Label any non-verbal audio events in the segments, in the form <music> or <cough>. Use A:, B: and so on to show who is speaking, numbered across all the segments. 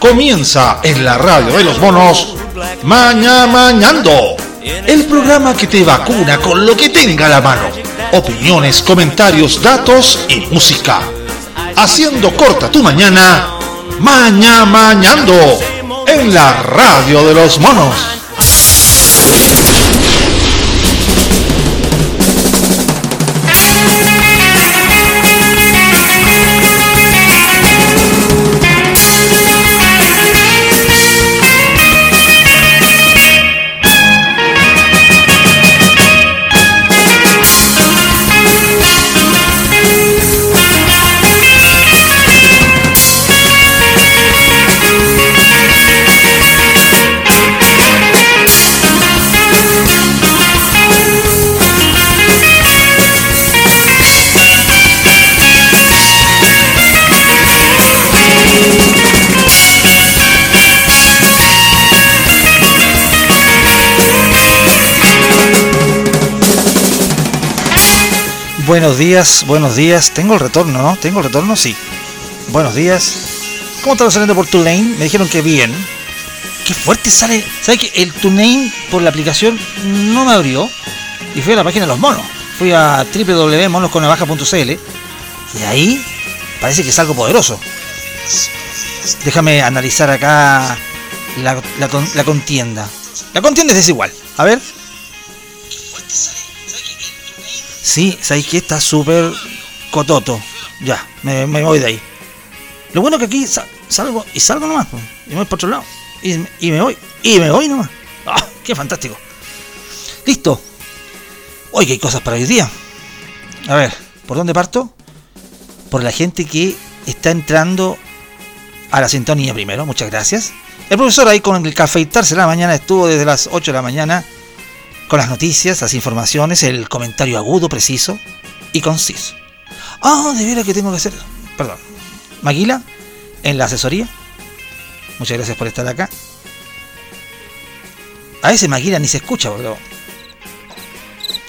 A: Comienza en la radio de los monos Maña Mañando, el programa que te vacuna con lo que tenga la mano. Opiniones, comentarios, datos y música. Haciendo corta tu mañana, Maña Mañando, en la radio de los monos. Buenos días, buenos días. Tengo el retorno, ¿no? ¿Tengo el retorno? Sí. Buenos días. ¿Cómo están saliendo por TuneIn? Me dijeron que bien. Qué fuerte sale. ¿Sabes que el TuneIn por la aplicación no me abrió? Y fui a la página de los monos. Fui a www.monosconabaja.cl y ahí parece que es algo poderoso. Déjame analizar acá la, la contienda. La contienda es desigual. A ver. Sí, sabéis que está súper cototo. Ya, me, voy de ahí. Lo bueno que aquí salgo y salgo nomás. Y me voy por otro lado. Y, me voy. Y me voy nomás. ¡Ah! ¡Qué fantástico! Listo. Hoy que hay cosas para hoy día. A ver, ¿por dónde parto? Por la gente que está entrando a la sintonía primero. Muchas gracias. El profesor ahí con el cafeitarse la mañana estuvo desde las 8 de la mañana con las noticias, las informaciones, el comentario agudo, preciso y conciso. Ah, de veras que tengo que hacer. Perdón. Maguila, en la asesoría. Muchas gracias por estar acá. A ese Maguila ni se escucha, boludo.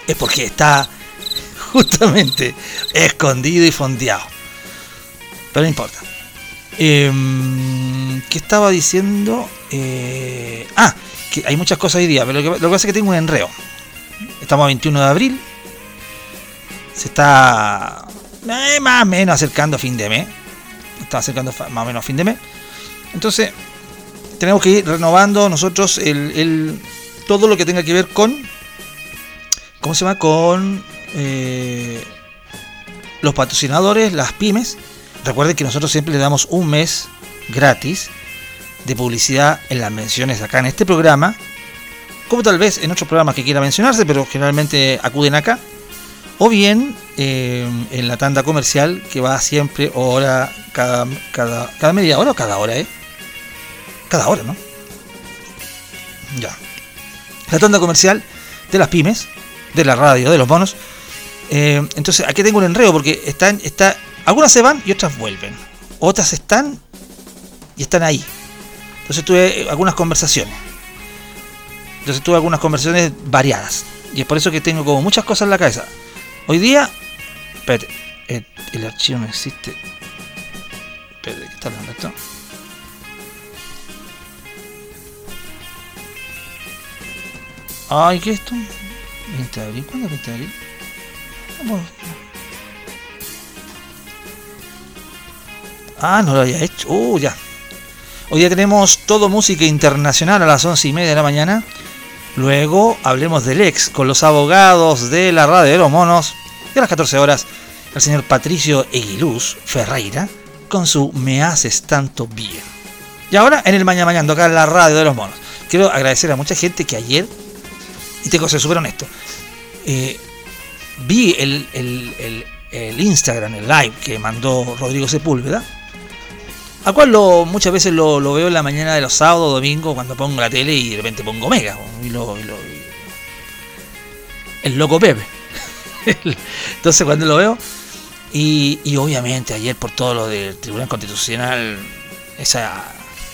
A: Es porque está justamente escondido y fondeado. Pero no importa. Em, ¿Qué estaba diciendo? Eh, ah, que hay muchas cosas hoy día, pero lo que, pasa es que tengo un enreo. Estamos a 21 de abril. Se está eh, más o menos acercando a fin de mes. Está acercando más o menos fin de mes. Entonces, tenemos que ir renovando nosotros el, todo lo que tenga que ver con. ¿Cómo se llama? Con eh, los patrocinadores, las pymes. Recuerden que nosotros siempre le damos un mes gratis de publicidad en las menciones acá en este programa, como tal vez en otros programas que quiera mencionarse, pero generalmente acuden acá, o bien eh, en la tanda comercial que va siempre hora, cada, cada, cada media hora o cada hora, ¿eh? Cada hora, ¿no? Ya. La tanda comercial de las pymes, de la radio, de los bonos. Eh, entonces aquí tengo un enredo porque están, está, algunas se van y otras vuelven. Otras están y están ahí. Entonces tuve algunas conversaciones. Entonces tuve algunas conversaciones variadas. Y es por eso que tengo como muchas cosas en la cabeza. Hoy día. Espérate. El, archivo no existe. Espérate, ¿qué está hablando esto? Ay, ¿qué es esto? 20 de abril. ¿Cuándo es 20 de abril? Ah, no lo había hecho. Uh, ya. Hoy día tenemos todo música internacional a las once y media de la mañana. Luego hablemos del ex con los abogados de la radio de los monos. Y a las 14 horas, el señor Patricio Eguiluz Ferreira con su Me haces tanto bien. Y ahora en el Mañana Mañana, acá en la radio de los monos. Quiero agradecer a mucha gente que ayer, y tengo que ser súper honesto, eh, vi el, el, el Instagram, el live que mandó Rodrigo Sepúlveda a cual lo, muchas veces lo, veo en la mañana de los sábados, domingos, cuando pongo la tele y de repente pongo Mega. Y lo, el loco Pepe. <laughs> Entonces cuando lo veo, y, obviamente ayer por todo lo del Tribunal Constitucional, esa,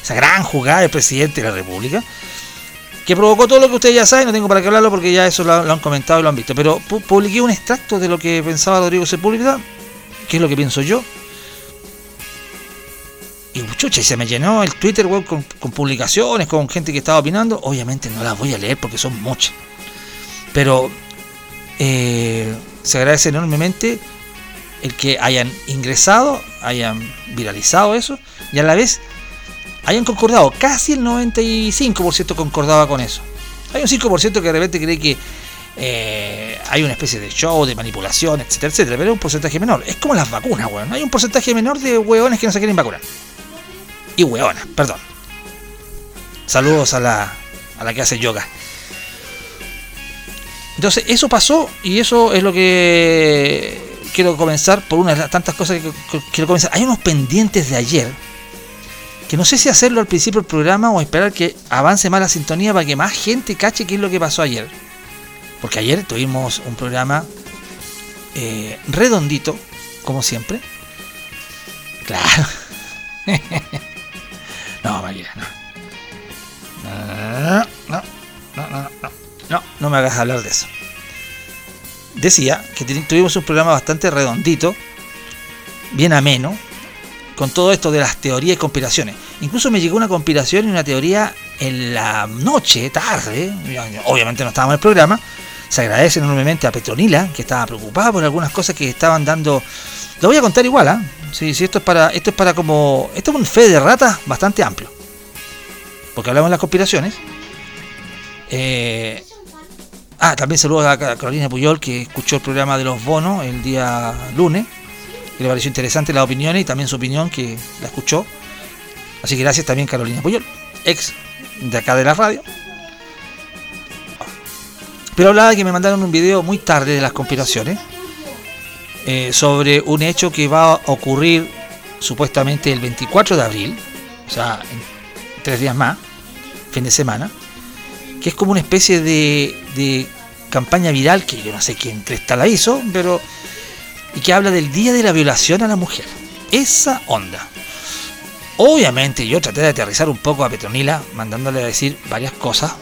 A: esa gran jugada del presidente de la República, que provocó todo lo que ustedes ya saben, no tengo para qué hablarlo porque ya eso lo, han comentado y lo han visto, pero publiqué un extracto de lo que pensaba Rodrigo Sepúlveda, que es lo que pienso yo, y chucha, y se me llenó el Twitter, weón, con, publicaciones, con gente que estaba opinando. Obviamente no las voy a leer porque son muchas. Pero eh, se agradece enormemente el que hayan ingresado, hayan viralizado eso y a la vez hayan concordado. Casi el 95% concordaba con eso. Hay un 5% que de repente cree que eh, hay una especie de show, de manipulación, etcétera, etcétera, pero es un porcentaje menor. Es como las vacunas, weón. Hay un porcentaje menor de hueones que no se quieren vacunar. Y hueonas, perdón. Saludos a la, a la que hace yoga. Entonces, eso pasó y eso es lo que quiero comenzar por una de las tantas cosas que quiero comenzar. Hay unos pendientes de ayer que no sé si hacerlo al principio del programa o esperar que avance más la sintonía para que más gente cache qué es lo que pasó ayer. Porque ayer tuvimos un programa eh, redondito, como siempre. Claro. <laughs> no, María, no. No, no, no, no, no. No, no me hagas hablar de eso. Decía que tuvimos un programa bastante redondito, bien ameno, con todo esto de las teorías y conspiraciones. Incluso me llegó una conspiración y una teoría en la noche, tarde, obviamente no estábamos en el programa. Se agradece enormemente a Petronila, que estaba preocupada por algunas cosas que estaban dando. Lo voy a contar igual, ¿ah? Sí, sí, esto es para, esto es para como. Esto es un fe de rata bastante amplio. Porque hablamos de las conspiraciones. Eh, Ah, también saludos a Carolina Puyol, que escuchó el programa de los bonos el día lunes. Que le pareció interesante la opinión y también su opinión, que la escuchó. Así que gracias también Carolina Puyol, ex de acá de la radio. Pero hablaba de que me mandaron un video muy tarde de las conspiraciones eh, sobre un hecho que va a ocurrir supuestamente el 24 de abril, o sea, en tres días más, fin de semana que es como una especie de, campaña viral que yo no sé quién cresta la hizo, pero y que habla del día de la violación a la mujer. Esa onda. Obviamente yo traté de aterrizar un poco a Petronila, mandándole a decir varias cosas,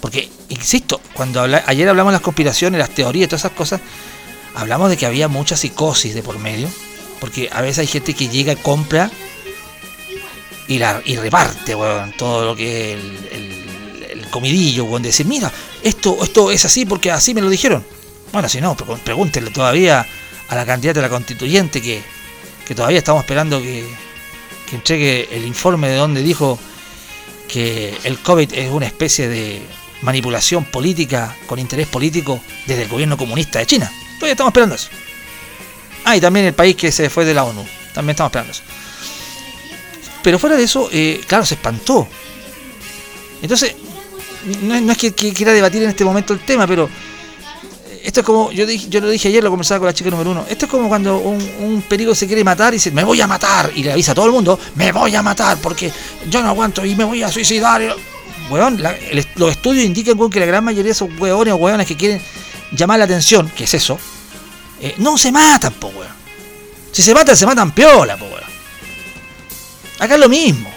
A: porque, insisto, cuando ayer hablamos de las conspiraciones, las teorías todas esas cosas, hablamos de que había mucha psicosis de por medio, porque a veces hay gente que llega, compra y, la, y reparte todo lo que es el comidillo, cuando decir, mira, esto, esto es así porque así me lo dijeron. Bueno, si no, pregúntenle todavía a la candidata de la constituyente que, todavía estamos esperando que, que entregue el informe de donde dijo que el COVID es una especie de manipulación política con interés político desde el gobierno comunista de China. Todavía estamos esperando eso. Ah, y también el país que se fue de la ONU. También estamos esperando eso. Pero fuera de eso, eh, claro, se espantó. Entonces, no, es que, quiera debatir en este momento el tema, pero esto es como, yo, dije, yo lo dije ayer, lo conversaba con la chica número uno, esto es como cuando un, un se quiere matar y dice, me voy a matar, y le avisa a todo el mundo, me voy a matar porque yo no aguanto y me voy a suicidar. Weón, los estudios indican que la gran mayoría de esos weones o weones que quieren llamar la atención, que es eso, eh, no se matan, po weón. Si se matan, se matan piola, po weón. Acá es lo mismo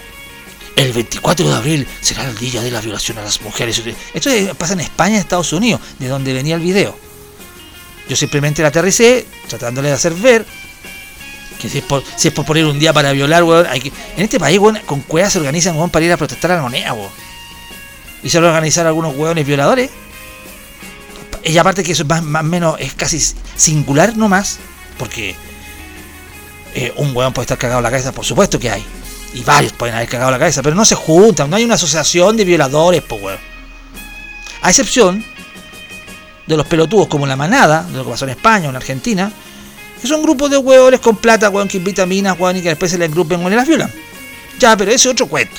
A: el 24 de abril será el día de la violación a las mujeres. Esto pasa en España y Estados Unidos, de donde venía el video. Yo simplemente la aterricé, tratándole de hacer ver que si es por, si es por poner un día para violar, weón, hay que... En este país, weón, con cuevas se organizan, weón, para ir a protestar a la moneda. Y se lo organizar algunos weones violadores. Y aparte que eso es más o menos, es casi singular nomás, porque eh, un weón puede estar cagado en la cabeza, por supuesto que hay y varios pueden haber cagado la cabeza, pero no se juntan, no hay una asociación de violadores, pues. A excepción de los pelotudos como la manada, de lo que pasó en España o en Argentina, que son grupos de huevones con plata, weón, que invitan minas, y que después se les engrupen, weón, y las violan. Ya, pero ese es otro cuento.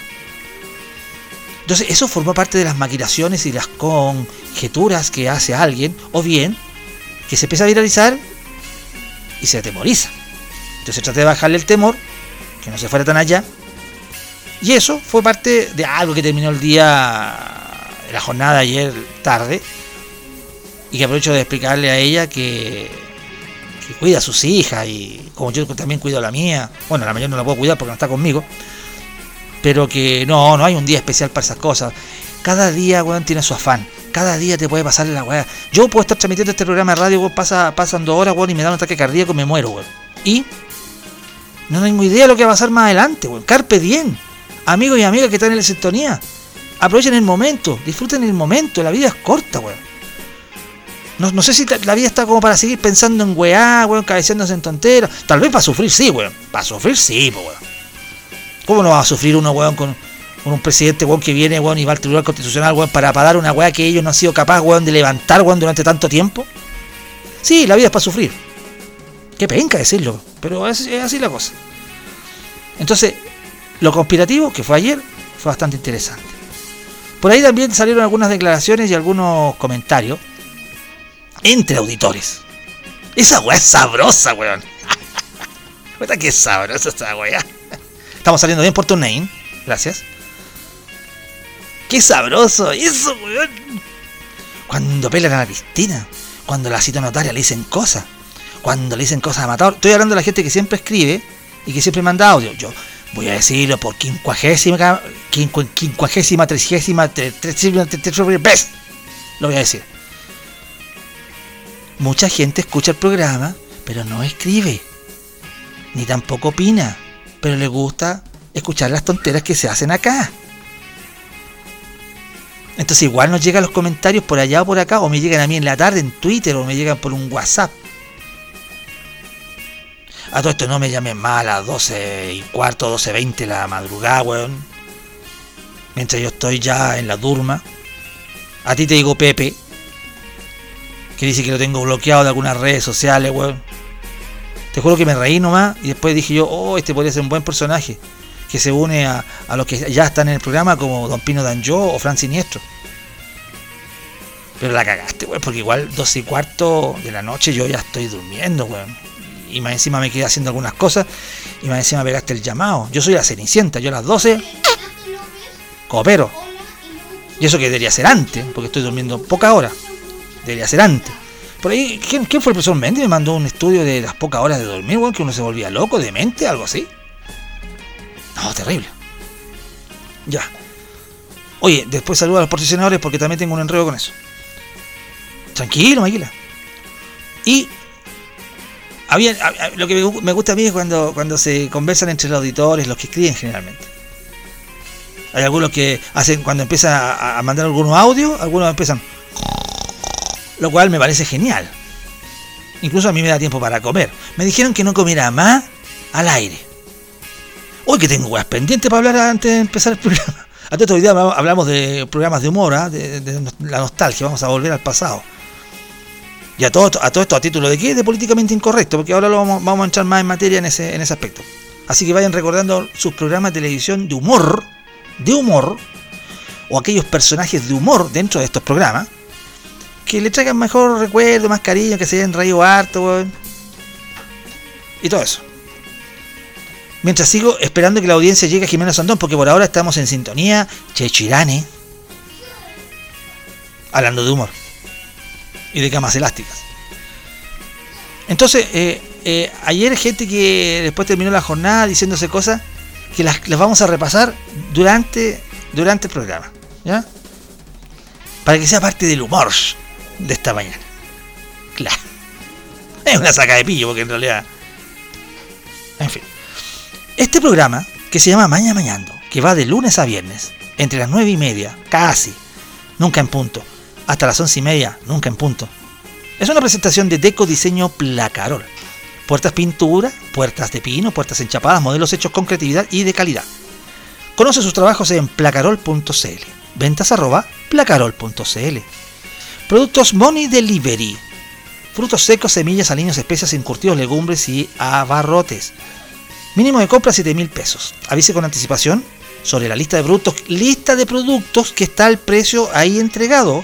A: Entonces, eso forma parte de las maquinaciones y las conjeturas que hace alguien, o bien, que se empieza a viralizar y se atemoriza. Entonces trata de bajarle el temor, que no se fuera tan allá, y eso fue parte de algo que terminó el día, la jornada ayer tarde, y que aprovecho de explicarle a ella que, que cuida a sus hijas, y como yo también cuido a la mía, bueno, la mayor no la puedo cuidar porque no está conmigo, pero que no, no hay un día especial para esas cosas. Cada día, weón, tiene su afán. Cada día te puede pasarle la weá. Yo puedo estar transmitiendo este programa de radio, weón, pasa, pasan horas, weón, y me da un ataque cardíaco y me muero, weón. Y No tengo idea de lo que va a pasar más adelante, weón. Carpe diem. Amigos y amigas que están en la sintonía. Aprovechen el momento, disfruten el momento, la vida es corta, weón. No, no sé si la vida está como para seguir pensando en weá, weón, cabeceándose en tonteras. Tal vez para sufrir sí, weón. Para sufrir sí, weón. ¿Cómo no va a sufrir uno, weón, con, un presidente, weón, que viene, weón, y va al Tribunal Constitucional, weón, para, dar una weá que ellos no han sido capaces, weón, de levantar, weón, durante tanto tiempo? Sí, la vida es para sufrir. Qué penca decirlo, pero es, es así la cosa. Entonces, lo conspirativo, que fue ayer, fue bastante interesante. Por ahí también salieron algunas declaraciones y algunos comentarios entre auditores. Esa weá es sabrosa, weón. <laughs> Que sabrosa esa weá. Estamos saliendo bien por tu name. Gracias. Qué sabroso eso, weón. Cuando pelan a la Cristina. Cuando la cita notaria le dicen cosas. Cuando le dicen cosas a Matador. Estoy hablando de la gente que siempre escribe y que siempre manda audio. Yo voy a decirlo por quincuagésima, quincuagésima, tresciésima, tresciésima, vez. Lo voy a decir. Mucha gente escucha el programa, pero no escribe. Ni tampoco opina. Pero le gusta escuchar las tonteras que se hacen acá. Entonces igual nos llegan los comentarios por allá o por acá, o me llegan a mí en la tarde en Twitter, o me llegan por un WhatsApp. A todo esto no me llamen más a las 12 y cuarto, 12.20 la madrugada, weón. Mientras yo estoy ya en la durma. A ti te digo Pepe. Que dice que lo tengo bloqueado de algunas redes sociales, weón. Te juro que me reí nomás y después dije yo, oh, este podría ser un buen personaje. Que se une a, a los que ya están en el programa como Don Pino Danjo o Fran Siniestro. Pero la cagaste, weón, porque igual 12 y cuarto de la noche yo ya estoy durmiendo, weón y más encima me quedé haciendo algunas cosas y más encima pegaste el llamado. Yo soy la Cenicienta, yo a las 12 coopero. Y eso que debería ser antes, porque estoy durmiendo pocas horas. Debería ser antes. Por ahí, ¿quién, fue el profesor Méndez? Me mandó un estudio de las pocas horas de dormir, weón, que uno se volvía loco, demente, algo así. No, terrible. Ya. Oye, después saludo a los posicionadores porque también tengo un enredo con eso. Tranquilo, Maquila. Y había, lo que me gusta a mí es cuando, cuando se conversan entre los auditores, los que escriben generalmente. Hay algunos que hacen, cuando empiezan a, mandar algunos audios, algunos empiezan. Lo cual me parece genial. Incluso a mí me da tiempo para comer. Me dijeron que no comiera más al aire. Hoy que tengo weas pendientes para hablar antes de empezar el programa. A todo hoy día hablamos de programas de humor, ¿ah? de la nostalgia, vamos a volver al pasado. Y a todo, a todo esto, ¿a título de qué? De políticamente incorrecto, porque ahora lo vamos, vamos a entrar más en materia en ese, en ese aspecto. Así que vayan recordando sus programas de televisión de humor, de humor, o aquellos personajes de humor dentro de estos programas, que le traigan mejor recuerdo, más cariño, que se hayan reído harto, y todo eso. Mientras sigo esperando que la audiencia llegue a Jimena Sandón, porque por ahora estamos en sintonía Chechirane, hablando de humor y de camas elásticas. Entonces, eh, eh, ayer gente que después terminó la jornada diciéndose cosas que las, vamos a repasar durante, durante el programa. ¿Ya? Para que sea parte del humor de esta mañana. Claro. Es una saca de pillo, porque en realidad. En fin. Este programa, que se llama Maña Mañando, que va de lunes a viernes, entre las nueve y media, casi, nunca en punto, hasta las once y media, nunca en punto. Es una presentación de Deco Diseño Placarol. Puertas pintura, puertas de pino, puertas enchapadas, modelos hechos con creatividad y de calidad. Conoce sus trabajos en placarol.cl. Ventas arroba placarol.cl. Productos Money Delivery. Frutos secos, semillas, aliños, especias, encurtidos, legumbres y abarrotes. Mínimo de compra 7 mil pesos. Avise con anticipación sobre la lista de productos, lista de productos que está el precio ahí entregado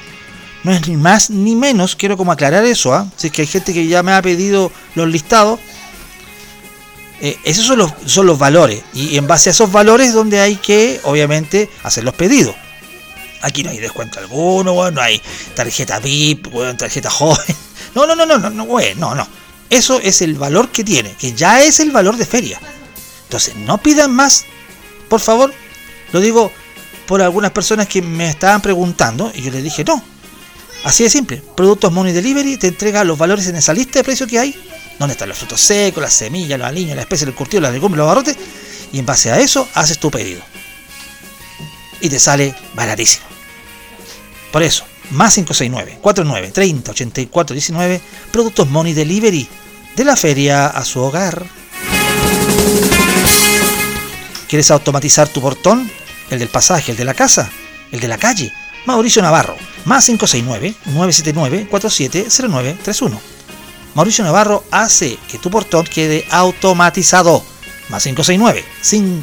A: no es ni más ni menos, quiero como aclarar eso, ¿ah? si es que hay gente que ya me ha pedido los listados, eh, esos son los, son los valores, y en base a esos valores donde hay que, obviamente, hacer los pedidos. Aquí no hay descuento alguno, no hay tarjeta VIP, tarjeta joven. <laughs> No, no, no, no, no, no, no, no. Eso es el valor que tiene, que ya es el valor de feria. Entonces, no pidan más, por favor. Lo digo por algunas personas que me estaban preguntando y yo les dije, no, Así de simple. Productos Money Delivery te entrega los valores en esa lista de precios que hay dónde están los frutos secos, las semillas, los aliños, las especies, el curtido, las legumbres, los barrotes, y en base a eso haces tu pedido. Y te sale baratísimo. Por eso, más 569 49 30 84 19, productos Money Delivery, de la feria a su hogar. ¿Quieres automatizar tu portón? ¿El del pasaje, el de la casa? ¿El de la calle? Mauricio Navarro, más 569-979-470931. Mauricio Navarro hace que tu portón quede automatizado. Más 569, sin,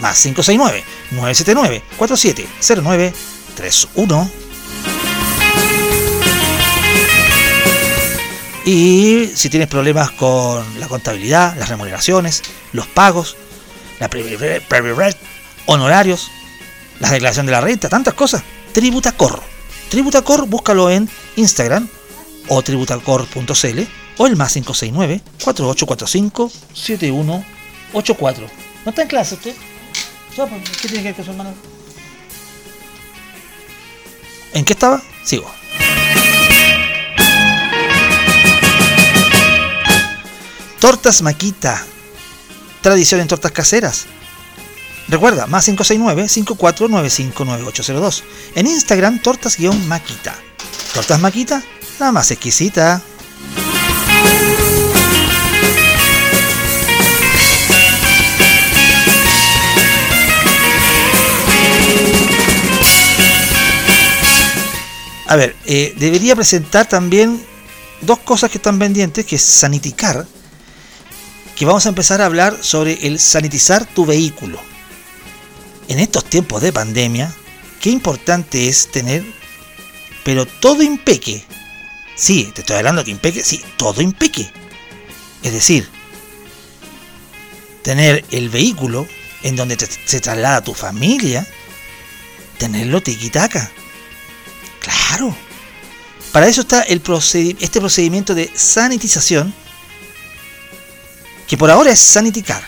A: más 569 Y si tienes problemas con la contabilidad, las remuneraciones, los pagos, la honorarios, la declaración de la renta, tantas cosas, Tributacor. Tributacor, búscalo en Instagram o tributacor.cl o el más 569 4845 7184. ¿No está en clase usted? Pues, ¿Qué tiene que ver su hermano? ¿En qué estaba? Sigo. Tortas Maquita. Tradición en tortas caseras. Recuerda, más 569-54959802. En Instagram, tortas-maquita. Tortas Maquita, la más exquisita. A ver, eh, debería presentar también dos cosas que están pendientes, que es saniticar, que vamos a empezar a hablar sobre el sanitizar tu vehículo en estos tiempos de pandemia, qué importante es tener, pero todo impeque. Sí, te estoy hablando que impeque, sí, todo impeque. Es decir, tener el vehículo en donde se traslada tu familia, tenerlo tiquitaca. Claro. Para eso está el este procedimiento de sanitización, que por ahora es saniticar.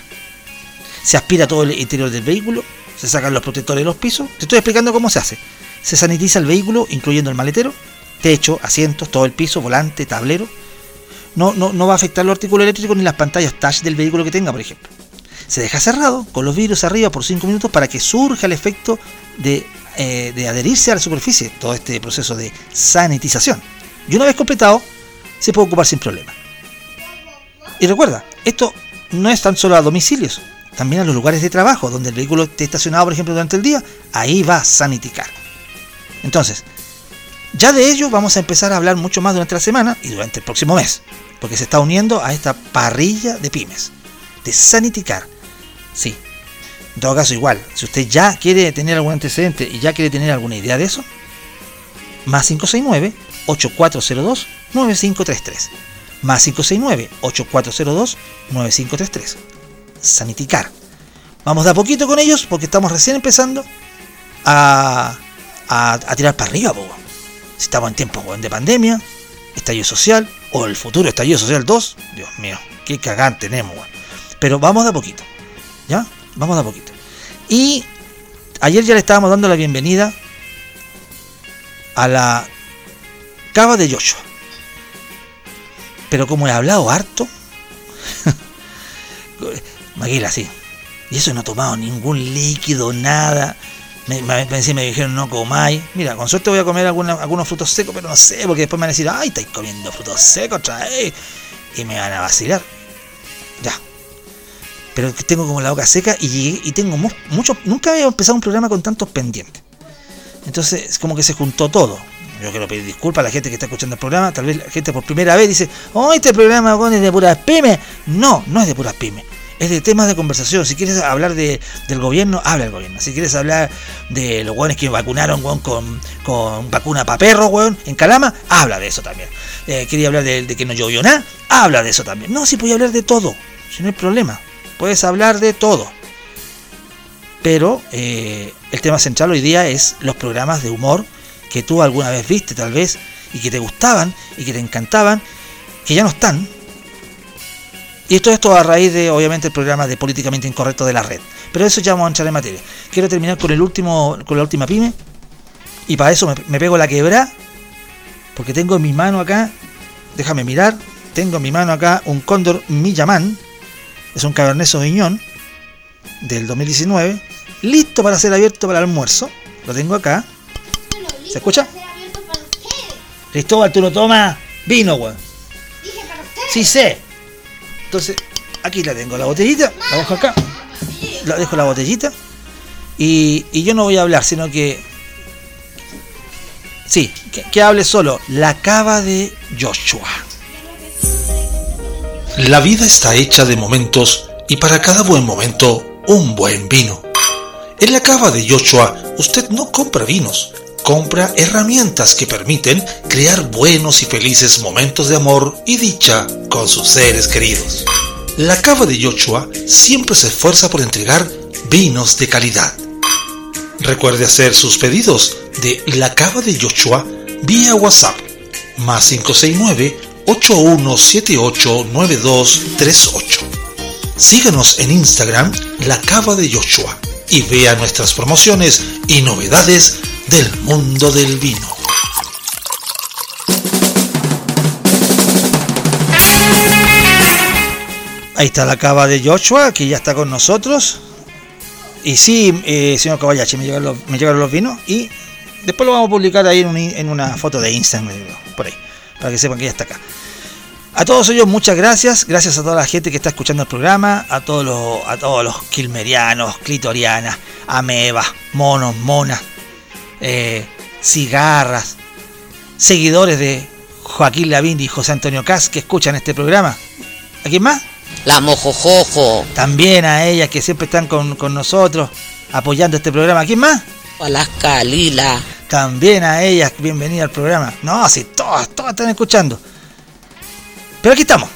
A: Se aspira todo el interior del vehículo, se sacan los protectores de los pisos. Te estoy explicando cómo se hace. Se sanitiza el vehículo, incluyendo el maletero, techo, asientos, todo el piso, volante, tablero. No, no, no va a afectar los artículos eléctricos ni las pantallas touch del vehículo que tenga, por ejemplo. Se deja cerrado con los vidrios arriba por 5 minutos para que surja el efecto de, eh, de adherirse a la superficie, todo este proceso de sanitización. Y una vez completado, se puede ocupar sin problema. Y recuerda, esto no es tan solo a domicilios, también a los lugares de trabajo, donde el vehículo esté estacionado, por ejemplo, durante el día, ahí va a saniticar. Entonces, ya de ello vamos a empezar a hablar mucho más durante la semana y durante el próximo mes, porque se está uniendo a esta parrilla de pymes, de saniticar. Sí, en todo caso igual, si usted ya quiere tener algún antecedente y ya quiere tener alguna idea de eso, más 569-8402-9533. Más 569-8402-9533 saniticar. Vamos de a poquito con ellos porque estamos recién empezando a, a, tirar para arriba. Si estamos en tiempos de pandemia, estallido social, o el futuro estallido social 2, Dios mío, qué cagán tenemos. Pero vamos de a poquito. ¿Ya? Vamos de a poquito. Y ayer ya le estábamos dando la bienvenida a la cava de Joshua. Pero como he hablado harto, <laughs> Maguila, sí. Y eso no he tomado ningún líquido, nada. Me, dijeron no comáis. Mira, con suerte voy a comer algunos frutos secos, pero no sé, porque después me van a decir, ay, estáis comiendo frutos secos otra vez. Y me van a vacilar. Ya. Pero tengo como la boca seca y y tengo mucho. Nunca había empezado un programa con tantos pendientes. Entonces, es como que se juntó todo. Yo quiero pedir disculpas a la gente que está escuchando el programa. Tal vez la gente por primera vez dice, oh, este programa es de puras pymes. No, no es de puras pymes es de temas de conversación. Si quieres hablar de, del gobierno, habla del gobierno. Si quieres hablar de los hueones que vacunaron con, con vacuna para perros, weón, en Calama, habla de eso también. Eh, quería hablar de, que no llovió nada, habla de eso también. No, si puedes hablar de todo, si no hay problema. Puedes hablar de todo. Pero eh, el tema central hoy día es los programas de humor que tú alguna vez viste, tal vez, y que te gustaban y que te encantaban, que ya no están, y todo a raíz de, obviamente, el programa de políticamente incorrecto de la red. Pero eso ya vamos a entrar en materia. Quiero terminar con el último, con la última pyme. Y para eso me, pego la quebra. Porque tengo en mi mano acá. Déjame mirar. tengo en mi mano acá un Cóndor Millamán, es un Cabernet Sauvignon del 2019, listo para ser abierto para el almuerzo. Lo tengo acá. ¿Se escucha? Cristóbal, tú lo tomas vino, weón. Sí sé. Entonces, aquí la tengo, la botellita, la dejo acá. La dejo la botellita. Y, y yo no voy a hablar, sino que Sí, que, hable solo. La cava de Joshua.
B: La vida está hecha de momentos y para cada buen momento un buen vino. En la cava de Joshua usted no compra vinos, compra herramientas que permiten crear buenos y felices momentos de amor y dicha con sus seres queridos. La cava de Joshua siempre se esfuerza por entregar vinos de calidad Recuerde hacer sus pedidos de La Cava de Joshua vía WhatsApp más 569 8178 9238. Síganos en Instagram La Cava de Joshua y vea nuestras promociones y novedades del mundo del vino.
A: Ahí está la cava de Joshua, que ya está con nosotros. Y sí, eh, señor Kobayashi, me llegaron, los, me llegaron los vinos y después lo vamos a publicar ahí en, una foto de Instagram, por ahí, para que sepan que ya está acá. A todos ellos, muchas gracias. Gracias a toda la gente que está escuchando el programa, a todos los, a todos los quilmerianos, clitorianas, amebas, monos, monas, eh, cigarras, seguidores de Joaquín Lavín y José Antonio Cas que escuchan este programa. ¿A quién más?
C: La Mojojojo.
A: También a ellas que siempre están con, nosotros apoyando este programa. ¿Quién más?
C: A las Calila.
A: También a ellas, bienvenida al programa. No, sí, todas, todas están escuchando. Pero aquí estamos.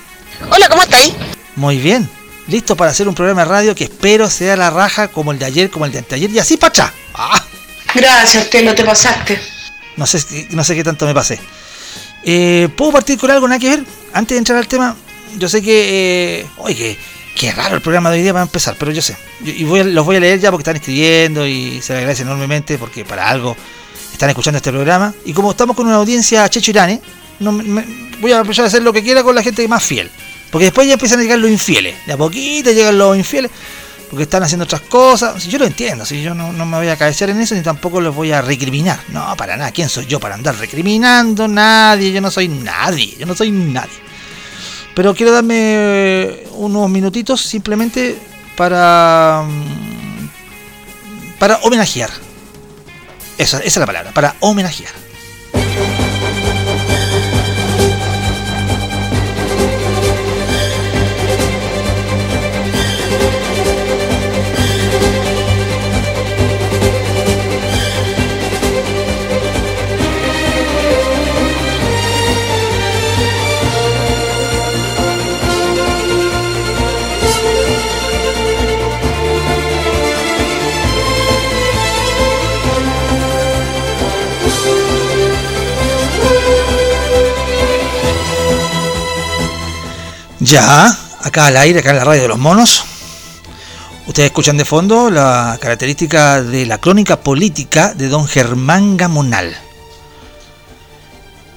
C: Hola, ¿cómo estáis?
A: Muy bien. Listo para hacer un programa de radio que espero sea la raja como el de ayer, como el de anteayer y así para atrás.
D: ¡Ah! Gracias, te no te pasaste.
A: No sé, no sé qué tanto me pasé. Eh, ¿Puedo partir con algo nada que ver? Antes de entrar al tema, yo sé que. Eh, oye, qué raro el programa de hoy día para empezar, pero yo sé. y los voy a leer ya porque están escribiendo y se les agradece enormemente porque para algo están escuchando este programa. Y como estamos con una audiencia Checho no, voy a empezar a hacer lo que quiera con la gente más fiel. Porque después ya empiezan a llegar los infieles. De a poquito llegan los infieles. Porque están haciendo otras cosas. Yo lo entiendo. Si yo no, no me voy a cabecear en eso ni tampoco los voy a recriminar. No, para nada. ¿Quién soy yo para andar recriminando? Nadie. Yo no soy nadie. Yo no soy nadie. Pero quiero darme eh, unos minutitos simplemente para. Mm, para homenajear. esa es la palabra, para homenajear. Ya, acá al aire, acá en la radio de los monos. Ustedes escuchan de fondo la característica de la crónica política de don Germán Gamonal.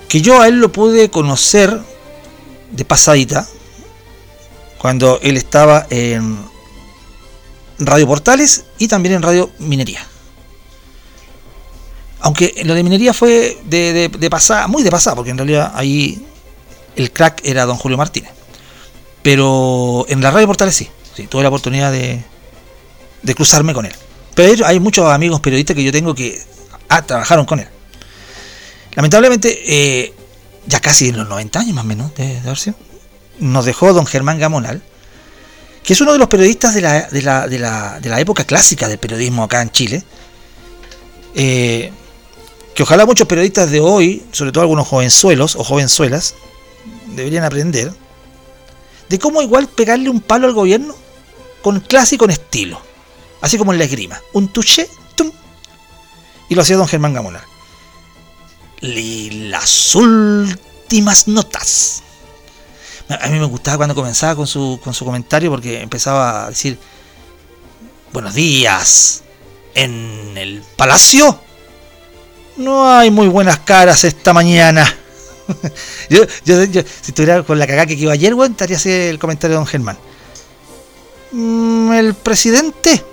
A: Que yo a él lo pude conocer de pasadita, cuando él estaba en Radio Portales y también en Radio Minería. Aunque lo de minería fue de, pasada, muy de pasada, porque en realidad ahí el crack era don Julio Martínez. Pero en la radio Portales sí, sí tuve la oportunidad de, de cruzarme con él. Pero hay muchos amigos periodistas que yo tengo que ah, trabajaron con él. Lamentablemente, eh, ya casi en los 90 años más o menos de, de nos dejó don Germán Gamonal, que es uno de los periodistas de la, de la, de la, de la época clásica del periodismo acá en Chile. Eh, que ojalá muchos periodistas de hoy, sobre todo algunos jovenzuelos o jovenzuelas, deberían aprender de cómo igual pegarle un palo al gobierno con clase y con estilo. Así como en la esgrima. Un touché, tum, y lo hacía don Germán Gamona. Y las últimas notas. A mí me gustaba cuando comenzaba con su, con su comentario porque empezaba a decir, buenos días, en el palacio no hay muy buenas caras esta mañana. <laughs> yo, si estuviera con la cagada que quedó ayer, weón, estaría así el comentario de don Germán. Mm, el presidente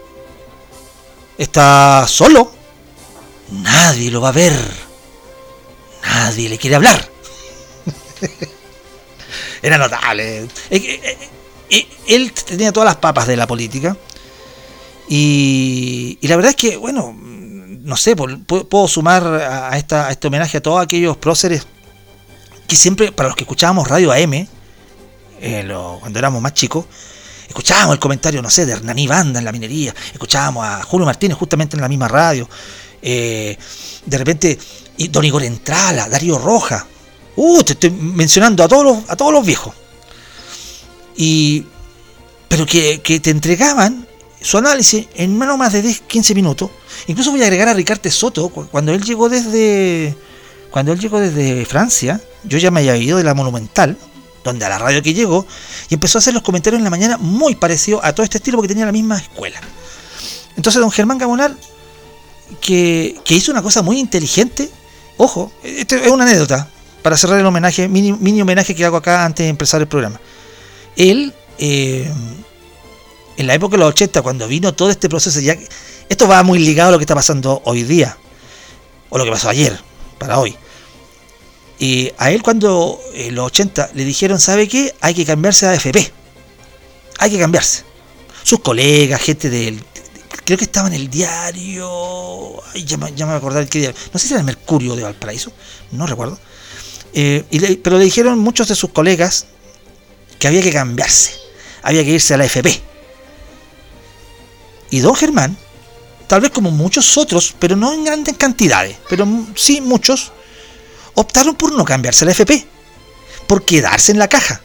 A: está solo. Nadie lo va a ver. Nadie le quiere hablar. <laughs> Era notable. Eh, eh, eh, Él tenía todas las papas de la política. Y, y la verdad es que, bueno, no sé, puedo sumar a este homenaje a todos aquellos próceres que siempre, para los que escuchábamos Radio AM, cuando éramos más chicos, escuchábamos el comentario, no sé, de Hernani Banda en la minería, escuchábamos a Julio Martínez justamente en la misma radio, de repente, y Don Igor Entrala, Darío Roja, uh, te estoy mencionando a todos los, a todos los viejos. Y, pero que, que te entregaban su análisis en menos más de 10, 15 minutos. Incluso voy a agregar a Ricardo Soto, cuando él llegó desde cuando él llegó desde Francia, yo ya me había ido de la Monumental, donde a la radio que llegó, y empezó a hacer los comentarios en la mañana muy parecido a todo este estilo porque tenía la misma escuela. Entonces don Germán Gamonal, que, que hizo una cosa muy inteligente, ojo, esto es una anécdota, para cerrar el homenaje, mini, mini homenaje que hago acá antes de empezar el programa. Él, eh, en la época de los 80, cuando vino todo este proceso, ya esto va muy ligado a lo que está pasando hoy día, o lo que pasó ayer, para hoy. Y a él cuando en los 80 le dijeron, ¿sabe qué? Hay que cambiarse a AFP. Hay que cambiarse. Sus colegas, gente del... Creo que estaba en el diario... Ay, ya, me, ya me voy a acordar qué diario. No sé si era el Mercurio de Valparaíso. No recuerdo. Eh, pero le dijeron muchos de sus colegas que había que cambiarse. Había que irse a la FP. Y don Germán, tal vez como muchos otros, pero no en grandes cantidades, pero sí muchos, optaron por no cambiarse la FP, por quedarse en la caja,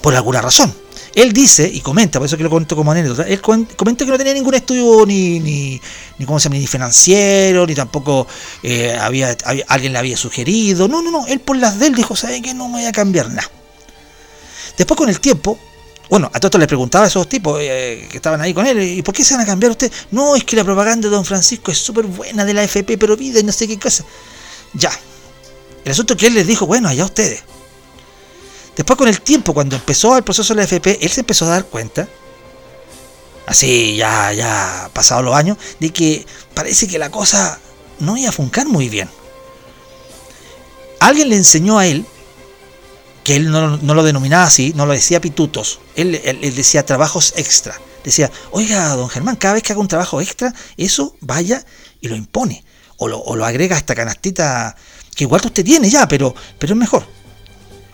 A: por alguna razón. Él dice, y comenta, por eso que lo cuento como anécdota, él comenta que no tenía ningún estudio ni, ni, ni, ¿cómo se llama? ni financiero, ni tampoco eh, había, alguien le había sugerido. No, no, no, él por las de él dijo, ¿sabe qué? No me voy a cambiar nada. Después con el tiempo, bueno, a todos les preguntaba a esos tipos eh, que estaban ahí con él, ¿y por qué se van a cambiar ustedes? No, es que la propaganda de Don Francisco es súper buena de la FP, pero vida y no sé qué cosa. Ya. El asunto que él les dijo, bueno, allá ustedes. Después con el tiempo, cuando empezó el proceso de la FP, él se empezó a dar cuenta, así ya, ya pasados los años, de que parece que la cosa no iba a funcar muy bien. Alguien le enseñó a él que él no, lo denominaba así, no lo decía pitutos, él, él, decía trabajos extra. Decía, oiga, don Germán, cada vez que haga un trabajo extra, eso vaya y lo impone. O lo, o lo agrega a esta canastita que igual usted tiene ya, pero, pero es mejor.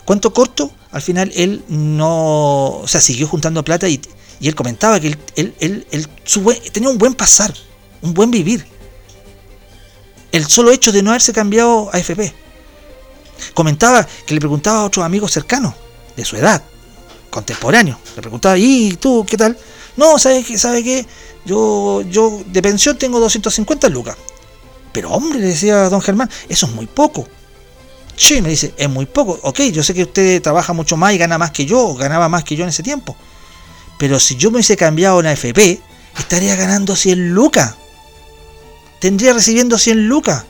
A: Cuento corto, al final él no, o sea, siguió juntando plata y, y él comentaba que él, él, él, su tenía un buen pasar, un buen vivir. El solo hecho de no haberse cambiado a FP comentaba que le preguntaba a otros amigos cercanos, de su edad, contemporáneos. Le preguntaba, ¿y tú qué tal? No, ¿sabe qué? ¿Sabe qué? Yo, yo de pensión tengo 250 lucas. Pero hombre, le decía don Germán, eso es muy poco. Sí, me dice, es muy poco. Ok, yo sé que usted trabaja mucho más y gana más que yo, ganaba más que yo en ese tiempo. Pero si yo me hubiese cambiado en AFP, estaría ganando 100 lucas. Tendría recibiendo 100 lucas.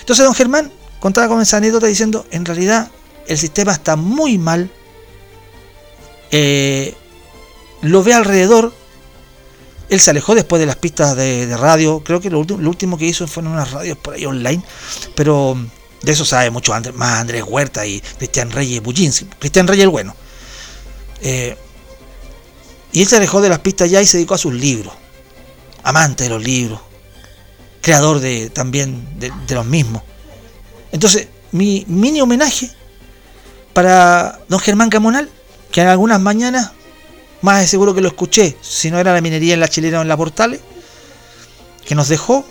A: Entonces, don Germán contaba con esa anécdota diciendo, en realidad el sistema está muy mal, eh, lo ve alrededor, él se alejó después de las pistas de, radio, creo que lo, último que hizo fueron unas radios por ahí online, pero de eso sabe mucho más Andrés Huerta y Cristian Reyes Bullins, Cristian Reyes el bueno. Eh, y él se alejó de las pistas ya y se dedicó a sus libros, amante de los libros, creador de, también de los mismos. Entonces, mi mini homenaje para don Germán Camonal, que en algunas mañanas, más de seguro que lo escuché, si no era la minería en la chilena o en la Portales, que nos dejó,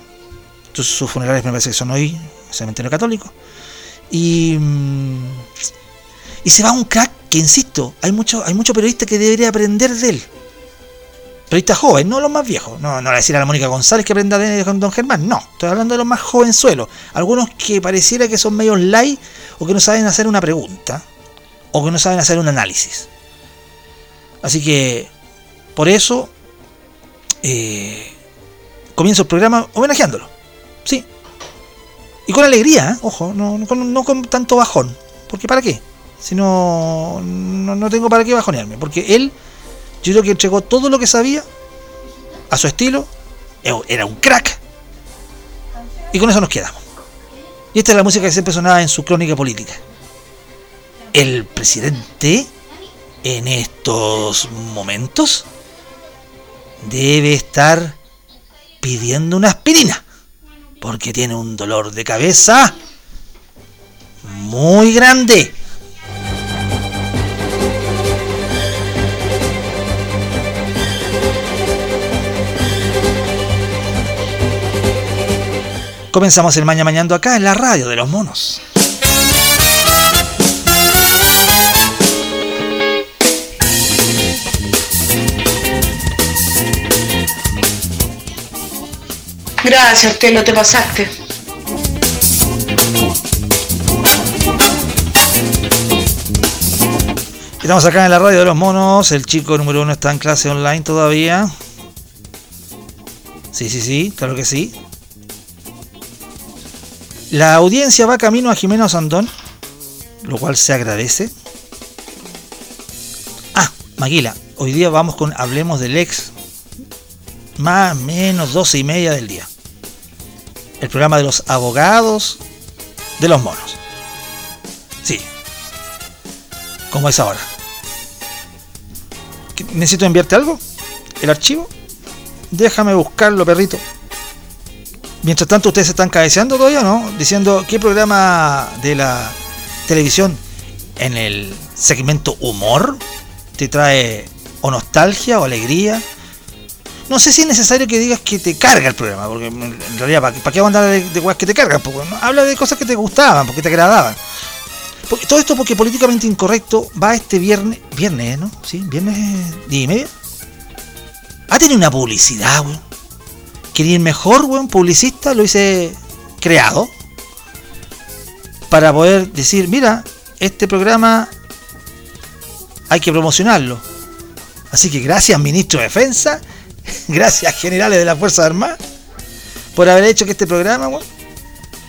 A: sus funerales me parece que son hoy, cementerio católico, y, mm, y se va un crack que, insisto, hay mucho, hay mucho periodista que debería aprender de él periodistas joven, no los más viejos. No, no le decir a la Mónica González que aprenda de Don Germán, no. Estoy hablando de los más jovenzuelos. Algunos que pareciera que son medios light o que no saben hacer una pregunta o que no saben hacer un análisis. Así que, por eso, eh, comienzo el programa homenajeándolo. Sí. Y con alegría, ¿eh? ojo, no, no, con, no con tanto bajón. Porque ¿para qué? Si no, no, no tengo para qué bajonearme. Porque él, yo creo que entregó todo lo que sabía a su estilo. Era un crack. Y con eso nos quedamos. Y esta es la música que siempre sonaba en su crónica política. El presidente, en estos momentos, debe estar pidiendo una aspirina. Porque tiene un dolor de cabeza muy grande. Comenzamos el Maña Mañando acá en la radio de los monos.
D: Gracias, Telo, te pasaste.
A: Estamos acá en la radio de los monos. El chico número uno está en clase online todavía. Sí, sí, sí, claro que sí. La audiencia va camino a Jimeno Sandón, lo cual se agradece. Ah, Maguila, hoy día vamos con Hablemos del Ex. Más o menos 12 y media del día. El programa de los abogados de los monos. Sí. Como es ahora. ¿Necesito enviarte algo? ¿El archivo? Déjame buscarlo, perrito. Mientras tanto, ustedes se están cabeceando todavía, ¿no? Diciendo qué programa de la televisión en el segmento humor te trae o nostalgia o alegría. No sé si es necesario que digas que te carga el programa, porque en realidad, ¿para, qué vamos a hablar de, de que te cargan? Habla de cosas que te gustaban, porque te agradaban. Todo esto porque políticamente incorrecto va este viernes, viernes, ¿no? Sí, viernes, día y media. Ha tenido una publicidad, weón ir mejor, weón, publicista, lo hice creado. Para poder decir, mira, este programa hay que promocionarlo. Así que gracias, ministro de Defensa, <laughs> gracias, generales de la Fuerza Armada, por haber hecho que este programa, weón,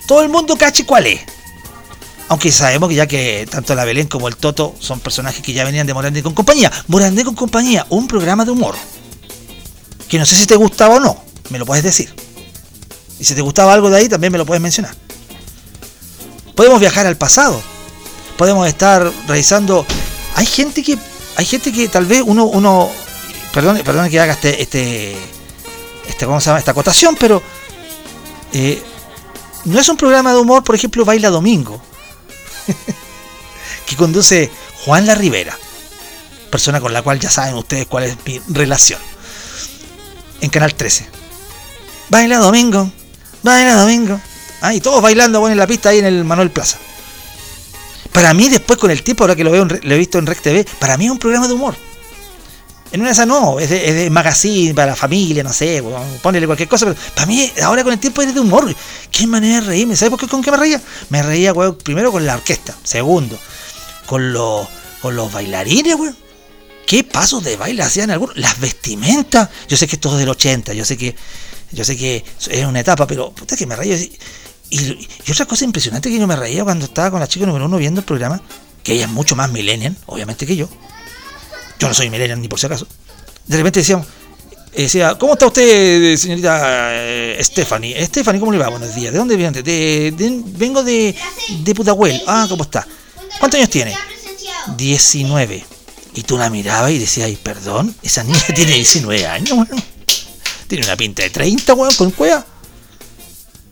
A: todo el mundo cache cuál es. Aunque sabemos que ya que tanto la Belén como el Toto son personajes que ya venían de Morandé con compañía. Morandé con compañía, un programa de humor. Que no sé si te gustaba o no me lo puedes decir. Y si te gustaba algo de ahí, también me lo puedes mencionar. Podemos viajar al pasado. Podemos estar revisando. Hay gente que. Hay gente que tal vez uno. uno perdón, perdón que haga este. este, este ¿Cómo se llama? Esta acotación, pero. Eh, no es un programa de humor, por ejemplo, Baila Domingo. <laughs> que conduce Juan La Rivera. Persona con la cual ya saben ustedes cuál es mi relación. En Canal 13. Baila domingo, baila domingo. Ah, y todos bailando bueno, en la pista ahí en el Manuel Plaza. Para mí, después con el tiempo, ahora que lo veo, lo he visto en Rec TV, para mí es un programa de humor. En una de esas no, es de, magazine para la familia, no sé, ponele cualquier cosa, pero para mí, ahora con el tiempo es de humor. ¿Qué manera de reírme? ¿Sabes por qué, con qué me reía? Me reía, weón, primero con la orquesta, segundo, con los, con los bailarines, weón. ¿Qué pasos de baile hacían algunos? Las vestimentas. Yo sé que esto es del 80, yo sé que yo sé que es una etapa, pero puta que me reía. Y, y, otra cosa impresionante que yo me reía cuando estaba con la chica número uno viendo el programa, que ella es mucho más millennial, obviamente que yo. Yo no soy millennial ni por si acaso. De repente decíamos, decía, ¿cómo está usted, señorita eh, Stephanie? Stephanie, ¿cómo le va? Buenos días. ¿De dónde viene? De, vengo de, de Putahuel. Ah, ¿cómo está? ¿Cuántos años tiene? 19. Y tú la mirabas y decías, ay, perdón, esa niña <laughs> tiene 19 años, tiene una pinta de 30, weón, con cueva.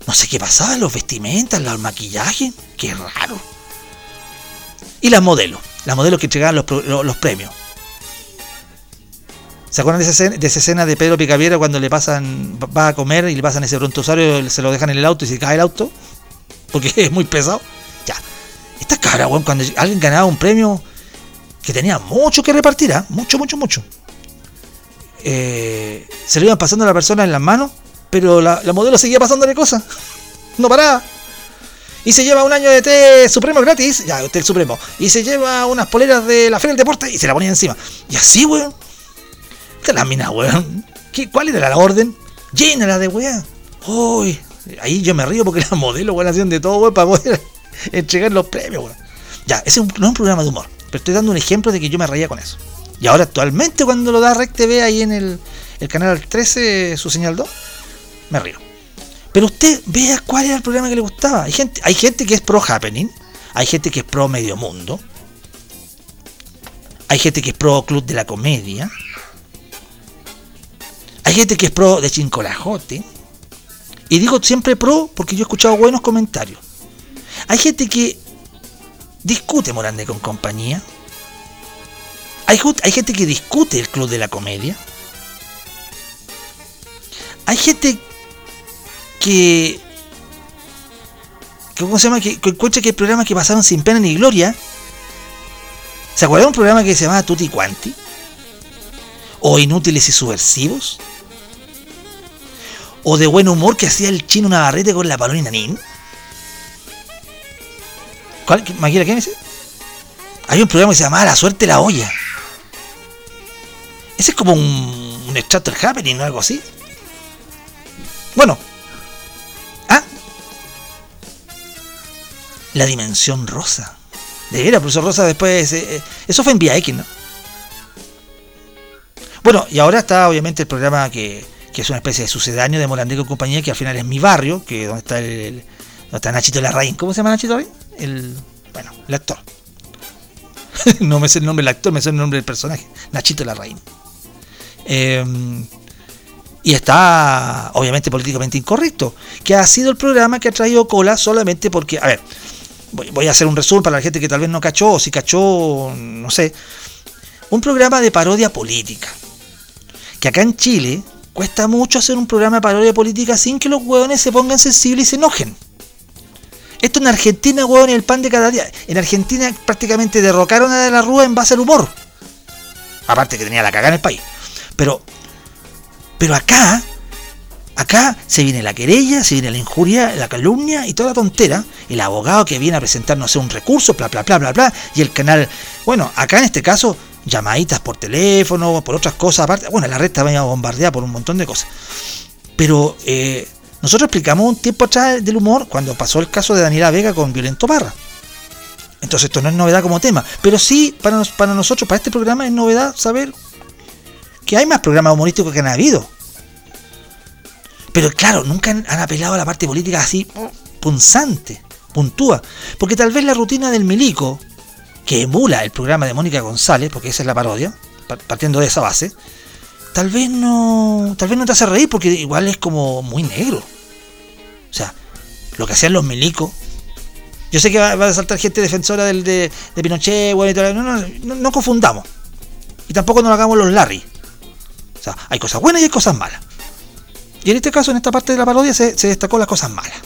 A: No sé qué pasaba, los vestimentas, los maquillajes. Qué raro. Y las modelos. Las modelos que entregaban los, premios. ¿Se acuerdan de esa, escena, de esa, escena, de Pedro Picaviera cuando le pasan, va a comer y le pasan ese brontosario, se lo dejan en el auto y se cae el auto? Porque <laughs> es muy pesado. Ya. Esta cara, weón, cuando alguien ganaba un premio que tenía mucho que repartir, ¿ah? Mucho, mucho, mucho. Eh, se le iban pasando a la persona en las manos, pero la, modelo seguía pasándole cosas. <laughs> No paraba. Y se lleva un año de té supremo gratis, ya, té supremo. Y se lleva unas poleras de la Feria del Deporte y se la ponía encima. Y así, weón. Esta la mina, weón. ¿Cuál era la orden? Llénala de weón. Uy, Ahí yo me río porque la modelo, weón, hacían de todo, weón, para poder <laughs> entregar los premios, weón. Ya, ese no es un programa de humor, pero estoy dando un ejemplo de que yo me reía con eso. Y ahora actualmente cuando lo da Rec TV ahí en el, el canal 13, su señal 2, me río. Pero usted vea cuál era el programa que le gustaba. Hay gente, hay gente que es pro happening, hay gente que es pro medio mundo, hay gente que es pro club de la comedia, hay gente que es pro de Chincolajote. Y digo siempre pro porque yo he escuchado buenos comentarios. Hay gente que discute Morande con compañía. Hay, gente que discute el club de la comedia. Hay gente que, ¿cómo se llama? Que, que encuentra que hay programas que pasaron sin pena ni gloria. ¿Se acuerdan de un programa que se llamaba Tutti Quanti? ¿O Inútiles y Subversivos? ¿O de buen humor que hacía el chino Navarrete con la palona Nin? ¿Cuál? ¿Qué- Maquila, ¿qué me dice? Hay un programa que se llamaba La Suerte la Olla. Ese es como un, un del happening o algo así. Bueno. Ah. La dimensión rosa. De veras, profesor Rosa después... eh, eh, eso fue en Vía X, ¿no? Bueno, y ahora está obviamente el programa que, que es una especie de sucedáneo de Morandeco y compañía, que al final es mi barrio, que donde está el, el- donde está Nachito Larraín. ¿Cómo se llama Nachito Larraín? El, bueno, el actor. <laughs> no me sé el nombre del actor, me sé el nombre del personaje. Nachito Larraín. Eh, y está obviamente políticamente incorrecto, que ha sido el programa que ha traído cola solamente porque, a ver, voy, a hacer un resumen para la gente que tal vez no cachó, o si cachó, no sé, un programa de parodia política, que acá en Chile cuesta mucho hacer un programa de parodia política sin que los hueones se pongan sensibles y se enojen. Esto en Argentina, hueón, el pan de cada día. En Argentina prácticamente derrocaron a De la Rúa en base al humor. Aparte que tenía la cagada en el país. Pero, pero acá, acá se viene la querella, se viene la injuria, la calumnia y toda la tontera. El abogado que viene a presentar, no sé, un recurso, bla, bla, bla, bla, bla. Y el canal, bueno, acá en este caso, llamaditas por teléfono, por otras cosas aparte. Bueno, la red estaba bombardeada por un montón de cosas. Pero eh, nosotros explicamos un tiempo atrás del humor cuando pasó el caso de Daniela Vega con Violento Parra. Entonces esto no es novedad como tema. Pero sí, para nosotros, para este programa, es novedad saber que hay más programas humorísticos que han habido. Pero claro, nunca han, apelado a la parte política así punzante, puntúa. Porque tal vez la rutina del milico, que emula el programa de Mónica González, porque esa es la parodia, pa- partiendo de esa base, tal vez no. Tal vez no te hace reír porque igual es como muy negro. O sea, lo que hacían los milicos. Yo sé que va, a saltar gente defensora del, de, Pinochet, bueno, y todo, no, no, no, no confundamos. Y tampoco nos hagamos los Larry. O sea, hay cosas buenas y hay cosas malas. Y en este caso, en esta parte de la parodia, se, destacó las cosas malas.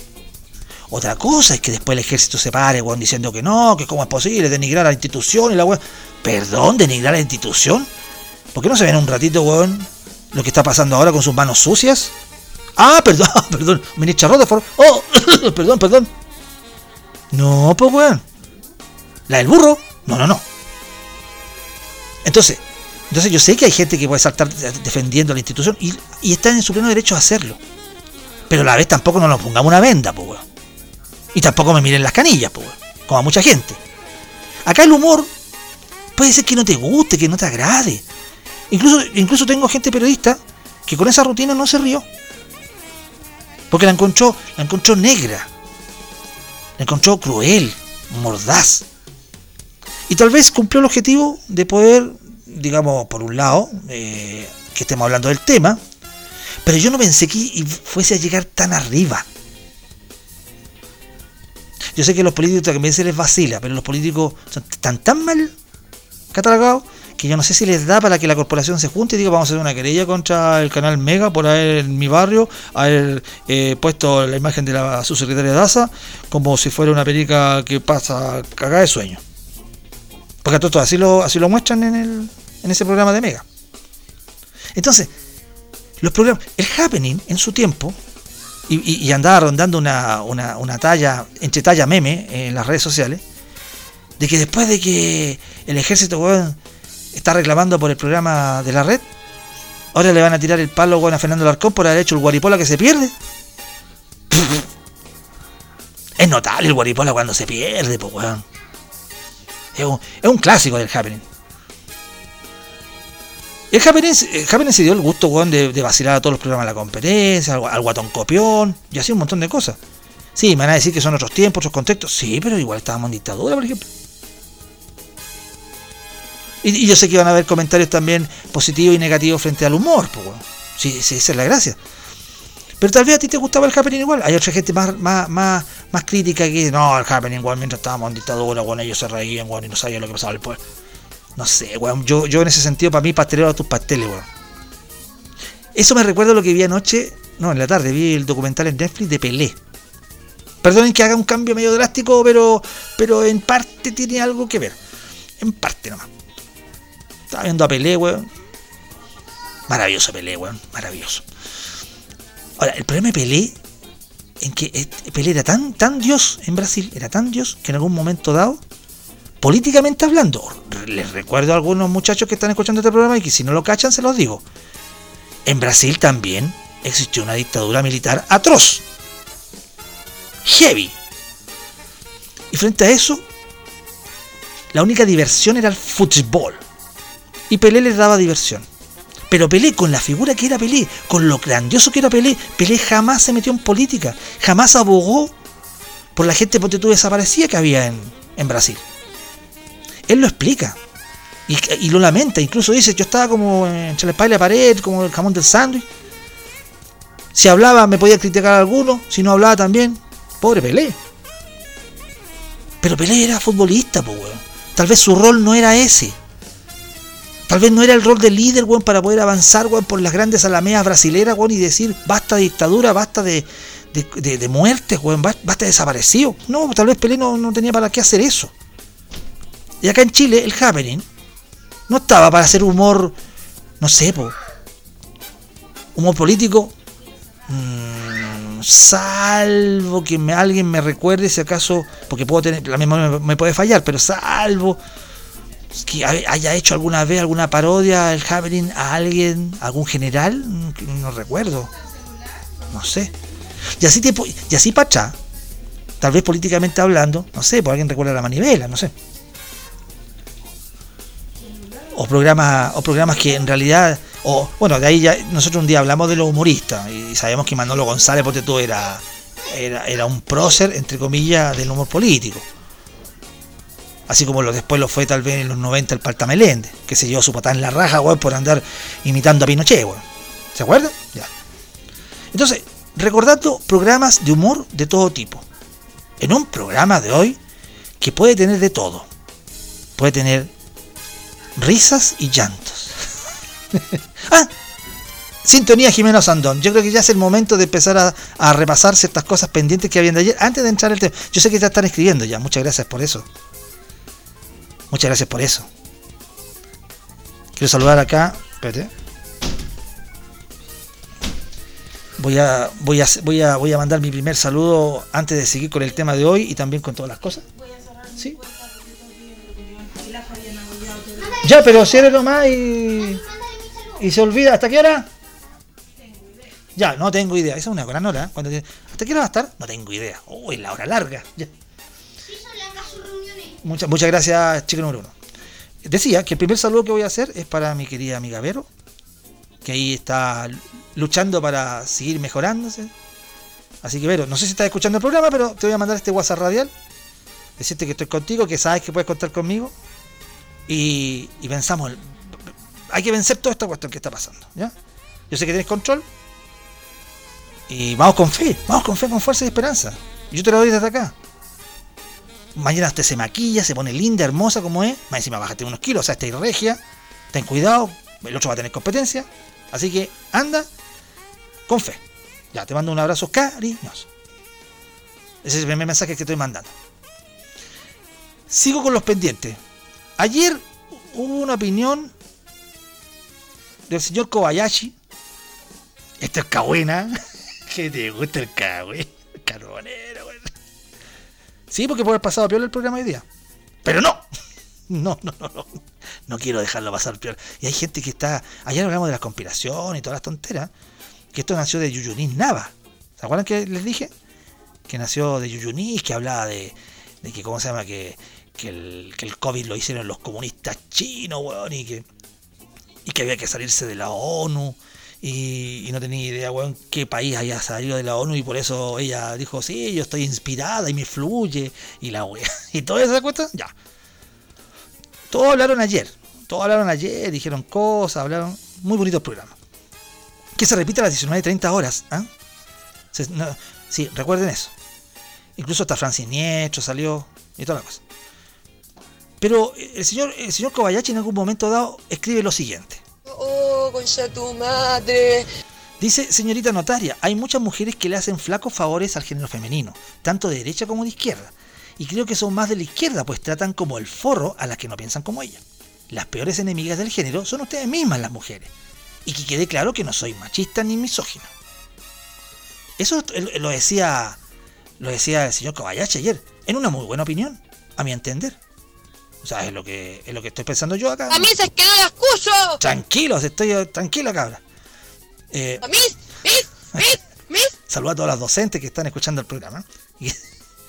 A: Otra cosa es que después el ejército se pare, weón, diciendo que no, que cómo es posible denigrar a la institución y la weón. Perdón, denigrar a la institución. ¿Por qué no se ven un ratito, weón, lo que está pasando ahora con sus manos sucias? Ah, perdón, <laughs> perdón, ministra Rutherford. Oh, <coughs> perdón, perdón. No, pues weón. La del burro. No, no, no. Entonces, entonces yo sé que hay gente que puede saltar defendiendo a la institución y, y está en su pleno derecho a hacerlo. Pero a la vez tampoco nos pongamos una venda, pues. Y tampoco me miren las canillas, pues. Como a mucha gente. Acá el humor puede ser que no te guste, que no te agrade. Incluso, incluso tengo gente periodista que con esa rutina no se rió. Porque la encontró, la encontró negra. La encontró cruel, mordaz. Y tal vez cumplió el objetivo de poder, digamos, por un lado, eh, que estemos hablando del tema, pero yo no pensé que fuese a llegar tan arriba. Yo sé que los políticos también se les vacila, pero los políticos tan tan mal catalogados que yo no sé si les da para que la corporación se junte y diga vamos a hacer una querella contra el canal Mega por haber en mi barrio haber eh, puesto la imagen de la subsecretaria Daza como si fuera una perica que pasa cagada de sueño. Porque a todos así lo, así lo muestran en, el, en ese programa de Mega. Entonces, los programas, el happening en su tiempo, y, andaba rondando una, una, talla, entre talla meme en las redes sociales, de que después de que el ejército está reclamando por el programa de la red, ahora le van a tirar el palo a Fernando Larcón por haber hecho el guaripola que se pierde. <laughs> Es notable el Guaripola cuando se pierde, pues, weón. Es un, es un clásico del happening. El happening, el happening se dio el gusto, weón, de, vacilar a todos los programas de la competencia, al, al guatón copión, y así un montón de cosas. Sí, me van a decir que son otros tiempos, otros contextos. Sí, pero igual estábamos en dictadura, por ejemplo. Y, yo sé que van a haber comentarios también positivos y negativos frente al humor, pues, weón. Sí, sí, esa es la gracia. Pero tal vez a ti te gustaba el happening igual. Hay otra gente más, más, más, más crítica que dice, no, el happening, weón, mientras estábamos en dictadura, weón, ellos se reían, weón, y no sabían lo que pasaba después. No sé, weón. Yo, yo en ese sentido, para mí, pastelero a tus pasteles, weón. Eso me recuerda a lo que vi anoche, no, en la tarde, vi el documental en Netflix de Pelé. Perdonen que haga un cambio medio drástico, pero, pero en parte tiene algo que ver. En parte nomás. Estaba viendo a Pelé, weón. Maravilloso Pelé, weón. Maravilloso. Ahora, el problema de Pelé, en que eh, Pelé era tan, tan dios en Brasil, era tan dios, que en algún momento dado, políticamente hablando, les recuerdo a algunos muchachos que están escuchando este programa y que si no lo cachan, se los digo. En Brasil también existió una dictadura militar atroz. Heavy. Y frente a eso, la única diversión era el fútbol. Y Pelé les daba diversión. Pero Pelé, con la figura que era Pelé, con lo grandioso que era Pelé, Pelé jamás se metió en política, jamás abogó por la gente ponte tú desaparecida que había en, en Brasil. Él lo explica. Y, lo lamenta, incluso dice, yo estaba como entre la espalda y la pared, como el jamón del sándwich. Si hablaba me podía criticar a alguno, si no hablaba también. Pobre Pelé. Pero Pelé era futbolista, pues, weón. Tal vez su rol no era ese. Tal vez no era el rol de líder, weón, para poder avanzar, weón, por las grandes alameas brasileras, weón, y decir, basta de dictadura, basta de, de, de, muertes, weón, basta de desaparecido. No, tal vez Pelé no, no tenía para qué hacer eso. Y acá en Chile, el happening no estaba para hacer humor, no sé, po, humor político, mm, salvo que alguien me recuerde si acaso, porque puedo tener, la memoria me, puede fallar, pero salvo que haya hecho alguna vez alguna parodia el happening a alguien, a algún general, no recuerdo, no sé. Y así, así Pachá, tal vez políticamente hablando, no sé, por alguien recuerda la manivela, no sé o programas o programas que en realidad o bueno de ahí ya nosotros un día hablamos de los humoristas y sabemos que Manolo González porque era, era era un prócer entre comillas del humor político así como lo después lo fue tal vez en los 90 el Palta Meléndez que se llevó su patada en la raja weón, por andar imitando a Pinochet weón. ¿se acuerdan? ya entonces recordando programas de humor de todo tipo en un programa de hoy que puede tener de todo puede tener risas y llantos. <laughs> ah, sintonía Jimeno Sandón. Yo creo que ya es el momento de empezar a, a, repasar ciertas cosas pendientes que habían de ayer antes de entrar el tema. Yo sé que ya están escribiendo ya. Muchas gracias por eso. Muchas gracias por eso. Quiero saludar acá. Espérate. Voy a, voy, a, voy, a, voy a mandar mi primer saludo antes de seguir con el tema de hoy y también con todas las cosas. ¿Sí? Ya, pero cierre nomás y. Y se olvida. ¿Hasta qué hora? Ya, no tengo idea. Esa es una gran hora. ¿eh? ¿Hasta qué hora va a estar? No tengo idea. Uy, la hora larga. Ya. Muchas gracias, chico número uno. Decía que el primer saludo que voy a hacer es para mi querida amiga Vero, que ahí está luchando para seguir mejorándose. Así que Vero, no sé si estás escuchando el programa, pero te voy a mandar este WhatsApp radial. Decirte que estoy contigo, que sabes que puedes contar conmigo y, y, pensamos, hay que vencer toda esta cuestión que está pasando. ¿ya? Yo sé que tienes control y vamos con fe, vamos con fe, con fuerza y esperanza. Yo te lo doy desde acá. Mañana usted se maquilla, se pone linda, hermosa como es. Más encima bájate unos kilos, o sea, está regia. Ten cuidado, el otro va a tener competencia. Así que anda con fe. Ya, te mando un abrazo cariñoso. Ese es el primer mensaje que estoy mandando. Sigo con los pendientes. Ayer hubo una opinión del señor Kobayashi. Esto es cabuena. <laughs> que te gusta el cagüe. Carbonero, güey. Sí, porque puede haber pasado peor el programa hoy día. Pero no. <laughs> No, no, no, no. No quiero dejarlo pasar peor. Y hay gente que está. Ayer hablamos de la conspiración y todas las tonteras. Que esto nació de Yuyunis Nava. ¿Se acuerdan que les dije? que nació de Yuyunis, que hablaba de, de que, ¿cómo se llama? Que, que, el, que el COVID lo hicieron los comunistas chinos, weón, y que, y que había que salirse de la ONU. Y, no tenía idea, weón, qué país haya salido de la ONU y por eso ella dijo, sí, yo estoy inspirada y me fluye y la wea. <laughs> Y toda esa cuesta, ya. Todos hablaron ayer, todos hablaron ayer, dijeron cosas, hablaron, muy bonito el programa. Que se repite a las 19.30 horas, ¿ah? Se- sí, recuerden eso. Incluso hasta Francis Nietro salió y toda la cosa. Pero el señor, el señor Kobayashi en algún momento dado escribe lo siguiente.
E: Oh, concha tu madre.
A: Dice, señorita notaria, hay muchas mujeres que le hacen flacos favores al género femenino, tanto de derecha como de izquierda. Y creo que son más de la izquierda, pues tratan como el forro a las que no piensan como ella. Las peores enemigas del género son ustedes mismas las mujeres. Y que quede claro que no soy machista ni misógino. Eso lo decía lo decía el señor Kobayashi ayer, en una muy buena opinión, a mi entender. O sea, es lo que, es lo que estoy pensando yo acá.
E: A mí es que no la escucho.
A: Tranquilos, estoy tranquila, cabra. Eh,
E: A mí, mis, mis, mis. <laughs>
A: Saluda a todas las docentes que están escuchando el programa. <laughs> Y-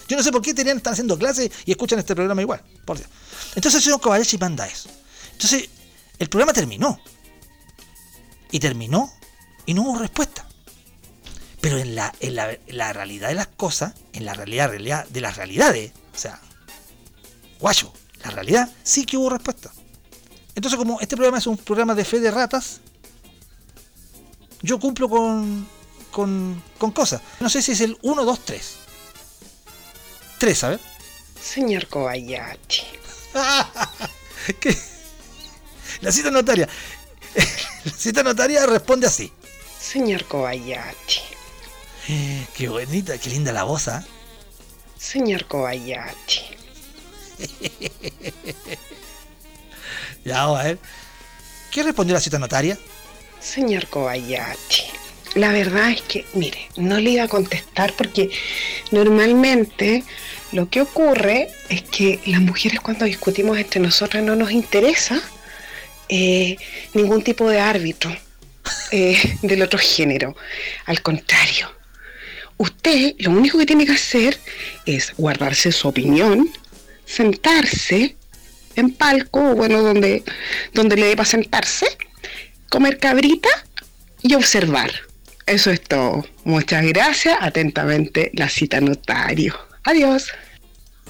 A: yo no sé por qué tenían, están haciendo clases y escuchan este programa igual. Por Dios. Entonces señor Kobayashi manda eso. Entonces, el programa terminó. Y terminó y no hubo respuesta. Pero en la, en la, en la realidad de las cosas, en la realidad, realidad de las realidades, o sea, guacho, la realidad sí que hubo respuesta. Entonces, como este programa es un programa de fe de ratas, yo cumplo con, con, con cosas. No sé si es el 1, 2, 3. 3, a ver.
D: Señor Kobayashi. <laughs>
A: ¿Qué? La cita notaria. <laughs> La cita notaria responde así.
D: Señor Kobayashi.
A: Qué bonita, qué linda la voz, ¿ah?
D: Señor Kobayashi. <laughs>
A: Ya, a ver. ¿Qué respondió la cita notaria?
D: Señor Kobayashi. La verdad es que, mire, no le iba a contestar porque normalmente lo que ocurre es que las mujeres cuando discutimos entre nosotras no nos interesa eh, ningún tipo de árbitro eh, <laughs> del otro género. Al contrario, usted lo único que tiene que hacer es guardarse su opinión, sentarse en palco, o bueno, donde, donde le dé para sentarse, comer cabrita y observar. Eso es todo. Muchas gracias. Atentamente, la cita notario. Adiós.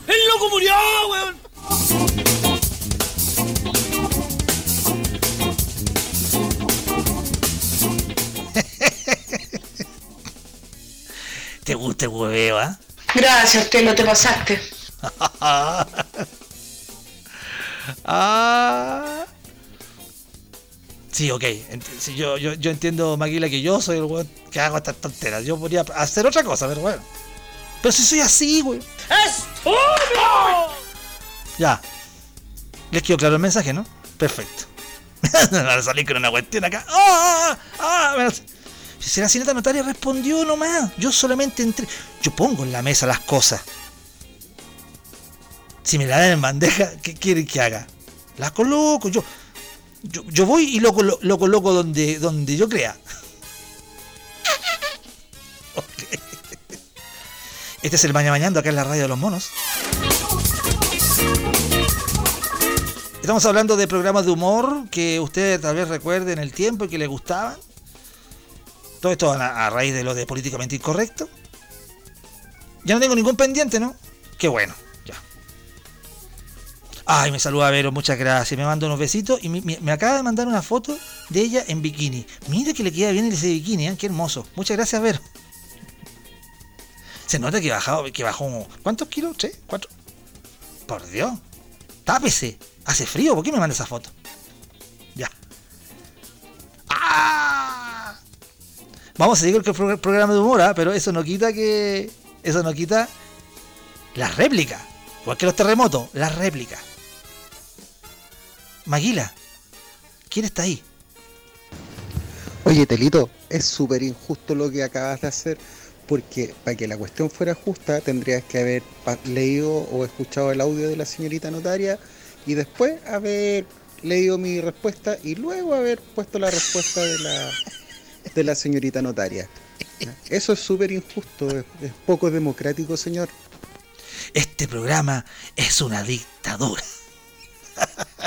F: ¡El loco murió, weón! <laughs>
A: ¿Te gusta el hueveo, ah?
D: Gracias, te lo te pasaste. <laughs>
A: ah. Sí, ok. Yo, yo, yo entiendo, Maquila, que yo soy el weón que hago estas tonteras. Yo podría hacer otra cosa, pero bueno. Pero si soy así, güey.
F: ¡Estúpido!
A: Ya. Les quedó claro el mensaje, ¿no? Perfecto. <laughs> Me van a salir con una cuestión acá. ¡Ah! ¡Ah! ¡Ah! Si la señorita notaria respondió nomás. Yo solamente entré. Yo pongo en la mesa las cosas. Si me la dan en bandeja, ¿qué quieren que haga? Las coloco. Yo, yo, voy y lo, lo coloco donde, donde yo crea. <laughs> Este es el Maña Mañando acá en la radio de los monos. Estamos hablando de programas de humor que ustedes tal vez recuerden el tiempo y que les gustaban. Todo esto a, raíz de lo de políticamente incorrecto. Ya no tengo ningún pendiente, ¿no? Qué bueno. Ay, me saluda Vero, muchas gracias. Me manda unos besitos y me, acaba de mandar una foto de ella en bikini. Mira que le queda bien ese bikini, ¿eh? qué hermoso. Muchas gracias, Vero. Se nota que bajado, que bajó. ¿Cuántos kilos? ¿Tres? ¿Cuatro? Por Dios. Tápese. Hace frío, ¿por qué me manda esa foto? Ya. ¡Ah! Vamos a seguir con el pro- programa de humor, ¿ah? pero eso no quita que. Eso no quita la réplica. Igual que los terremotos, la réplica. Maguila, ¿quién está ahí?
G: Oye, Telito, es súper injusto lo que acabas de hacer, porque para que la cuestión fuera justa tendrías que haber leído o escuchado el audio de la señorita notaria y después haber leído mi respuesta y luego haber puesto la respuesta de la, de la señorita notaria. Eso es súper injusto, es, es poco democrático, señor.
A: Este programa es una dictadura. <laughs>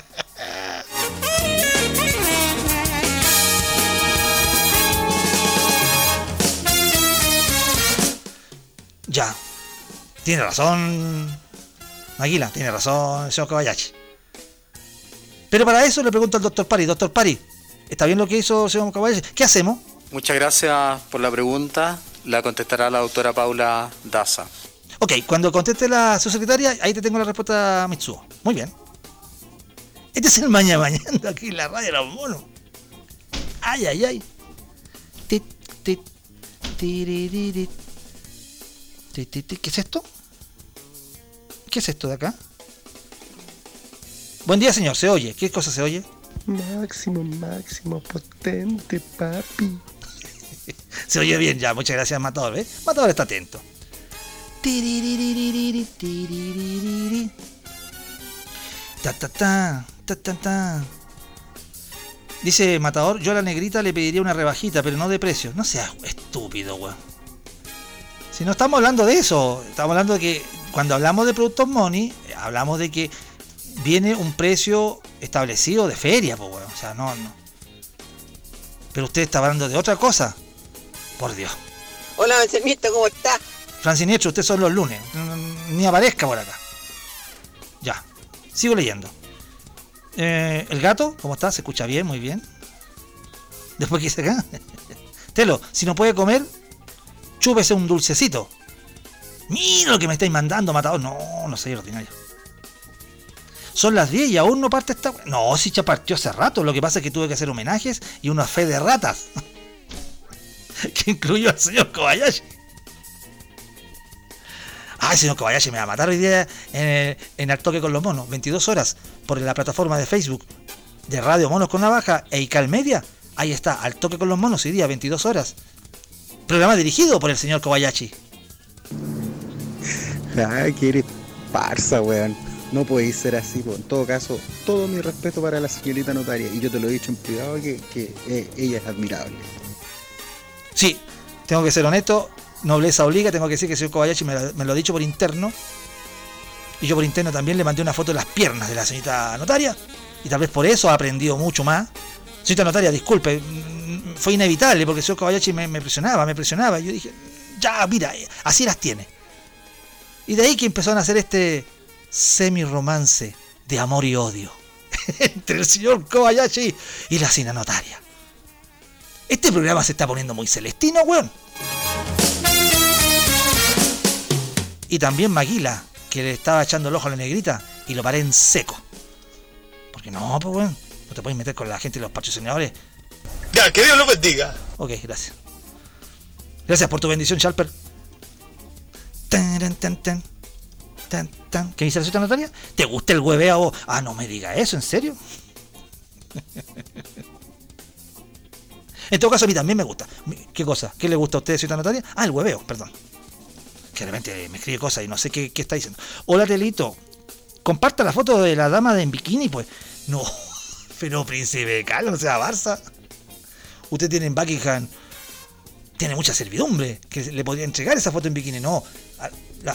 A: Ya. Tiene razón. Maguila, tiene razón el señor Kobayashi. Pero para eso le pregunto al doctor Pari. Doctor Pari, ¿está bien lo que hizo el señor Kobayashi? ¿Qué hacemos?
H: Muchas gracias por la pregunta. La contestará la doctora Paula Daza.
A: Ok, cuando conteste la su secretaria, ahí te tengo la respuesta, Mitsuo. Muy bien. Este es el maña mañando aquí en la radio de los monos. Ay, ay, ay. Tit, tit, tiriririt. ¿Qué es esto? ¿Qué es esto de acá? Buen día, señor. ¿Se oye? ¿Qué cosa se oye?
G: Máximo, máximo, potente, papi. <laughs>
A: Se oye bien ya. Muchas gracias, Matador. ¿ves? Matador está atento. Ta ta ta, ta ta ta. Dice Matador, yo a la negrita le pediría una rebajita, pero no de precio. No seas estúpido, weón. Si no estamos hablando de eso, estamos hablando de que cuando hablamos de productos money, hablamos de que viene un precio establecido de feria, pues, weón. O sea, no, no. Pero usted está hablando de otra cosa. Por Dios.
C: Hola, Bencenito, ¿cómo está?
A: Francinietro, usted son los lunes. Ni aparezca por acá. Ya. Sigo leyendo. Eh, el gato, ¿cómo está? ¿Se escucha bien? Muy bien. Después que hice acá. <laughs> Telo, si no puede comer, chúpese un dulcecito. Mira lo que me estáis mandando, matador. No, no soy ordinario. Son las 10 y aún no parte esta. No, si ya partió hace rato. Lo que pasa es que tuve que hacer homenajes y una fe de ratas. <laughs> que incluyó al señor Kobayashi. Ay, señor Kobayashi me va a matar hoy día en, el- en Al Toque con los Monos. 22 horas por la plataforma de Facebook de Radio Monos con Navaja e Ical Media. Ahí está, Al Toque con los Monos, hoy día, 22 horas. Programa dirigido por el señor Kobayashi.
G: Ah, que eres parsa, weón. No podéis ser así, po. En todo caso, todo mi respeto para la señorita notaria. Y yo te lo he dicho en privado que, que, eh, ella es admirable.
A: Sí, tengo que ser honesto, nobleza obliga, tengo que decir que el señor Kobayashi me, lo- me lo ha dicho por interno. Y yo por interno también le mandé una foto de las piernas de la señorita notaria. Y tal vez por eso ha aprendido mucho más. Señorita notaria, disculpe, mm, fue inevitable porque el señor Kobayashi me, presionaba, me presionaba. Y yo dije, ya, mira, eh, así las tiene. Y de ahí que empezaron a hacer este semi-romance de amor y odio <laughs> entre el señor Kobayashi y la señora notaria. Este programa se está poniendo muy celestino, weón. Y también Maguila, que le estaba echando el ojo a la negrita y lo paré en seco. Porque no, pues weón, no te puedes meter con la gente y los patrocinadores.
F: Ya, que Dios lo bendiga.
A: Ok, gracias. Gracias por tu bendición, Sharper. Tan, tan, tan, tan, tan. ¿Qué dice la señora Natalia? ¿Te gusta el hueveo? Ah, no me diga eso, ¿en serio? <laughs> En todo caso, a mí también me gusta. ¿Qué cosa? ¿Qué le gusta a usted, señora Natalia? Ah, el hueveo, perdón. Que de repente me escribe cosas y no sé qué, qué está diciendo. Hola, Telito. Comparta la foto de la dama de en bikini, pues. No, pero príncipe Carlos, o sea, Barça. Usted tiene en Buckingham, tiene mucha servidumbre, que le podría entregar esa foto en bikini. No, la,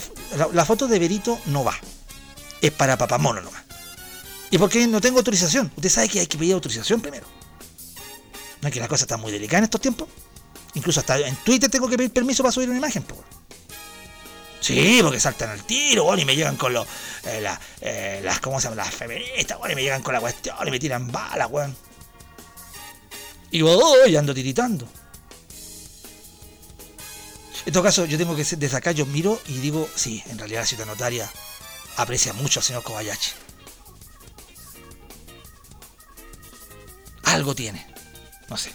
A: la- foto de Berito no va. Es para papamono nomás. ¿Y por qué no tengo autorización? Usted sabe que hay que pedir autorización primero. No es que la cosa está muy delicada en estos tiempos. Incluso hasta en Twitter tengo que pedir permiso para subir una imagen. po. Sí, porque saltan al tiro, bueno, y me llegan con los, eh, eh, las, ¿cómo se llama? Las feministas, bueno, y me llegan con la cuestión y me tiran balas, weón. Y voy, ando tiritando. En todo caso, yo tengo que ser, desde acá yo miro y digo, sí, en realidad la ciudad notaria aprecia mucho al señor Kobayashi. Algo tiene. No sé.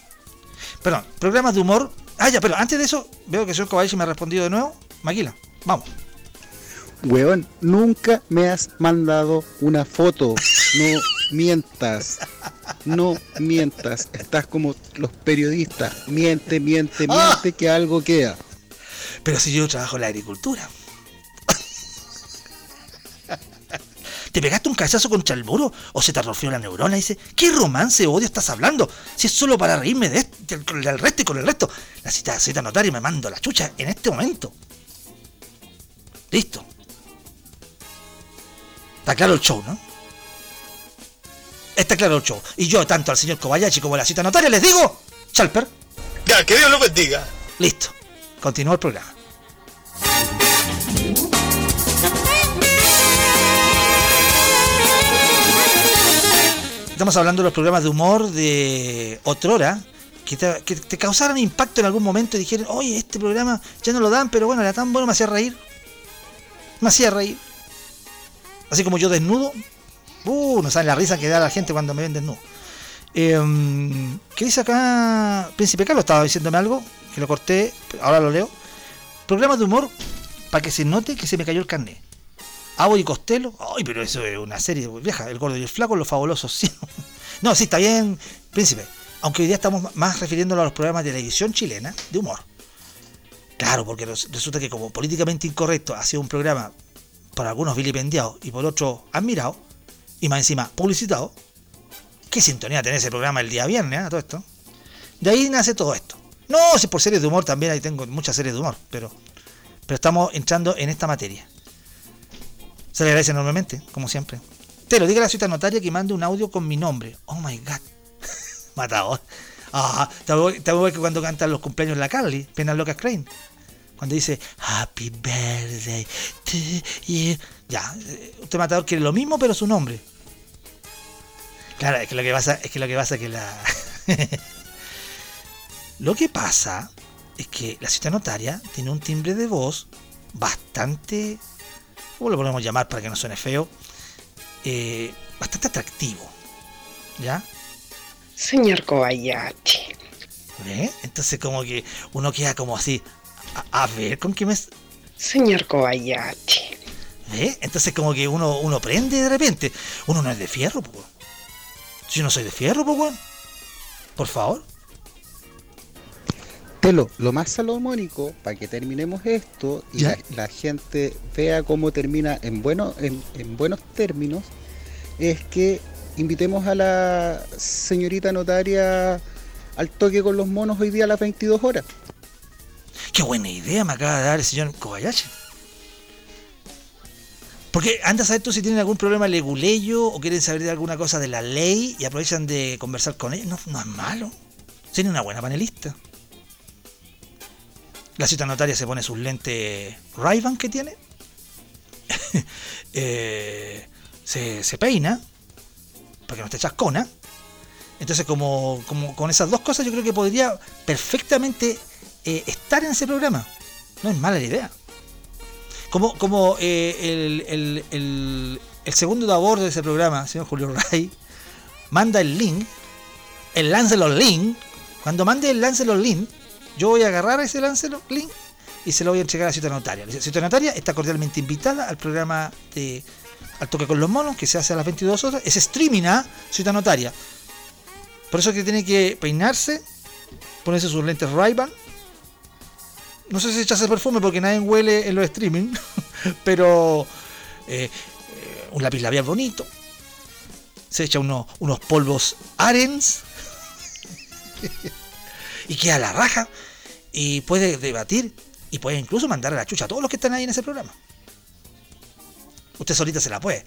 A: Perdón, programas de humor. Ah, ya, pero antes de eso, veo que el señor Kobayashi me ha respondido de nuevo. Maquila, vamos.
G: Weón, nunca me has mandado una foto. No mientas. No mientas. Estás como los periodistas. Miente, miente,
A: Ah.
G: miente que algo queda.
A: Pero si yo trabajo en la agricultura. ¿Te pegaste un cabezazo contra el muro? ¿O se te atrofió la neurona? Y dice, ¿qué romance odio estás hablando? Si es solo para reírme de, est- el, con el resto y con el resto. La cita, cita notaria y me mando la chucha en este momento. Listo. Está claro el show, ¿no? Está claro el show. Y yo, tanto al señor Kobayashi como a la cita notaria, les digo, Chalper,
F: Ya, que Dios lo bendiga.
A: listo. Continúa el programa. Estamos hablando de los programas de humor de otrora que te, que te causaron impacto en algún momento y dijeron, oye, este programa ya no lo dan, pero bueno, era tan bueno, me hacía reír. Me hacía reír. Así como yo desnudo. Uh, no saben la risa que da la gente cuando me ven desnudo. Eh, ¿Qué dice acá? Príncipe Carlos estaba diciéndome algo, que lo corté, ahora lo leo. Programas de humor para que se note que se me cayó el carnet. Abo y Costello. Ay, pero eso es una serie vieja. El gordo y el flaco, los fabulosos. <laughs> No, sí, está bien, príncipe. Aunque hoy día estamos más refiriéndonos a los programas de televisión chilena de humor. Claro, porque res- resulta que como políticamente incorrecto ha sido un programa por algunos vilipendiado y por otros admirado, y más encima publicitado, qué sintonía tener ese programa el día viernes, ¿eh? todo esto. De ahí nace todo esto. No, si por series de humor también ahí tengo muchas series de humor, pero, pero estamos entrando en esta materia. Se le agradece enormemente, como siempre. Te lo diga la cita notaria que mande un audio con mi nombre. Oh my god. <laughs> Matador. Ah, te voy voy que cuando cantan los cumpleaños la Carly, Penas Locas Crane. Cuando dice Happy Birthday to you. Ya, eh, usted matador quiere lo mismo, pero su nombre. Claro, es que lo que pasa es que lo que pasa es que la. <laughs> lo que pasa es que la cita notaria tiene un timbre de voz bastante. ¿Cómo lo podemos llamar para que no suene feo? Eh, bastante atractivo. ¿Ya?
D: Señor Kobayashi.
A: ¿Ve? Entonces como que uno queda como así. A, a ver, ¿con qué me...?
D: Señor Kobayashi.
A: ¿Ve? Entonces como que uno, uno prende de repente. Uno no es de fierro, pues. Si yo no soy de fierro, pues, weón. Por favor.
G: Telo, lo más salomónico, para que terminemos esto y la, la gente vea cómo termina en, bueno, en, en buenos términos, es que invitemos a la señorita notaria al toque con los monos hoy día a las 22 horas.
A: Qué buena idea me acaba de dar el señor Kobayashi. Porque anda a saber tú si tienen algún problema leguleyo o quieren saber de alguna cosa de la ley y aprovechan de conversar con él. No, no es malo. Tiene una buena panelista. La cita notaria se pone sus lentes ray que tiene. <laughs> Eh, se, se peina para que no esté chascona. Entonces, como, como con esas dos cosas, yo creo que podría perfectamente eh, estar en ese programa. No es mala la idea. Como, como eh, el, el, el, segundo de a bordo de ese programa, señor Julio Ray, manda el link, el Lancelot link. Cuando mande el Lancelot link, yo voy a agarrar ese Lancelot link y se lo voy a entregar a la ciudad notaria. La ciudad notaria está cordialmente invitada al programa de Al Toque con los Monos, que se hace a las 22 horas. Es streaming a ciudad notaria. Por eso que tiene que peinarse, ponerse sus lentes ray No sé si echarse perfume porque nadie huele en los streaming, <laughs> pero eh, eh, un lápiz labial bonito. Se echa uno- unos polvos Arens <laughs> y queda la raja y puede debatir y puede incluso mandar a la chucha a todos los que están ahí en ese programa. Usted solita se la puede.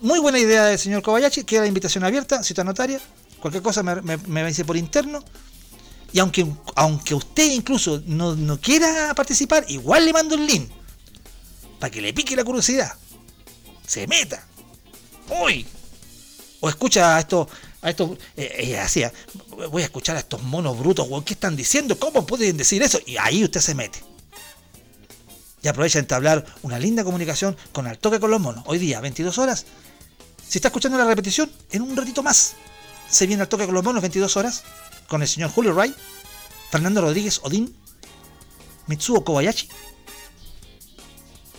A: Muy buena idea del señor Kobayashi, queda la invitación abierta, cita notaria, cualquier cosa me, me, me dice por interno. Y aunque, aunque usted incluso no, no quiera participar, igual le mando el link. Para que le pique la curiosidad. Se meta. Uy. O escucha a estos. A estos eh, ella hacía. Voy a escuchar a estos monos brutos. ¿Qué están diciendo? ¿Cómo pueden decir eso? Y ahí usted se mete. Y aprovecha de entablar una linda comunicación con Al Toque con los Monos. Hoy día, 22 horas. Si está escuchando la repetición, en un ratito más se viene Al Toque con los Monos, 22 horas, con el señor Julio Ray, Fernando Rodríguez Odín, Mitsuo Kobayashi,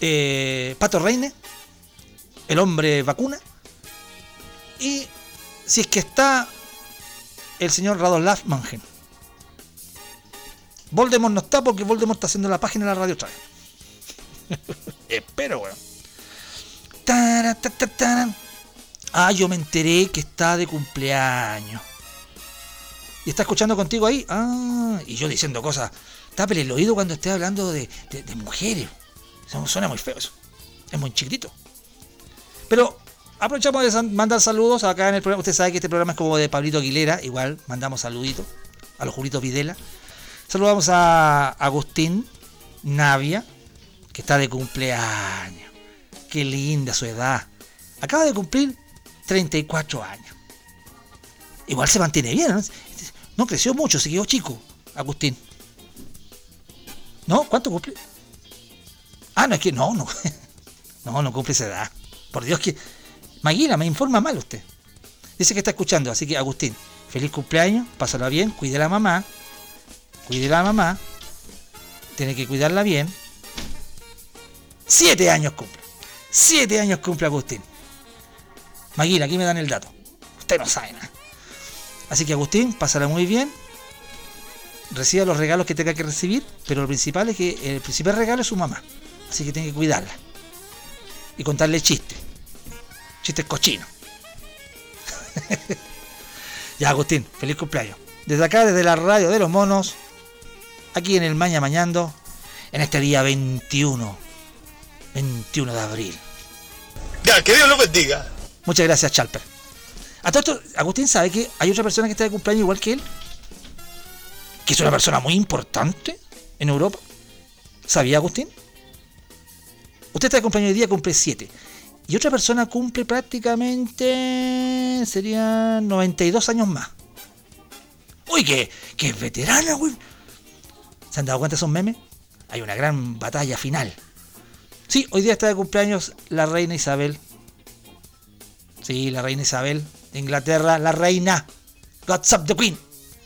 A: eh, Pato Reine, el hombre vacuna, y si es que está el señor Radoslav Mangen. Voldemort no está porque Voldemort está haciendo la página de la radio otra. <laughs> Espero, weón. Tara. Ah, yo me enteré que está de cumpleaños. Y está escuchando contigo ahí. Ah, y yo diciendo cosas. Tápele el oído cuando esté hablando de, mujeres. Eso Suena muy feo eso. Es muy chiquitito. Pero aprovechamos de mandar saludos acá en el programa. Usted sabe que este programa es como de Pablito Aguilera. Igual mandamos saluditos a los Julitos Videla. Saludamos a Agustín Navia, que está de cumpleaños. Qué linda su edad. Acaba de cumplir 34 años. Igual se mantiene bien. No creció mucho, se quedó chico, Agustín. ¿No? ¿Cuánto cumple? Ah, no, es que no, no. <laughs> No, no cumple esa edad. Por Dios que... Maguila, me informa mal usted. Dice que está escuchando, así que Agustín, feliz cumpleaños, pásala bien, cuide a la mamá, cuide a la mamá, tiene que cuidarla bien. Siete años cumple. Siete años cumple Agustín. Maguila, aquí me dan el dato. Usted no sabe nada. Así que Agustín, pásala muy bien. Reciba los regalos que tenga que recibir, pero lo principal es que el principal regalo es su mamá. Así que tiene que cuidarla. Y contarle chistes. Chistes cochinos. <laughs> ya, Agustín, feliz cumpleaños. Desde acá, desde la radio de los monos, aquí en el Maña Mañando, en este día 21, 21 de abril.
F: Ya, que Dios lo bendiga.
A: Muchas gracias, Chalper. A todo esto, Agustín sabe que hay otra persona que está de cumpleaños igual que él, que es una persona muy importante en Europa. ¿Sabía, Agustín? Usted está de cumpleaños hoy día, cumple 7. Y otra persona cumple prácticamente. serían 92 años más. Uy, que, que veterana, güey. ¿Se han dado cuenta de esos memes? Hay una gran batalla final. Sí, hoy día está de cumpleaños la reina Isabel. Sí, la reina Isabel de Inglaterra, la reina. God's up the Queen.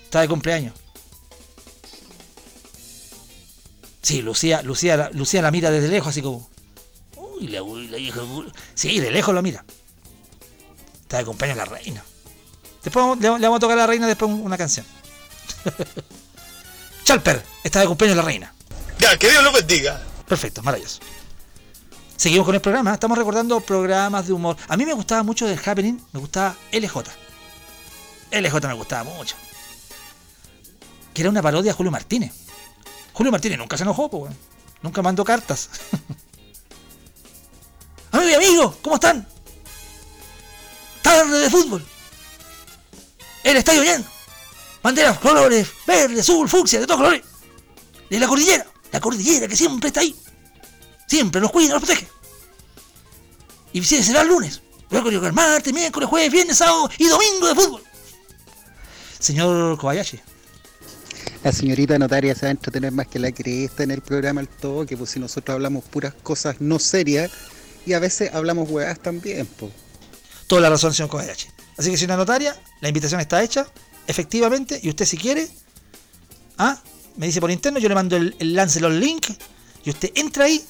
A: Está de cumpleaños. Sí, Lucía, Lucía, la- Lucía la mira desde lejos, así como. Uy, la, la hija. uy". Sí, de lejos lo mira. Está de cumpleaños la reina. Después le, le vamos a tocar a la reina después un- una canción. <laughs> Chalper, está de cumpleaños la reina.
F: Ya, que Dios lo bendiga.
A: Perfecto, maravilloso. Seguimos con el programa. Estamos recordando programas de humor. A mí me gustaba mucho del Happening. Me gustaba LJ. LJ me gustaba mucho. Que era una parodia a Julio Martínez. Julio Martínez nunca se enojó, pues. Nunca mandó cartas. <laughs> Amigo y amigo, ¿cómo están? Tarde de fútbol. El estadio lleno. Banderas, colores, verde, azul, fucsia, de todos colores. De la cordillera. La cordillera que siempre está ahí. Siempre nos cuida, nos protege. Y si será el lunes. Luego el martes, miércoles, jueves, viernes, sábado y domingo de fútbol. Señor Kobayashi.
G: La señorita notaria se va a entretener más que la cresta en el programa El Toque, pues si nosotros hablamos puras cosas no serias y a veces hablamos hueás también, pues.
A: Toda la razón, señor Kobayashi. Así que, señora notaria, la invitación está hecha, efectivamente, y usted si quiere, ah, me dice por interno, yo le mando el, el Lancelot link, y usted entra ahí,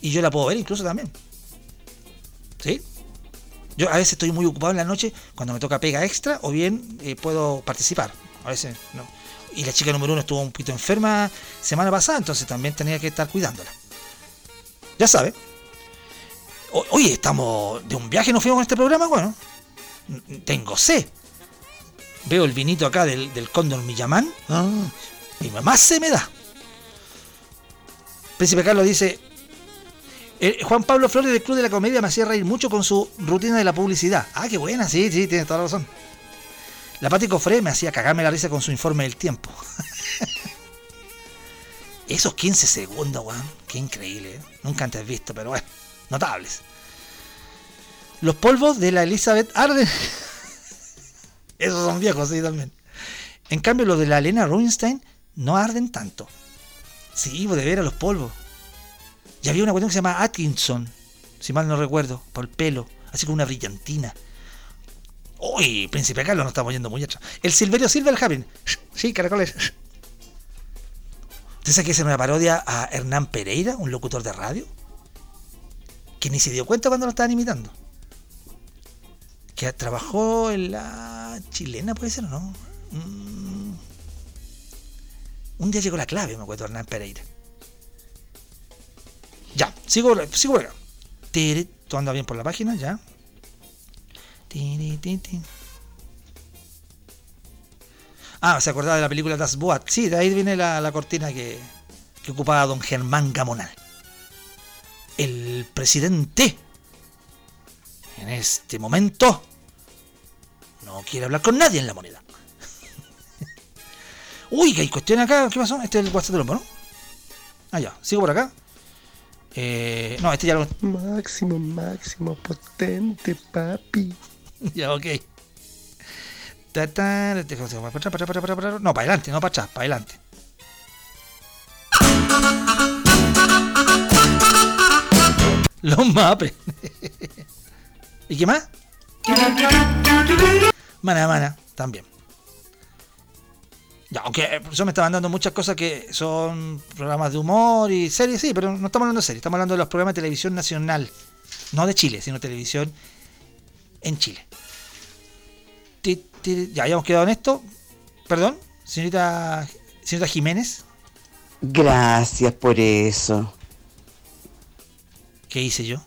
A: y yo la puedo ver incluso también. ¿Sí? Yo a veces estoy muy ocupado en la noche cuando me toca pega extra, o bien eh, puedo participar. A veces no. Y la chica número uno estuvo un poquito enferma semana pasada, entonces también tenía que estar cuidándola. Ya sabe. O- Oye, estamos de un viaje, nos fuimos con este programa, bueno. Tengo sed. Veo el vinito acá del, del cóndor Millamán. Ah, y más se me da. Príncipe Carlos dice. Eh, Juan Pablo Flores del Club de la Comedia me hacía reír mucho con su rutina de la publicidad. Ah, qué buena, sí, sí, tienes toda la razón. La Pati Cofré me hacía cagarme la risa con su informe del tiempo. <laughs> Esos 15 segundos, weón. Qué increíble. ¿eh? Nunca antes visto, pero bueno. Notables. Los polvos de la Elizabeth arden. <laughs> Esos son viejos, sí, también. En cambio, los de la Elena Rubinstein no arden tanto. Sí, pues de ver a los polvos. Y había una cuestión que se llama Atkinson, si mal no recuerdo, por el pelo, así como una brillantina. Uy, Príncipe Carlos, nos estamos yendo muy atrás. El Silverio Silver Haven. Sí, caracoles. ¿Usted sabe es una parodia a Hernán Pereira, un locutor de radio? Que ni se dio cuenta cuando lo estaban imitando. Que trabajó en la chilena, puede ser o no. Mm. Un día llegó la clave, me acuerdo, Hernán Pereira. Ya, sigo, sigo por acá. ¿Tú andas bien por la página? Ya. Ah, se acordaba de la película Das Boat. Sí, de ahí viene la, la cortina que, que ocupaba don Germán Gamonal. El presidente, en este momento, no quiere hablar con nadie en la moneda. <laughs> Uy, que hay cuestión acá. ¿Qué pasó? Este es el WhatsApp del hombre, ¿no? Ah, ya. Sigo por acá. Eh, no, este ya lo.
G: Máximo, máximo, potente, papi.
A: ya, ok. No, para adelante, no para atrás, para adelante. Los mapes. ¿Y qué más? Mana, mana, también. Ya, aunque eh, yo me estaban dando muchas cosas que son programas de humor y series, sí, pero no estamos hablando de series, estamos hablando de los programas de televisión nacional. No de Chile, sino televisión en Chile. Ya habíamos quedado en esto. Perdón, señorita, señorita Jiménez,
I: Gracias por eso.
A: ¿qué hice yo?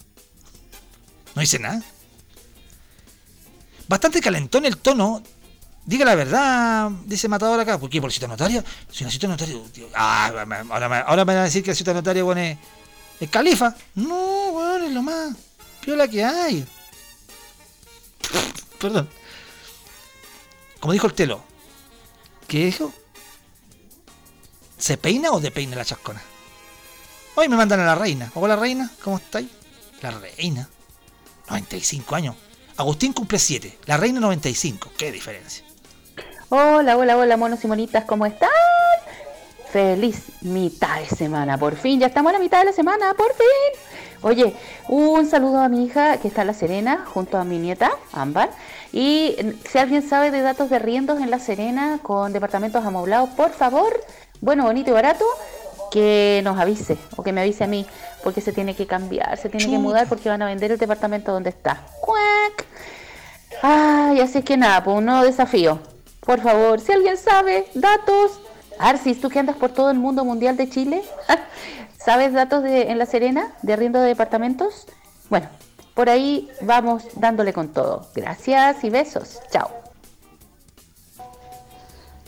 A: No hice nada. Bastante calentón el tono. Diga la verdad, dice Matador acá. ¿Por qué? ¿Por cita notaria? Si la cita notaria. tío, Ah, ahora me van a decir que la cita notaria, bueno, es, es califa. No, bueno, es lo más piola que hay. <laughs> Perdón. Como dijo el telo. ¿Qué dijo? ¿Se peina o depeina la chascona? Hoy me mandan a la reina. Hola reina, ¿cómo estáis? La reina. 95 años. Agustín cumple 7. La reina 95. Qué diferencia.
J: Hola, hola, hola, monos y monitas, ¿cómo están? Feliz mitad de semana, por fin, ya estamos a la mitad de la semana, por fin. Oye, un saludo a mi hija que está en La Serena, junto a mi nieta, Ámbar. Y si alguien sabe de datos de riendos en La Serena con departamentos amoblados, por favor, bueno, bonito y barato, que nos avise, o que me avise a mí, porque se tiene que cambiar, se tiene que mudar porque van a vender el departamento donde está. ¡Cuac! Ay, así es que nada, pues un nuevo desafío. Por favor, si alguien sabe, datos. Arcis, tú que andas por todo el mundo mundial de Chile, <laughs> ¿sabes datos de, en La Serena de arriendo de departamentos? Bueno, por ahí vamos dándole con todo. Gracias y besos. Chao.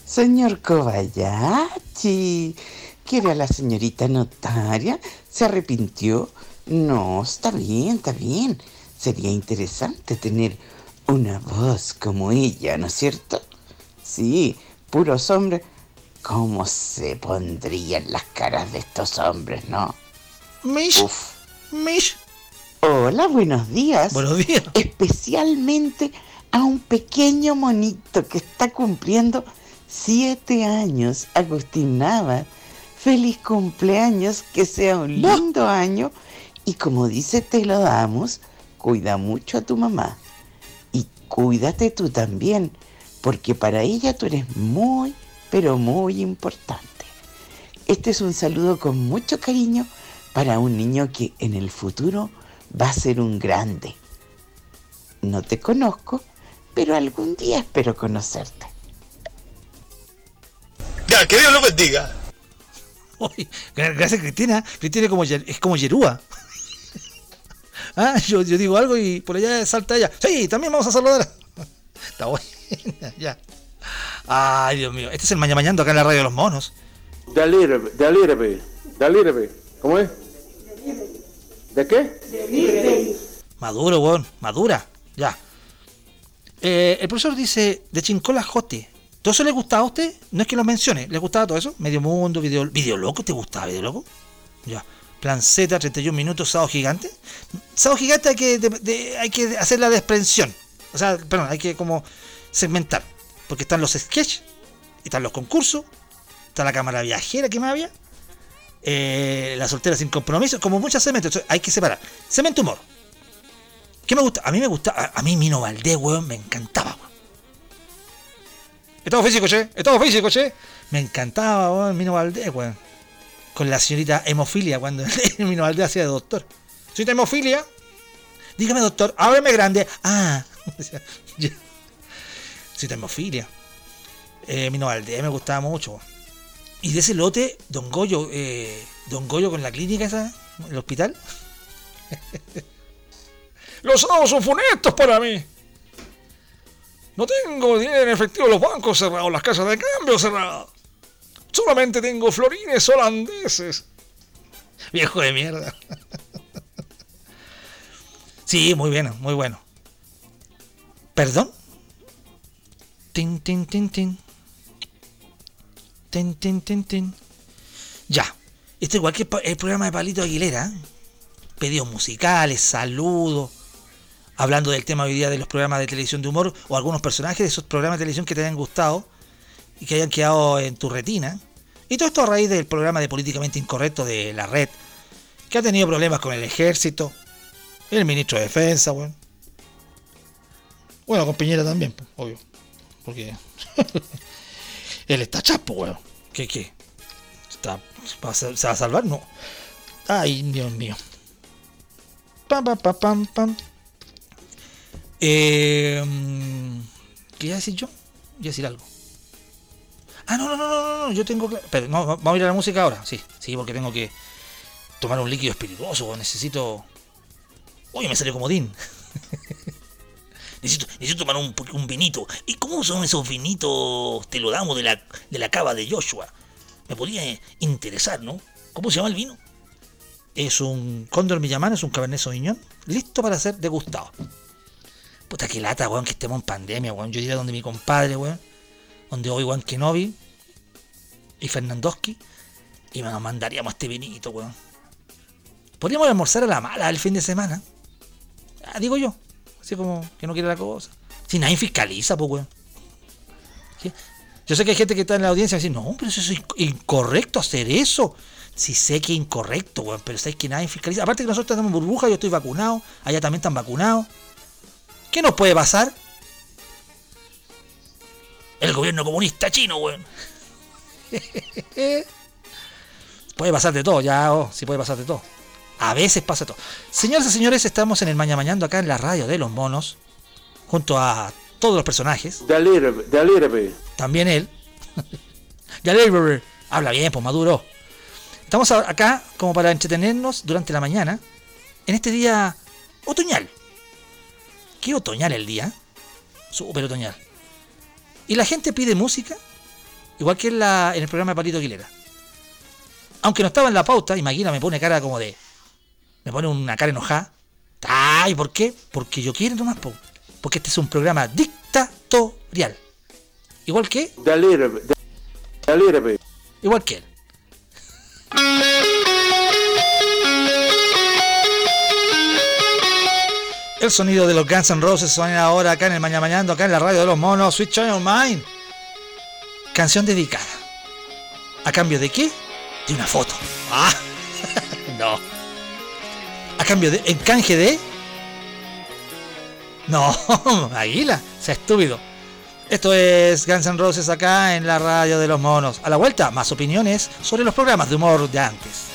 I: Señor Kobayashi, ¿quiere a la señorita notaria? ¿Se arrepintió? No, está bien, está bien. Sería interesante tener una voz como ella, ¿no es cierto? Sí, puros hombres. ¿Cómo se pondrían las caras de estos hombres, no?
A: Mish,
I: Uf.
A: Mish.
I: Hola, buenos días.
A: Buenos días.
I: Especialmente a un pequeño monito que está cumpliendo siete años, Agustín Nava. Feliz cumpleaños, que sea un lindo año. Y como dice, te lo damos, cuida mucho a tu mamá. Y cuídate tú también, porque para ella tú eres muy, pero muy importante. Este es un saludo con mucho cariño para un niño que en el futuro va a ser un grande. No te conozco, pero algún día espero conocerte.
F: Ya, que Dios lo bendiga.
A: Uy, gracias Cristina. Cristina es como, es como Yerúa. <laughs> ah, yo, yo digo algo y por allá salta ella. Sí, también vamos a saludar. Está buena, <laughs> ya. Ay, Dios mío. Este es el Maña Mañando acá en la radio de los monos.
K: Delirbe, delirbe, delirbe. ¿Cómo es? ¿De qué?
A: Maduro, weón. Madura. Ya. Eh, el profesor dice de Chincola Jote. ¿Todo eso le gustaba a usted? No es que lo mencione. ¿Le gustaba todo eso? Medio Mundo, Video, video Loco. ¿Te gustaba Video Loco? Ya. Plan Z, 31 minutos, Sábado Gigante. Sábado Gigante hay que, de- de- hay que hacer la desprensión. O sea, perdón, hay que como segmentar. Porque están los sketches, están los concursos, está la cámara viajera que me había, eh, la soltera sin compromiso, como muchas segmentos. Hay que separar. Segmento humor. ¿Qué me gusta? A mí me gusta, a, mí Mino Valdés, weón, me encantaba, weón. Estado físico, che, estado físico, che. Me encantaba, weón, Mino Valdés, weón. Con la señorita hemofilia, cuando <laughs> Mino Valdés hacía de doctor. Señorita hemofilia, dígame doctor, ábreme grande. Ah, <laughs> ya. Señorita hemofilia. Eh, Mino Valdés me gustaba mucho. Y de ese lote, Don Goyo, eh, Don Goyo con la clínica esa, el hospital. <laughs> Los sábados son funestos para mí. No tengo dinero en efectivo, los bancos cerrados, las casas de cambio cerradas. Solamente tengo florines holandeses. Viejo de mierda. <laughs> Sí, muy bien, muy bueno. ¿Perdón? Tin, tin, tin, tin. Tin, tin, tin, tin. Ya. Esto igual que el programa de Palito Aguilera. ¿eh? Pedidos musicales, saludos. Hablando del tema hoy día de los programas de televisión de humor o algunos personajes de esos programas de televisión que te hayan gustado y que hayan quedado en tu retina. Y todo esto a raíz del programa de políticamente incorrecto de la red, que ha tenido problemas con el ejército, el ministro de defensa, bueno. Bueno, con Piñera también, pues, obvio. Porque <laughs> él está chapo, weón. ¿Qué, qué? ¿Está, ¿Se va a salvar? No. Ay, Dios mío. Pam, pam, pam, pam, pam. Eh, ¿Qué iba a decir yo? Iba a decir algo. Ah, no, no, no, no, no, yo tengo que... Pero, no, vamos a ir a la música ahora. Sí, sí, porque tengo que tomar un líquido espirituoso. Necesito... Uy, me salió como Dean. <laughs> necesito, necesito tomar un, un, vinito. ¿Y cómo son esos vinitos? Te lo damos de la, de la cava de Joshua. Me podría interesar, ¿no? ¿Cómo se llama el vino? Es un Cóndor Millamán, es un Cabernet Sauvignon, listo para ser degustado. Puta que lata, weón, que estemos en pandemia, weón. Yo iría donde mi compadre, weón. Donde hoy, weón, Kenobi y Fernandowski. Y nos mandaríamos este vinito, weón. Podríamos almorzar a la mala el fin de semana. Ah, digo yo. Así como que no quiere la cosa. Si nadie fiscaliza, pues, weón. Yo sé que hay gente que está en la audiencia y dice, no, pero eso es incorrecto hacer eso. Sí sé que es incorrecto, weón, pero sabes que nadie fiscaliza. Aparte que nosotros tenemos burbuja, yo estoy vacunado, allá también están vacunados. ¿Qué nos puede pasar? El gobierno comunista chino, weón. <laughs> puede pasar de todo, ya, oh, sí puede pasar de todo. A veces pasa todo. Señoras y señores, estamos en el Maña Mañando acá en la radio de los monos, junto a todos los personajes. También él. <laughs> Habla bien, pues maduro. Estamos acá como para entretenernos durante la mañana, en este día otoñal. Qué otoñal el día. Súper otoñal. Y la gente pide música, igual que en, la, en el programa de Palito Aguilera. Aunque no estaba en la pauta, imagina, me pone cara como de. Me pone una cara enojada. Ay, ¿por qué? Porque yo quiero nomás, po. porque este es un programa dictatorial. Igual que. Igual que él. El sonido de los Guns N' Roses suena ahora acá en el Mañana Mañando, acá en la radio de los monos, Switch on Your Mind. Canción dedicada. ¿A cambio de qué? De una foto. Ah. ¿A cambio de. en canje de? No, <laughs> Aguila, sea estúpido. Esto es Guns N' Roses acá en la radio de los monos. A la vuelta, más opiniones sobre los programas de humor de antes.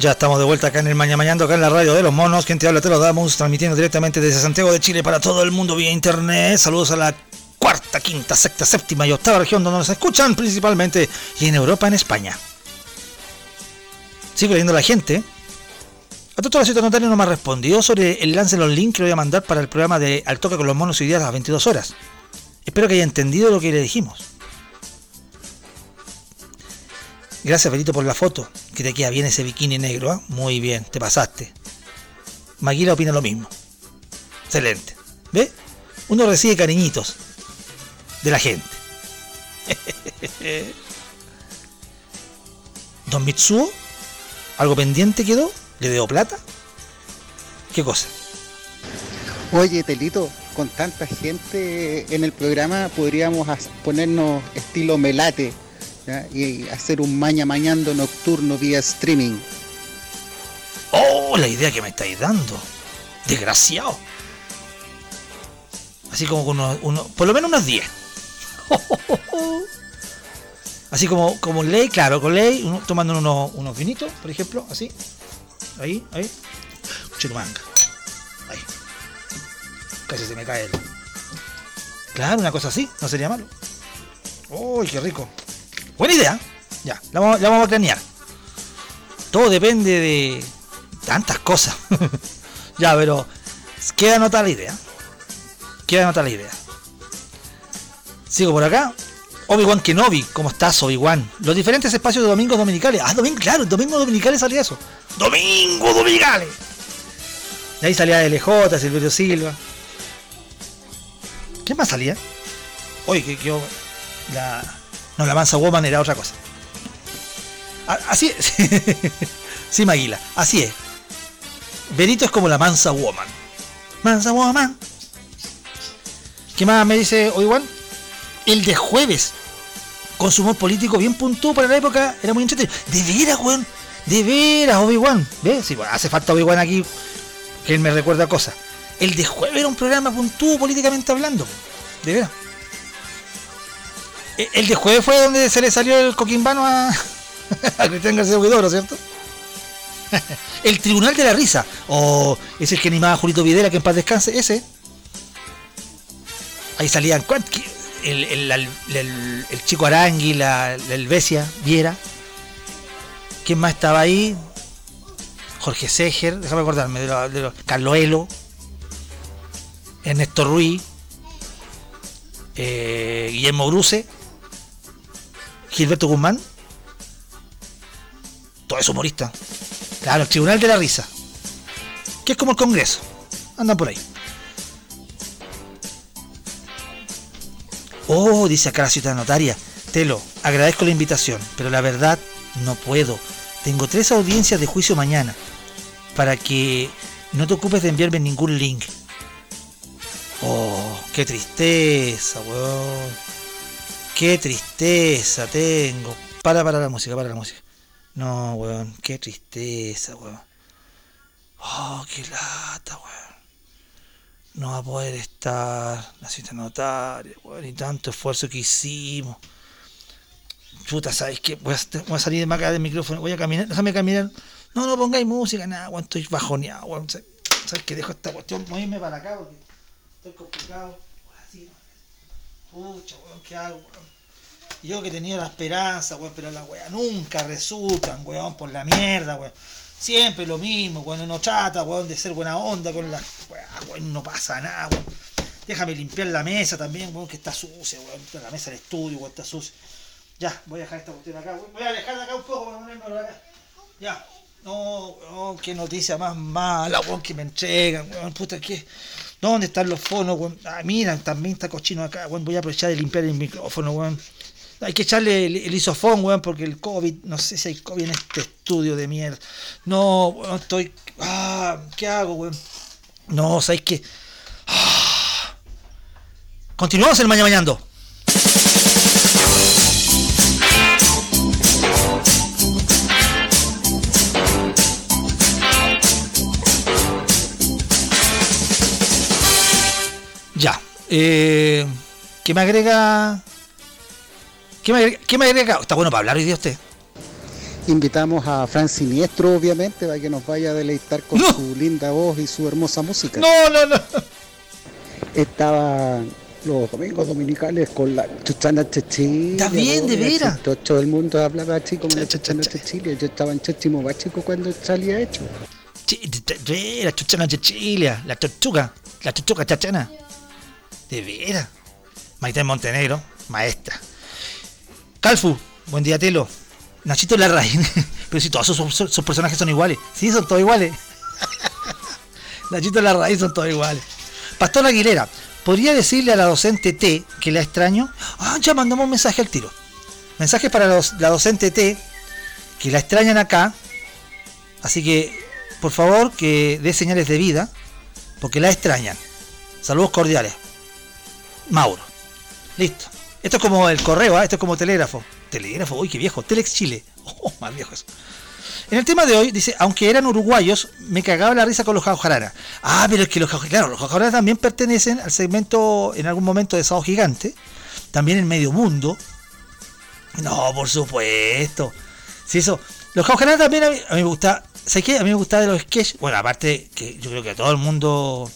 A: Ya estamos de vuelta acá en el Maña Mañando, acá en la radio de los monos. Quien te habla te lo damos, transmitiendo directamente desde Santiago de Chile para todo el mundo vía internet. Saludos a la cuarta, quinta, sexta, séptima y octava región donde nos escuchan principalmente y en Europa, en España. Sigo leyendo a la gente. A todo la ciudad notario no me ha respondido sobre el lance de los links que le voy a mandar para el programa de Al Toque con los Monos hoy día a las 22 horas. Espero que haya entendido lo que le dijimos. Gracias, Benito, por la foto. Que te queda bien ese bikini negro, ¿ah? Muy bien, te pasaste. Maguila opina lo mismo. Excelente. ¿Ve? Uno recibe cariñitos de la gente. <laughs> Don Mitsuo, ¿algo pendiente quedó? ¿Le debo plata? ¿Qué cosa?
G: Oye, Telito, con tanta gente en el programa podríamos ponernos estilo melate y hacer un maña mañando nocturno vía streaming.
A: ¡Oh! La idea que me estáis dando. Desgraciado. Así como con unos, unos- por lo menos unos 10. <laughs> Así como, como ley, claro, con ley, uno- tomando unos, unos vinitos, por ejemplo, así. Ahí, ahí. Chirumanga. Ahí. Casi se me cae el. Claro, una cosa así, no sería malo. ¡Uy, qué rico! Buena idea. Ya, la vamos, a cranear. Todo depende de tantas cosas. <laughs> ya, pero queda anotada la idea. Queda anotada la idea. Sigo por acá. Obi-Wan Kenobi, ¿cómo estás, Obi-Wan? Los diferentes espacios de domingos dominicales. Ah, domingo, claro, domingo dominicales salía eso. Domingo dominicales. De ahí salía LJ, Silverio Silva. ¿Qué más salía? Oye, que yo. La. No, la Mansa Woman era otra cosa. Así es. <laughs> sí, Maguila, así es. Benito es como la Mansa Woman. Mansa Woman. ¿Qué más me dice Obi-Wan? El de jueves. Con su humor político bien puntuado para la época. Era muy entretenido. De veras, weón. De veras, Obi-Wan. ¿Ves? Sí, bueno, hace falta Obi-Wan aquí. Que él me recuerda cosas. El de jueves era un programa puntuado políticamente hablando. De veras. E- El de jueves fue donde se le salió el coquimbano a, <laughs> a Cristian García Huidobro, ¿cierto? <laughs> el Tribunal de la Risa. O es el que animaba a Julito Videla, que en paz descanse. Ese. Ahí salían el, el, chico Arangui, la, la Helvecia, Viera. ¿Quién más estaba ahí? Jorge Seger, déjame acordarme de los de Ernesto Ruiz, eh, Guillermo Bruce, Gilberto Guzmán, todo es humorista. Claro, el Tribunal de la Risa, que es como el Congreso, andan por ahí. Oh, dice acá la ciudad notaria. Telo, agradezco la invitación, pero la verdad no puedo. Tengo tres audiencias de juicio mañana. Para que no te ocupes de enviarme ningún link. Oh, qué tristeza, weón. Qué tristeza tengo. Para, para la música, para la música. No, weón, qué tristeza, weón. Oh, qué lata, weón. No va a poder estar la cita notaria, weón, y tanto esfuerzo que hicimos. Puta, ¿sabes qué? Voy a, salir de acá del micrófono, voy a caminar, déjame caminar. No, no pongáis música, nada, weón, estoy bajoneado, weón. ¿Sabes qué? Dejo esta cuestión, voy a irme para acá porque estoy complicado. Pucha, weón, ¿qué hago, weón? Yo que tenía la esperanza, weón, pero las weas nunca resultan, weón, por la mierda, weón. Siempre lo mismo, cuando uno trata, weón, de ser buena onda con la weá, weón, no pasa nada, weón. Déjame limpiar la mesa también, weón, que está sucia, weón. La mesa del estudio, weón, está sucia. Ya, voy a dejar esta cuestión acá, weón. Voy a alejar de acá un poco para ponerme acá. Ya. No, weón, qué noticia más mala, weón, que me entregan, weón, puta, ¿qué? ¿Dónde están los fonos, weón? Ah, mira, también está cochino acá, weón. Voy a aprovechar de limpiar el micrófono, weón. Hay que echarle el, el isofón, weón, porque el COVID, no sé si hay COVID en este estudio de mierda. No, weón, estoy. Ah, ¿qué hago, weón? No, ¿sabes qué? Ah. Continuamos el mañana mañando. Ya. Eh, ¿Qué me agrega? ¿Qué me? ¿Qué me agrega? Está bueno para hablar hoy día usted.
G: invitamos a Fran Siniestro, obviamente, para que nos vaya a deleitar con
A: No.
G: su linda voz y su hermosa música.
A: No, no, no.
G: Estaba los domingos dominicales con la Chuchana Chechilia.
A: Está bien, de veras.
G: Todo el mundo hablaba así como la Chuchana Chechilia. Yo estaba en Chochimo Chico cuando salía hecho.
A: La chuchana chichilia, la tortuga, la tortuga chachana. De veras. Maite Montenegro, maestra. Calfu, buen día, Telo. Nachito Larraín. <laughs> Pero si todos sus, personajes son iguales. Sí, son todos iguales. <laughs> Nachito Larraín son todos iguales. Pastor Aguilera, ¿podría decirle a la docente T que la extraño? Ah, ya mandamos un mensaje al tiro. Mensaje para los- la docente T que la extrañan acá. Así que, por favor, que dé señales de vida, porque la extrañan. Saludos cordiales. Mauro. Listo. Esto es como el correo, ¿ah? esto es como telégrafo. Telégrafo, uy, qué viejo. Telex Chile. <laughs> Oh, más viejo eso. En el tema de hoy, dice, aunque eran uruguayos, me cagaba la risa con los jaujarana. Ah, pero es que los jaujarana, claro, los jaujarana también pertenecen al segmento, en algún momento, de Sábado Gigante. También en Medio Mundo. No, por supuesto. Sí, eso. Los jaujarana también a mí, a mí me gusta. ¿Sabes qué? A mí me gusta de los sketches. Bueno, aparte que yo creo que a todo el mundo.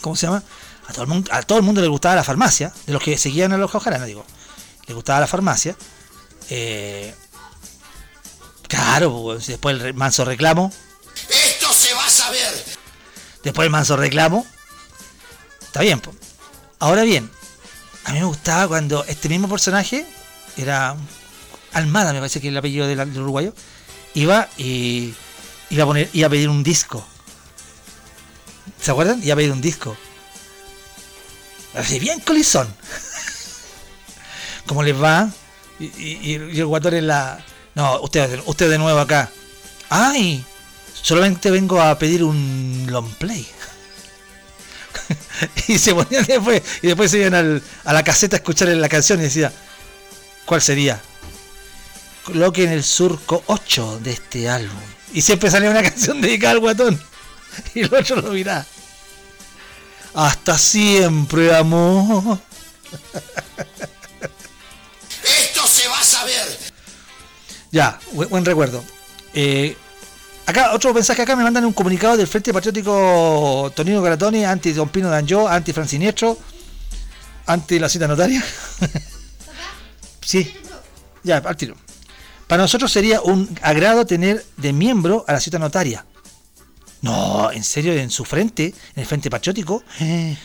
A: ¿Cómo se llama? A todo el mundo, a todo el mundo le gustaba la farmacia. De los que seguían a los jaujarana, digo. Le gustaba la farmacia. Eh, claro, pues, después el manso reclamo.
L: Esto se va a saber.
A: Después el manso reclamo. Está bien, pues. Ahora bien, a mí me gustaba cuando este mismo personaje era Almada, me parece que es el apellido del, del uruguayo. Iba y iba a poner, iba a pedir un disco. ¿Se acuerdan? Iba a pedir un disco. Así bien colizón. ¿Cómo les va? Y, y- el guatón en la. No, usted, usted de nuevo acá. ¡Ay! Solamente vengo a pedir un long play. <laughs> y se ponían después. Y después se iban al- a la caseta a escuchar la canción y decía. ¿Cuál sería? Coloquen el surco 8 de este álbum. Y siempre salía una <laughs> canción dedicada al guatón. Y el otro lo miraba. Hasta siempre, amor.
L: Esto se va a saber.
A: Ya, buen, buen recuerdo. Eh, acá, otro mensaje acá me mandan un comunicado del Frente Patriótico Tonino Garatoni, anti Don Pino Danjó, anti Fran Siniestro, anti la cita notaria. <laughs> sí, ya, al tiro. Para nosotros sería un agrado tener de miembro a la cita notaria. No, en serio, en su frente, en el Frente Patriótico. Eh,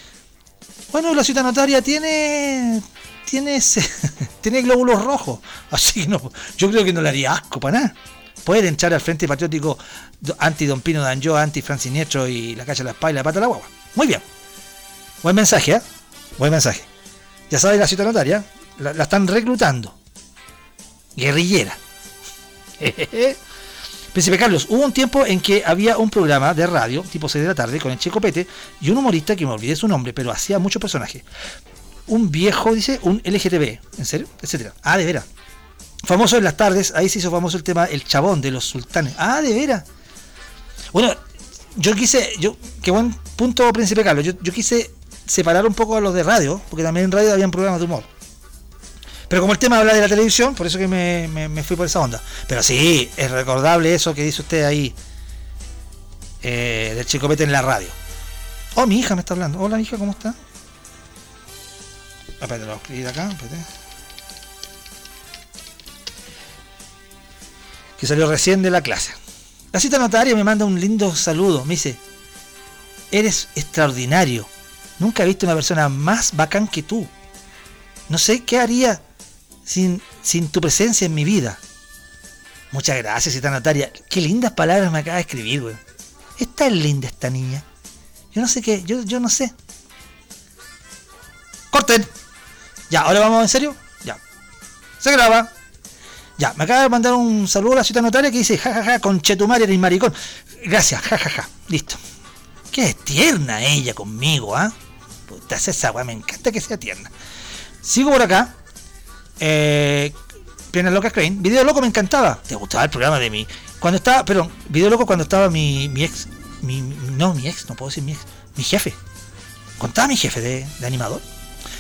A: bueno, la cita notaria tiene. Tiene, ese- <laughs> tiene glóbulos rojos. Así que no. Yo creo que no le haría asco para nada. Pueden entrar al Frente Patriótico anti Don Pino Danjó, anti Fran Siniestro y la calle La Espada y la pata de la guagua. Muy bien. Buen mensaje, ¿eh? Buen mensaje. Ya sabes la cita notaria. La, la están reclutando. Guerrillera. <laughs> <laughs> Príncipe Carlos, hubo un tiempo en que había un programa de radio, tipo 6 de la tarde, con el Chico Pete y un humorista que me olvidé su nombre, pero hacía muchos personajes. Un viejo, dice, un LGTB, ¿en serio? Etcétera. Ah, de veras. Famoso en las tardes, ahí se hizo famoso el tema El Chabón de los Sultanes. Ah, de veras. Bueno, yo quise, yo, qué buen punto, Príncipe Carlos, yo, yo quise separar un poco a los de radio, porque también en radio habían programas de humor. Pero como el tema habla de la televisión, por eso que me, me- fui por esa onda. Pero sí, es recordable eso que dice usted ahí eh, del Chico Pete en la radio. Oh, mi hija me está hablando. Hola, hija, ¿cómo está? Espérate, lo voy a escribir acá. espérate. Que salió recién de la clase. La cita notaria me manda un lindo saludo. Me dice: Eres extraordinario. Nunca he visto una persona más bacán que tú. No sé qué haría sin, sin tu presencia en mi vida. Muchas gracias, cita notaria. Qué lindas palabras me acaba de escribir, güey. Es linda esta niña. Yo no sé qué, yo, yo no sé. ¡Corten! Ya, ahora vamos en serio. Ya. Se graba. Ya, me acaba de mandar un saludo a la cita notaria que dice, jajaja, ja, conchetumare eres maricón. Gracias, jajaja. Listo. Qué tierna ella conmigo, ¿ah? Puta, esa weá, me encanta que sea tierna. Sigo por acá. Eh, Piernas Locas Crane. Video Loco me encantaba. ¿Te gustaba el programa de mi? Cuando estaba, perdón, Video Loco cuando estaba mi, mi ex. Mi, no, mi ex, no puedo decir mi ex. Mi jefe. Contaba mi jefe de, de animador.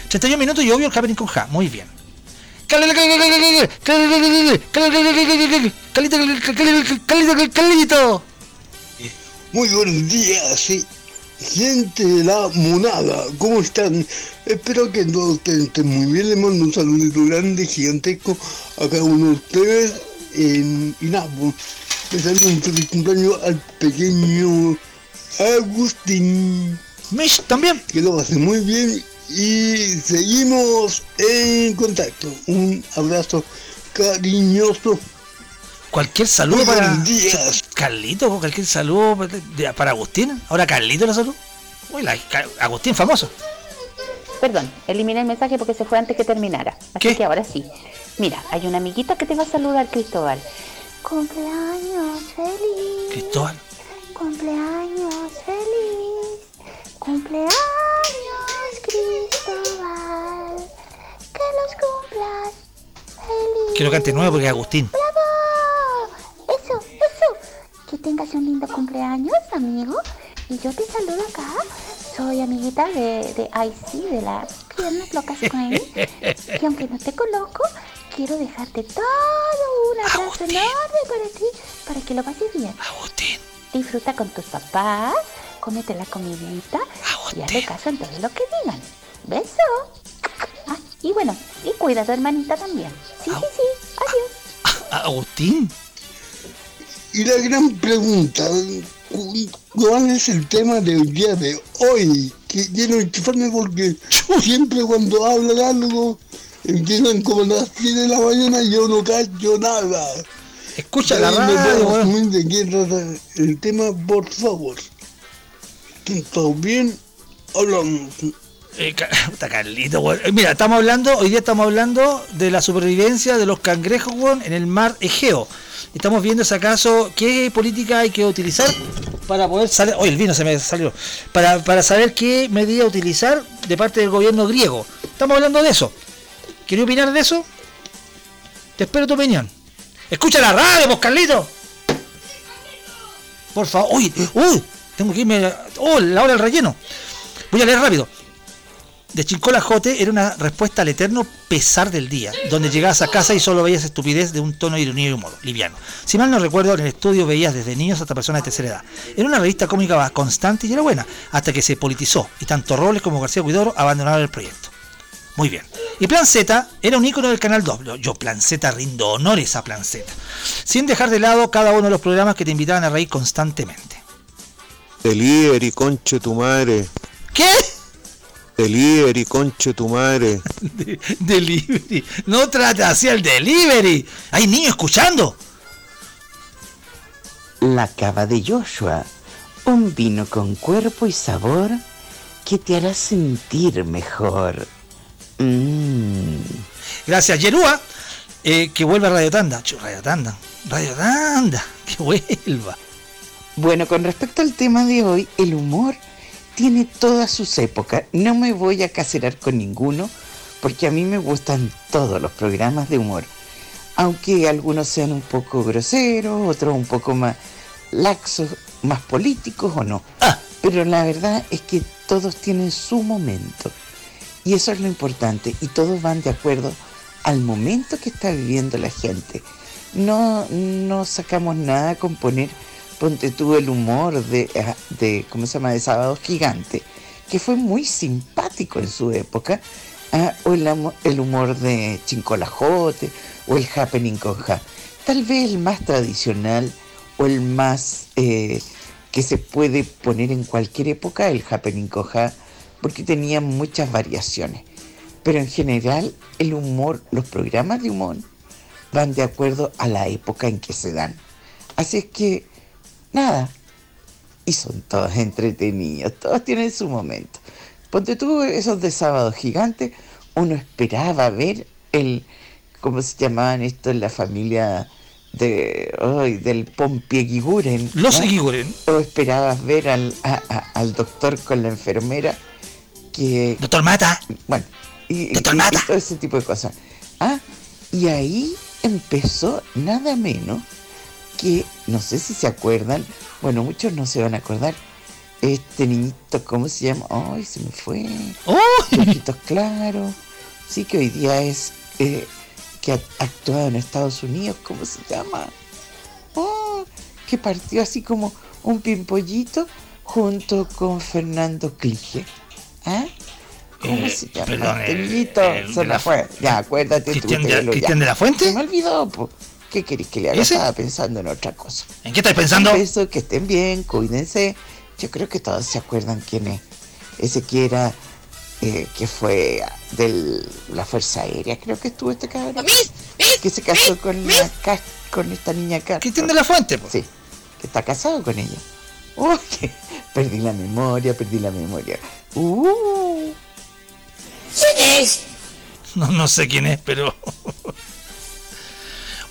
A: 31 minutos y obvio el Happening con Ja. Muy bien. Calito.
M: Muy buenos días, sí. Gente de la monada, ¿cómo están? Espero que todos estén, muy bien, les mando un saludito grande, gigantesco a cada uno de ustedes. En, y nada, pues, les saludo un feliz cumpleaños al pequeño Agustín.
A: Mish también.
M: Que lo hace muy bien y seguimos en contacto. Un abrazo cariñoso.
A: Cualquier saludo
M: Muy
A: para. Carlito, cualquier saludo para- Agustín. Ahora Carlito la salud. Uy, la- Agustín famoso.
J: Perdón, eliminé el mensaje porque se fue antes que terminara. Así que ahora sí. Mira, hay una amiguita que te va a saludar, Cristóbal. Cumpleaños feliz.
A: Cristóbal.
J: Cumpleaños feliz. Cumpleaños, Cristóbal. Que los cumplas feliz.
A: Quiero cante nuevo porque es Agustín.
J: ¡Bravo! Que tengas un lindo cumpleaños, amigo. Y yo te saludo acá. Soy amiguita de, de IC, de la Piernas Locas Crane. Y aunque no te conozco, quiero dejarte todo un abrazo enorme para ti, para que lo pases bien.
A: Agustín.
J: Disfruta con tus papás, cómete la comidita y hazle caso en todo lo que digan. Beso. Ah, y bueno, y cuida a tu hermanita también. Sí, sí, sí. Adiós.
A: Agustín.
M: Y la gran pregunta, cu- ¿cuál es el tema del día de hoy? Que quiero enchufarme porque siempre cuando hablan algo empiezan como las 10 de la mañana y yo no cacho nada.
A: Escucha la
M: ¿Me
A: radio,
M: de qué trata el tema, por favor? ¿Todo bien? Hablamos.
A: Eh, <laughs> Carlito, weón. Eh, Mira, estamos hablando, hoy día estamos hablando de la supervivencia de los cangrejos, en el mar Egeo. Estamos viendo si acaso qué política hay que utilizar para poder salir. Oye, el vino se me salió. Para, para saber qué medida utilizar de parte del gobierno griego. Estamos hablando de eso. ¿Quería opinar de eso? Te espero tu opinión. Escucha la radio, pues, Carlito. Por favor. Uy, uy, tengo que irme. Oh, la hora del relleno. Voy a leer rápido. De Chincola Jote era una respuesta al eterno pesar del día, donde llegabas a casa y solo veías estupidez de un tono de ironía y humor, liviano. Si mal no recuerdo, en el estudio veías desde niños hasta personas de tercera edad. Era una revista cómica constante y era buena, hasta que se politizó y tanto Robles como García Huidoro abandonaron el proyecto. Muy bien. Y Plan Z era un ícono del canal 2. Yo, Plan Z, rindo honores a Plan Z. Sin dejar de lado cada uno de los programas que te invitaban a reír constantemente.
N: Delivery, conche tu madre.
A: ¿Qué?
N: Delivery, conche tu madre. <laughs>
A: De- delivery. No trata así el delivery. Hay niños escuchando.
I: La cava de Joshua, un vino con cuerpo y sabor que te hará sentir mejor. Mm.
A: Gracias, Yerúa. eh, que vuelva a Radio Tanda. Chu, Radio Tanda. Radio Tanda. Que vuelva.
I: Bueno, con respecto al tema de hoy, el humor tiene todas sus épocas. No me voy a caserar con ninguno porque a mí me gustan todos los programas de humor. Aunque algunos sean un poco groseros, otros un poco más laxos, más políticos o no. Pero la verdad es que todos tienen su momento. Y eso es lo importante. Y todos van de acuerdo al momento que está viviendo la gente. No, no sacamos nada con poner, ponte tú el humor de, ah, de ¿cómo se llama?, de Sábado Gigante, que fue muy simpático en su época, ah, o el, humor de Chincolajote, o el Happening con. Tal vez el más tradicional, o el más eh, que se puede poner en cualquier época, el Happening con porque tenía muchas variaciones. Pero en general, el humor, los programas de humor, van de acuerdo a la época en que se dan. Así es que, nada, y son todos entretenidos, todos tienen su momento. Ponte tú esos de sábado gigante, uno esperaba ver el, ¿cómo se llamaban esto en la familia de, ay, del Pompieguiguren?
A: Los Eguiguren.
I: O esperabas ver al, a- a- al doctor con la enfermera que...
A: Doctor Mata.
I: Bueno, y, y- y todo ese tipo de cosas. Ah, y ahí empezó nada menos que, no sé si se acuerdan, bueno, muchos no se van a acordar, este niñito, ¿cómo se llama? Ay, se me fue. Ojitos claros. Sí que hoy día es eh, que ha actuado en Estados Unidos, ¿cómo se llama? Oh, que partió así como un pimpollito junto con Fernando Clige. ¿Ah? ¿Cómo
A: Eh,
I: se llama?
A: perdón,
I: este
A: el-
I: niñito? se
A: de
I: me fue. Ya, acuérdate tú.
A: ¿Cristian de-
I: Telo, ya.
A: Cristian de la Fuente?
I: Se me olvidó, po. ¿Qué querés que le haga?
A: ¿Ese?
I: Estaba pensando en otra cosa.
A: ¿En qué estáis pensando?
I: Un beso, que estén bien, cuídense. Yo creo que todos se acuerdan quién es. Ese que era, eh, que fue de la Fuerza Aérea, creo que estuvo este cabrón. Que se casó con, la ca- con esta niña acá.
A: Cristian de la Fuente, pues.
I: Sí, que está casado con ella. Uy, que perdí la memoria, perdí la memoria. Uh.
A: ¿Quién es? No, no sé quién es, pero. <laughs>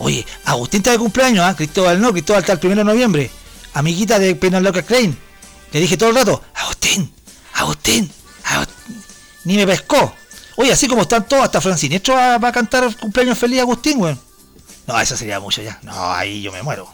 A: Oye, Agustín está de cumpleaños, ¿ah? Cristóbal no, Cristóbal está el primero de noviembre. Amiguita de Penelope Crane. Le dije todo el rato, Agustín, Agustín, Agustín. Ni me pescó. Oye, así como están todos, hasta Francinestro va, va a cantar cumpleaños feliz Agustín, weón. No, eso sería mucho ya. No, ahí yo me muero.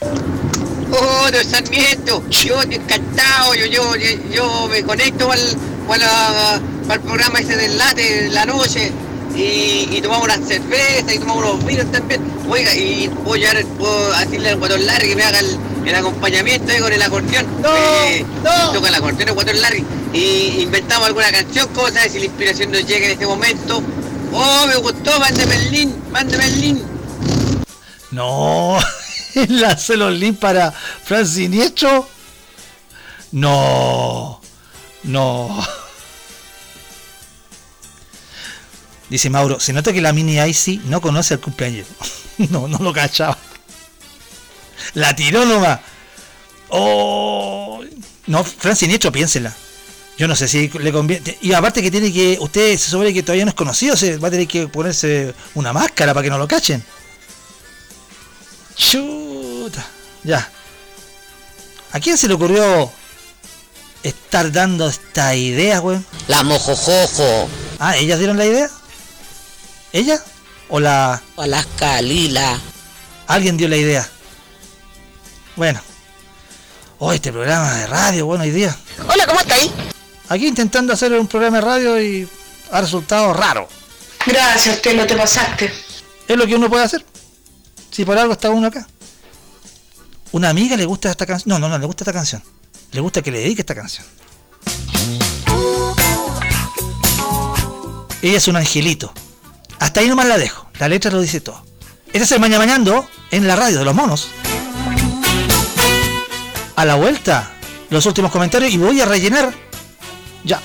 C: Oh, don Sarmiento, yo encantado, yo, yo, yo, yo me conecto al, al, al programa ese del late de la noche y, y tomamos una cerveza y tomamos unos vinos también. Oiga, y puedo, llevar, puedo decirle al guatón Larry que me haga el, el acompañamiento ahí con el acordeón. Eh, Toca el acordeón el guatón Larry. Y inventamos alguna canción, cosa, si la inspiración nos llega en este momento. Oh, me gustó, mándeme el link, mándeme el link.
A: No, <laughs> la los link para Fran Siniestro. No, no. Dice Mauro, se nota que la mini Icy no conoce el cumpleaños. <laughs> No, no lo cachaba. La tiró nomás. Oh. No, Fran Siniestro, piénsela. Yo no sé si le conviene. Y aparte que tiene que. Usted se supone que todavía no es conocido, se va a tener que ponerse una máscara para que no lo cachen. Chuta. Ya. ¿A quién se le ocurrió estar dando esta idea, weón?
O: La mojojojo.
A: Ah, ¿ellas dieron la idea? ¿Ella? ¿O la...?
O: O las Calila.
A: Alguien dio la idea. Bueno. Oh, este programa de radio, bueno, hoy día.
O: Hola, ¿cómo está ahí?
A: Aquí intentando hacer un programa de radio y ha resultado raro.
D: Gracias, te lo te pasaste.
A: Es lo que uno puede hacer. Si por algo está uno acá. Una amiga le gusta esta canción. No, no, no, le gusta esta canción. Le gusta que le dedique esta canción. Ella es un angelito. Hasta ahí nomás la dejo. La letra lo dice todo. Este es el Maña Mañando en la radio de los monos. A la vuelta, los últimos comentarios y voy a rellenar. Ya.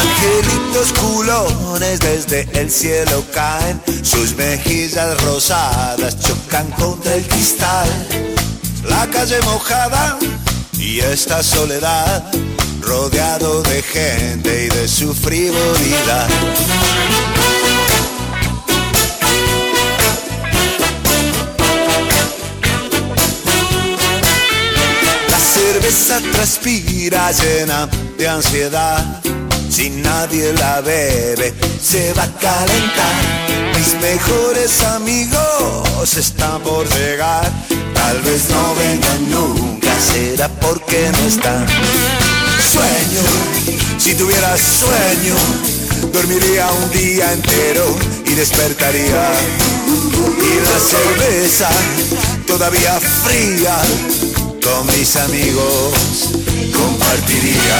P: Angelitos culones desde el cielo caen, sus mejillas rosadas chocan contra el cristal. La calle mojada y esta soledad, rodeado de gente y de su frivolidad. Cerveza transpira llena de ansiedad. Si nadie la bebe, se va a calentar. Mis mejores amigos están por llegar. Tal vez no vengan nunca, será porque no están. Sueño, si tuviera sueño, dormiría un día entero y despertaría. Y la cerveza todavía fría con mis amigos compartiría.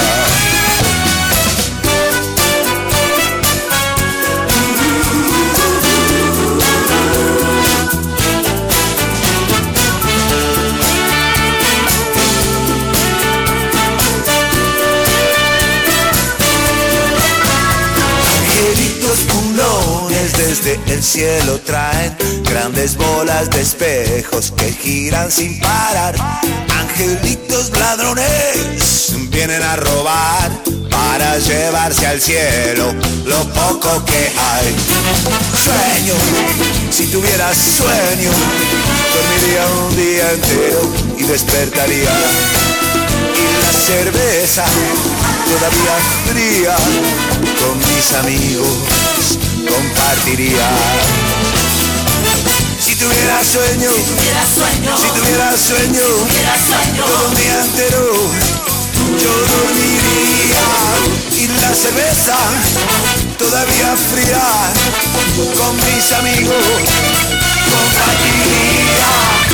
P: Angelitos desde el cielo traen grandes bolas de espejos que giran sin parar. Angelitos ladrones vienen a robar para llevarse al cielo lo poco que hay. Sueño, si tuviera sueño, dormiría un día entero y despertaría. Y la cerveza todavía fría con mis amigos compartiría. Si tuviera sueño, si tuviera sueño, todo un día entero yo dormiría y la cerveza todavía fría con mis amigos compartiría.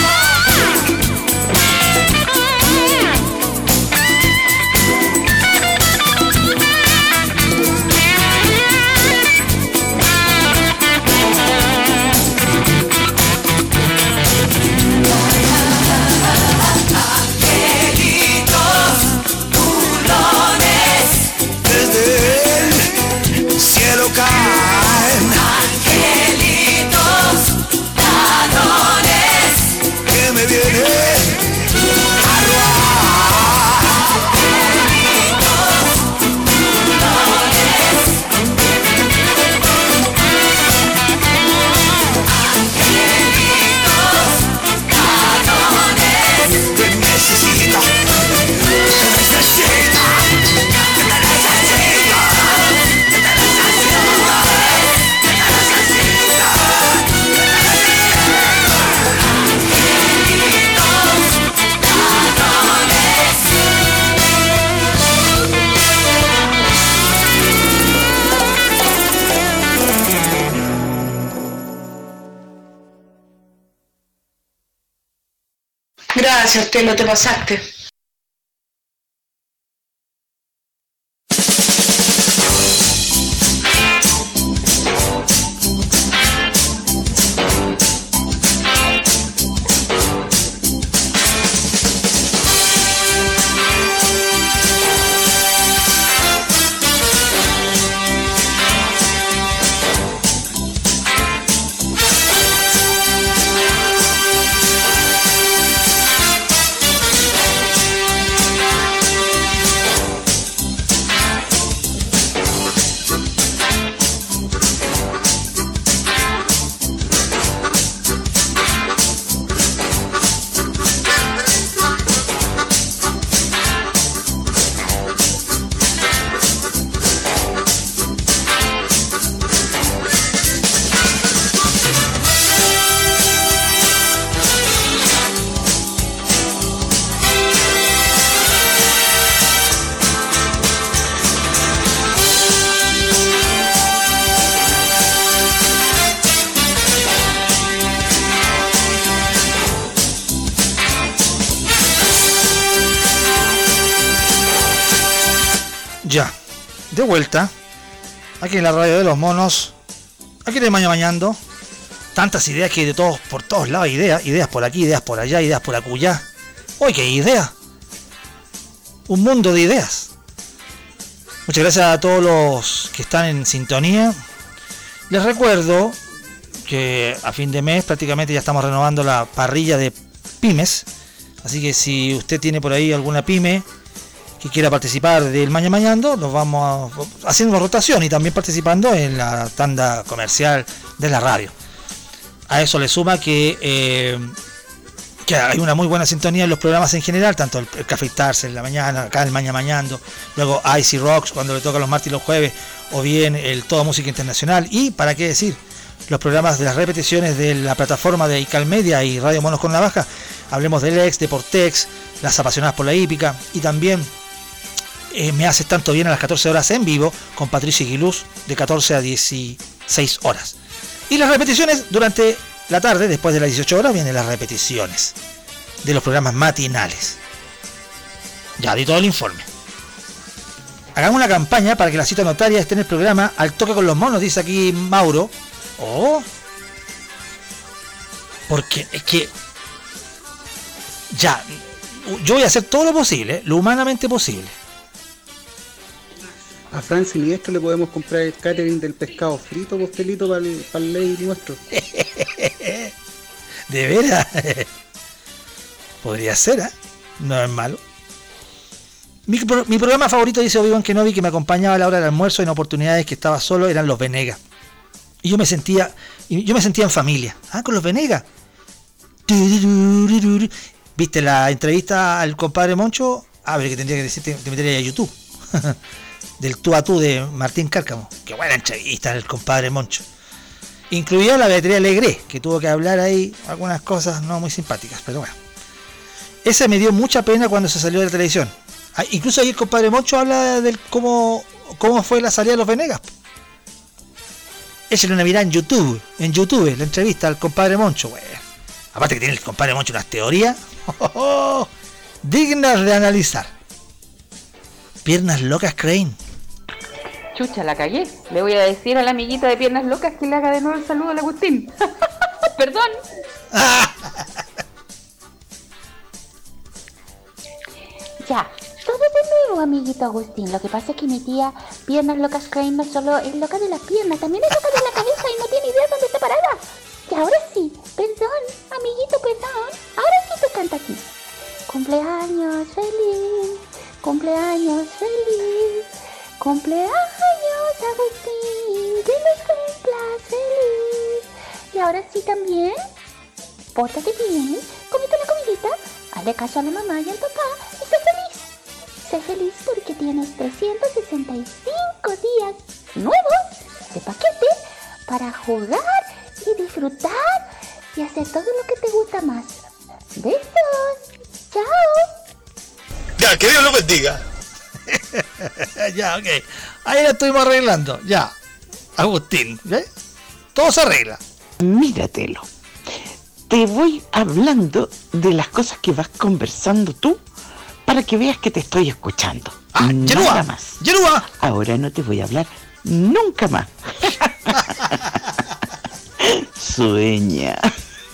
D: Gracias, Telo, te pasaste.
A: Aquí en la radio de los monos, aquí de Maña Mañando, tantas ideas que hay de todos, por todos lados, ideas, ideas por aquí, ideas por allá, ideas por acullá. ¡Uy, qué idea! Un mundo de ideas. Muchas gracias a todos los que están en sintonía. Les recuerdo que a fin de mes prácticamente ya estamos renovando la parrilla de pymes. Así que si usted tiene por ahí alguna pyme que quiera participar del Maña Mañando, nos vamos haciendo rotación y también participando en la tanda comercial de la radio. A eso le suma que, eh, hay una muy buena sintonía en los programas en general, tanto el, el Café Stars en la mañana, acá el Maña Mañando, luego Icy Rocks cuando le toca los martes y los jueves, o bien el Todo Música Internacional, y para qué decir, los programas de las repeticiones de la plataforma de Ical Media y Radio Monos con la Baja, hablemos del ex, de Portex, las apasionadas por la hípica, y también eh, me hace tanto bien a las 14 horas en vivo con Patricia Guiluz de 14 a 16 horas. Y las repeticiones durante la tarde, después de las 18 horas, vienen las repeticiones de los programas matinales. Ya di todo el informe. Hagamos una campaña para que la cita notaria esté en el programa Al toque con los monos, dice aquí Mauro. Oh. Porque es que. Ya. Yo voy a hacer todo lo posible, lo humanamente posible.
G: A Fran Siniestro le podemos comprar el catering del pescado frito, postelito para el, para el ley nuestro. <laughs>
A: ¿De veras? <laughs> Podría ser, ¿eh? No es malo. Mi, pro- mi programa favorito, dice Obi-Wan Kenobi, que me acompañaba a la hora del almuerzo en oportunidades que estaba solo, eran los Venegas. Y yo me sentía, yo me sentía en familia. Ah, con los Venegas. ¿Viste la entrevista al compadre Moncho? A ver, que tendría que decirte, te metería a YouTube. <laughs> Del tú a tú de Martín Cárcamo. Qué buena entrevista el compadre Moncho. Incluía la Beatriz Alegre, que tuvo que hablar ahí algunas cosas no muy simpáticas, pero bueno. Ese me dio mucha pena cuando se salió de la televisión. Ah, incluso ahí el compadre Moncho habla del cómo, cómo fue la salida de los Venegas. Échale una mirada en YouTube, en YouTube, la entrevista al compadre Moncho, güey. Aparte que tiene el compadre Moncho unas teorías <laughs> dignas de analizar. Piernas locas, Crane.
Q: Chucha, la cagué. Le voy a decir a la amiguita de piernas locas que le haga de nuevo el saludo al Agustín. <laughs> Perdón. <laughs>
J: Ya, todo de nuevo, amiguito Agustín. Lo que pasa es que mi tía Piernas Locas Crane no solo es loca de las piernas, también es loca de la cabeza y no tiene idea dónde está parada. Y ahora sí, perdón, amiguito, perdón. Ahora sí te canta aquí. Cumpleaños feliz, cumpleaños feliz, cumpleaños Agustín, que los cumplas feliz. Y ahora sí también, pórtate bien, comete la comidita, hazle caso a la mamá y al papá y sé feliz. Sé feliz porque tienes 365 días nuevos de paquete para jugar y disfrutar y hacer todo lo que te gusta más. Besos. Chao.
F: Ya, que Dios lo bendiga. <laughs>
A: ya, ok. Ahí la estuvimos arreglando. Ya. Agustín, ¿ves? Todo se arregla.
I: Míratelo. Te voy hablando de las cosas que vas conversando tú para que veas que te estoy escuchando.
A: Ah,
I: Nada
A: Yerúa,
I: más.
A: Yerúa.
I: Ahora no te voy a hablar nunca más. <laughs> Sueña.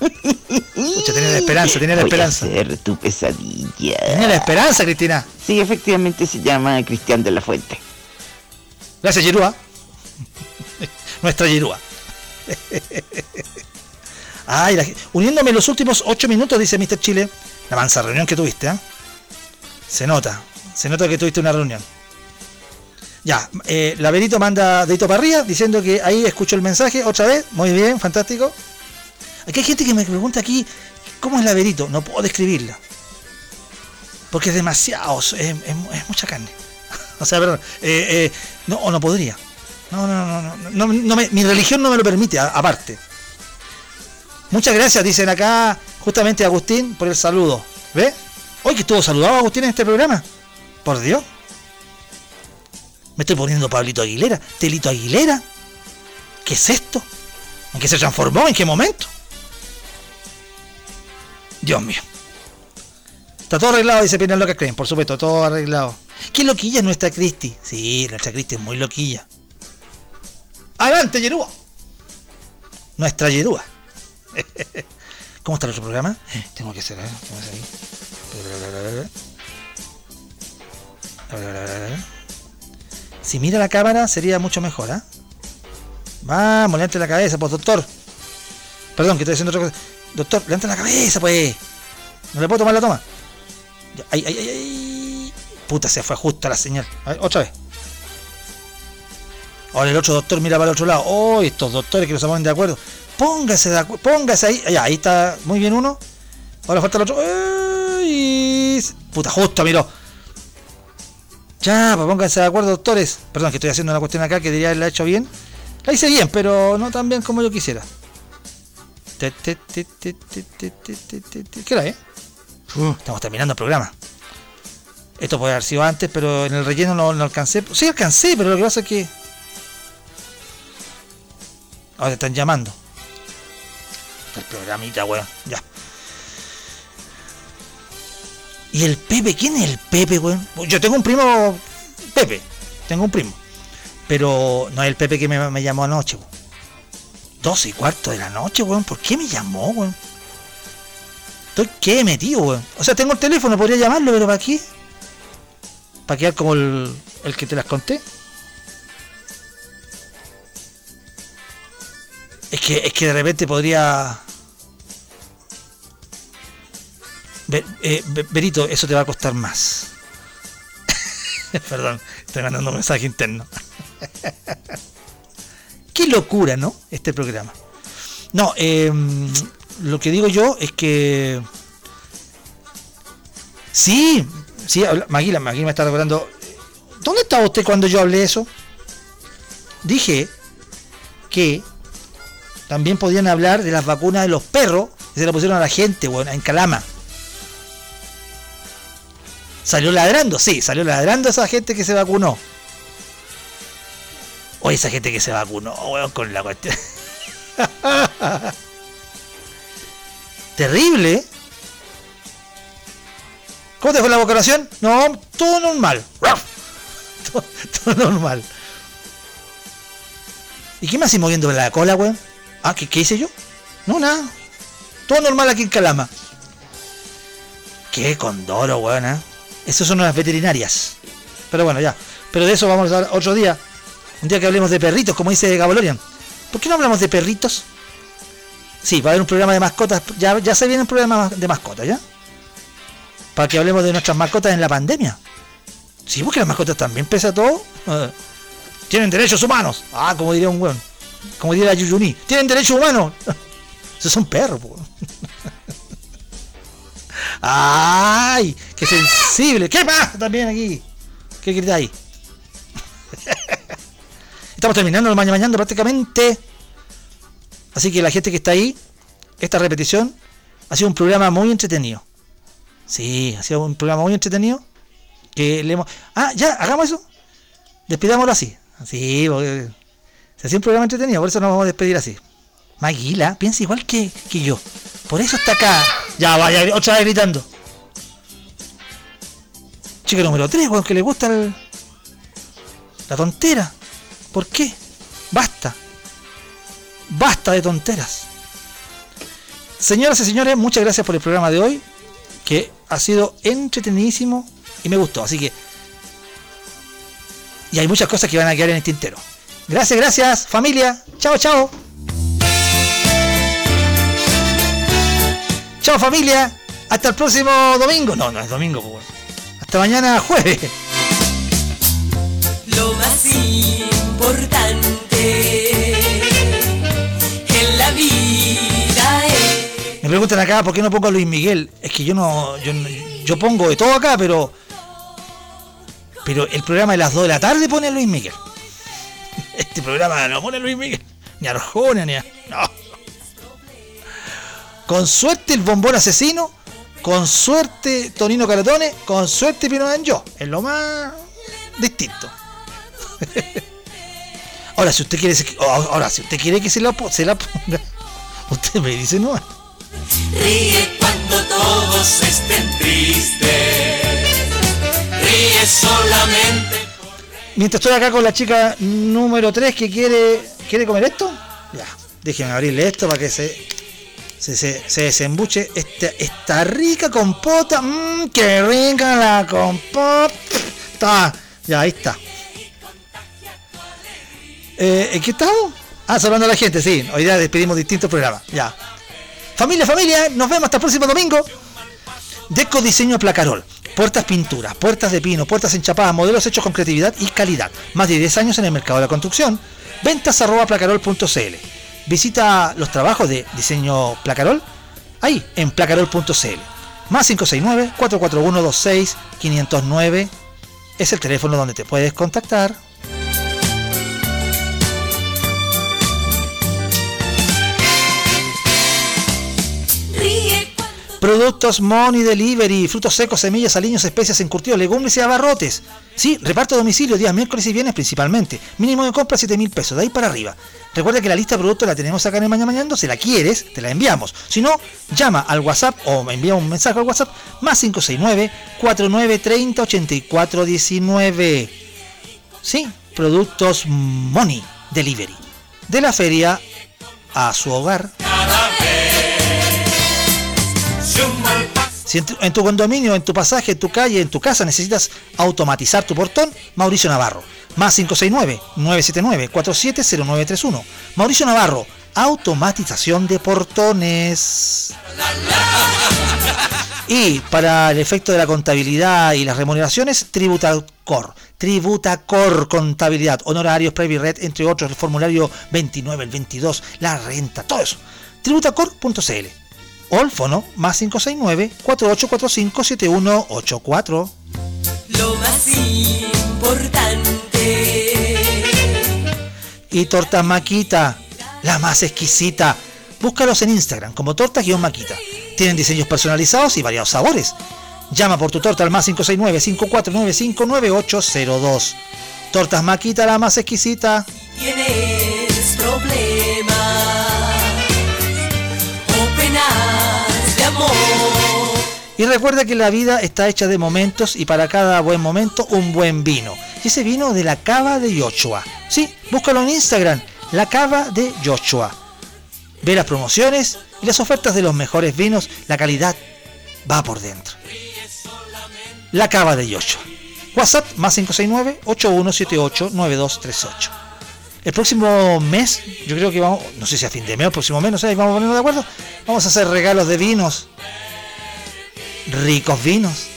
A: Escucha, tenía la esperanza, tenía la
I: Voy a
A: esperanza.
I: ser tu pesadilla.
A: Tenía la esperanza, Cristina.
I: Sí, efectivamente se llama Cristian de la Fuente.
A: Gracias, Yerúa. Nuestra Yerúa. Ay, la- uniéndome en los últimos ocho minutos, dice Mr. Chile, la mansa reunión que tuviste, ¿eh? Se nota, se nota que tuviste una reunión. Ya, eh, Laberito manda dedito para arriba diciendo que ahí escucho el mensaje otra vez. Muy bien, fantástico. Aquí hay gente que me pregunta aquí, ¿cómo es Laberito? No puedo describirla. Porque es demasiado, es, mucha carne. <laughs> o sea, perdón, eh, eh, no, o no podría. No, no, no, no, no, mi religión no me lo permite, aparte. Muchas gracias, dicen acá justamente Agustín, por el saludo. ¿Ve? Hoy que estuvo saludado Agustín en este programa. Por Dios. Me estoy poniendo Pablito Aguilera. Telito Aguilera. ¿Qué es esto? ¿En qué se transformó? ¿En qué momento? Dios mío. Está todo arreglado, dice Pina Loca Creen, por supuesto, todo arreglado. ¿Qué loquilla es nuestra Cristi? Sí, nuestra Cristi es muy loquilla. Adelante, Yerúa. Nuestra Yerúa. <laughs> ¿Cómo está otro programa? Tengo que hacer, ¿eh? Tengo que hacer ahí. Si mira la cámara sería mucho mejor, ¿ah? Vamos, levante la cabeza, pues, doctor. Perdón, que estoy haciendo otra cosa. Doctor, levante la cabeza, pues. No le puedo tomar la toma. Ay, ay, ay, ay. Puta, se fue justo la señal. A ver, otra vez. Ahora el otro doctor mira para el otro lado. Oh, estos doctores que no se ponen de acuerdo. Póngase de acuerdo. Póngase ahí. Ya, ahí está muy bien uno. Ahora falta el otro. Ay, puta, justo miró. Ya, pues pónganse de acuerdo, doctores. Perdón, que estoy haciendo una cuestión acá que diría haberla hecho bien. La hice bien, pero no tan bien como yo quisiera. ¿Qué hora es? Uh, estamos terminando el programa. Esto puede haber sido antes, pero en el relleno no, no alcancé. Sí, alcancé, pero lo que pasa es que. Ahora te están llamando. El programita, weón. Ya. ¿Y el Pepe? ¿Quién es el Pepe, weón? Yo tengo un primo. Pepe. Tengo un primo. Pero no es el Pepe que me, me llamó anoche, weón. 12 y cuarto de la noche, weón. ¿Por qué me llamó, weón? Estoy qué metido, weón. O sea, tengo el teléfono, podría llamarlo, pero ¿para qué? ¿Para quedar como el, que te las conté? Es que, es que de repente podría. Be- eh, eso te va a costar más. <laughs> Perdón, estoy mandando un mensaje interno. <laughs> Qué locura, ¿no? Este programa. No, eh, lo que digo yo es que. Sí, sí, Maguila, Maguila me está recordando. ¿Dónde estaba usted cuando yo hablé eso? Dije que también podían hablar de las vacunas de los perros que se la pusieron a la gente, bueno, en Calama. ¿Salió ladrando? Sí, salió ladrando esa gente que se vacunó. O esa gente que se vacunó, weón, con la cuestión. <laughs> Terrible. ¿Cómo te fue la vacunación? No, todo normal. <laughs> todo, normal. ¿Y qué me hace moviendo la cola, weón? Ah, ¿qué, ¿qué hice yo? No, nada. Todo normal aquí en Calama. Qué condoro, weón, ¿eh? Esas son las veterinarias. Pero bueno, ya. Pero de eso vamos a hablar otro día. Un día que hablemos de perritos, como dice Gabolorian. ¿Por qué no hablamos de perritos? Sí, va a haber un programa de mascotas. Ya, ya se viene un programa de mascotas, ¿ya? Para que hablemos de nuestras mascotas en la pandemia. Sí, porque las mascotas también pesa todo. Eh, Tienen derechos humanos. Ah, como diría un weón. Como diría Yuyuni. Tienen derechos humanos. <laughs> Esos son perros, po. <laughs> ¡Ay! ¡Qué sensible! ¿Qué pasa también aquí? ¿Qué gritáis? <laughs> Estamos terminando el mañana mañana prácticamente. Así que la gente que está ahí, esta repetición ha sido un programa muy entretenido. Sí, ha sido un programa muy entretenido. Que le hemos... Ah, ya, hagamos eso. Despidámoslo así. Sí, porque se hacía un programa entretenido, por eso nos vamos a despedir así. Maguila, piensa igual que, que yo. Por eso está acá. Ya, vaya, otra vez gritando. Chica número 3, weón, que le gusta el- la tontera. ¿Por qué? Basta. Basta de tonteras. Señoras y señores, muchas gracias por el programa de hoy, que ha sido entretenidísimo y me gustó. Así que... Y hay muchas cosas que van a quedar en el tintero. Gracias, gracias, familia. Chao, chao. Chao, familia. Hasta el próximo domingo. No, no es domingo, pues. Hasta mañana jueves.
R: Lo más importante en la vida es
A: Me preguntan acá por qué no pongo a Luis Miguel. Es que yo no, yo, yo pongo de todo acá, pero pero el programa de las 2 de la tarde pone a Luis Miguel. <laughs> Este programa no pone a Luis Miguel, ni a Arjona, ni a. No. Con suerte el bombón asesino, con suerte Tonino Caratone, con suerte Pino yo. Es lo más distinto. <laughs> Ahora, si usted quiere ahora, si usted quiere que se la, se la ponga, <laughs> usted me dice no.
R: Ríe cuando todos estén tristes. Ríe solamente.
A: Mientras estoy acá con la chica número 3 que quiere. ¿Quiere comer esto? Ya. Déjenme abrirle esto para que se. Se, se, se desembuche esta, esta rica compota. Mmm, qué rica la compota. Ya, ahí está. Eh, ¿En qué estamos? Ah, saludando a la gente, sí. Hoy día despedimos distintos programas. Ya. Familia, familia, nos vemos hasta el próximo domingo. Deco Diseño Placarol. Puertas pinturas, puertas de pino, puertas enchapadas, modelos hechos con creatividad y calidad. Más de 10 años en el mercado de la construcción. Ventas arroba placarol.cl. Visita los trabajos de diseño Placarol ahí en placarol.cl. Más 569-441-26-509 es el teléfono donde te puedes contactar. Productos Money Delivery, frutos secos, semillas, aliños, especias, encurtidos, legumbres y abarrotes. Sí, reparto domicilio días miércoles y viernes principalmente. Mínimo de compra 7 mil pesos, de ahí para arriba. Recuerda que la lista de productos la tenemos acá en el Mañana Mañana, si la quieres, te la enviamos. Si no, llama al WhatsApp o me envía un mensaje al WhatsApp más 569 4930 8419. Sí, productos Money Delivery. De la feria a su hogar. Si en tu, condominio, en tu pasaje, en tu calle, en tu casa necesitas automatizar tu portón, Mauricio Navarro. Más 569-979-470931. Mauricio Navarro, automatización de portones. Y para el efecto de la contabilidad y las remuneraciones, Tributacor. Tributacor, contabilidad, honorarios, Privy Red, entre otros, el formulario 29, el 22, la renta, todo eso. Tributacor.cl. O el fono más 569-4845-7184.
R: lo más importante.
A: Y tortas Maquita, la más exquisita. Búscalos en Instagram como tortas-maquita. Tienen diseños personalizados y variados sabores. Llama por tu torta al más 569-5495-9802. Tortas Maquita, la más exquisita.
R: Tienes problemas
A: Y recuerda que la vida está hecha de momentos y para cada buen momento un buen vino. Y ese vino de la cava de Yoshua. Sí, búscalo en Instagram, la cava de Yoshua. Ve las promociones y las ofertas de los mejores vinos, la calidad va por dentro. La cava de Yoshua. WhatsApp más 569-8178-9238. El próximo mes, yo creo que vamos, no sé si a fin de mes o el próximo mes, no sé, vamos a ponernos de acuerdo. Vamos a hacer regalos de vinos. Ricos vinos.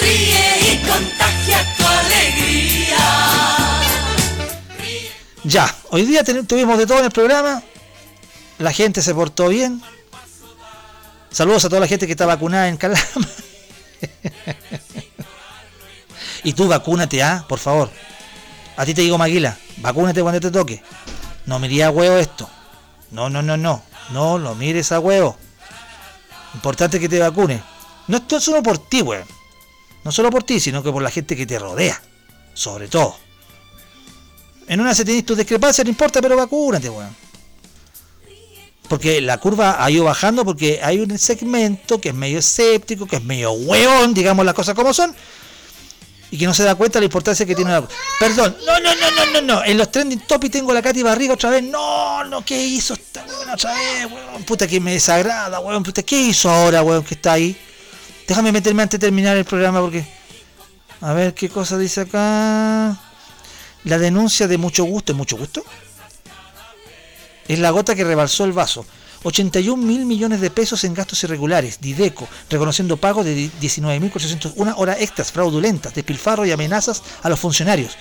R: Ríe y contagia tu alegría.
A: Ya, hoy día tuvimos de todo en el programa. La gente se portó bien. Saludos a toda la gente que está vacunada en Calama. <laughs> y tú vacúnate, ¿ah? Por favor. A ti te digo, Maguila, vacúnate cuando te toque. No mires a huevo esto. No, no, no, no. No lo mires a huevo. Importante que te vacunes. No esto es solo por ti, weón. No solo por ti, sino que por la gente que te rodea. Sobre todo. En una se tenés tus discrepancias, no importa, pero vacúnate, weón. Porque la curva ha ido bajando porque hay un segmento que es medio escéptico, que es medio hueón, digamos las cosas como son, y que no se da cuenta de la importancia que tiene la Perdón, no, no, no, no, no, no. En los trending topics tengo la Katy Barriga otra vez. No, no, ¿qué hizo esta weón otra vez, weón? Puta que me desagrada, weón. Puta, ¿qué hizo ahora, weón, que está ahí? Déjame meterme antes de terminar el programa porque. A ver qué cosa dice acá. La denuncia de mucho gusto, ¿es mucho gusto? Es la gota que rebalsó el vaso. 81 mil millones de pesos en gastos irregulares. Dideco, reconociendo pagos de 19.401 horas extras fraudulentas, despilfarro y amenazas a los funcionarios.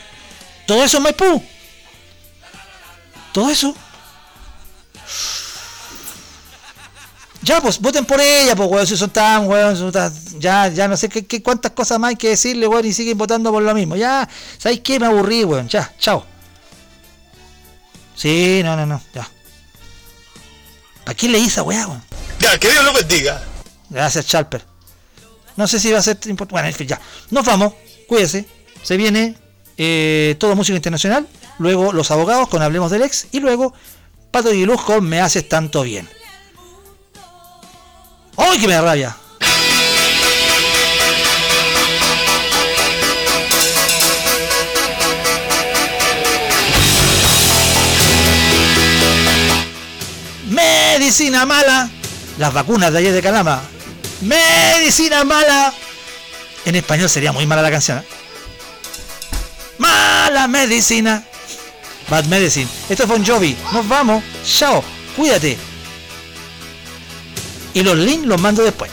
A: Todo eso en Maipú. Todo eso. Ya, pues, voten por ella, pues, weón, si son tan, weón, ya, ya no sé qué, qué- cuántas cosas más hay que decirle, weón, y siguen votando por lo mismo. Ya, ¿sabéis qué? Me aburrí, weón, ya, chao. Sí, no, no, no, ya. ¿Para quién le hice esa weá, weón?
F: Ya, que Dios lo bendiga.
A: Gracias, Chalper. No sé si va a ser importante. Bueno, en fin, ya. Nos vamos. Cuídese. Se viene eh, todo música internacional. Luego los abogados con Hablemos del Ex. Y luego Pato y Luz con Me haces tanto bien. ¡Ay, que me da rabia! Medicina mala. Las vacunas de ayer de Calama. Medicina mala. En español sería muy mala la canción. ¿eh? Mala medicina. Bad Medicine. Esto es Bon Jovi. Nos vamos. Chao. Cuídate. Y los links los mando después.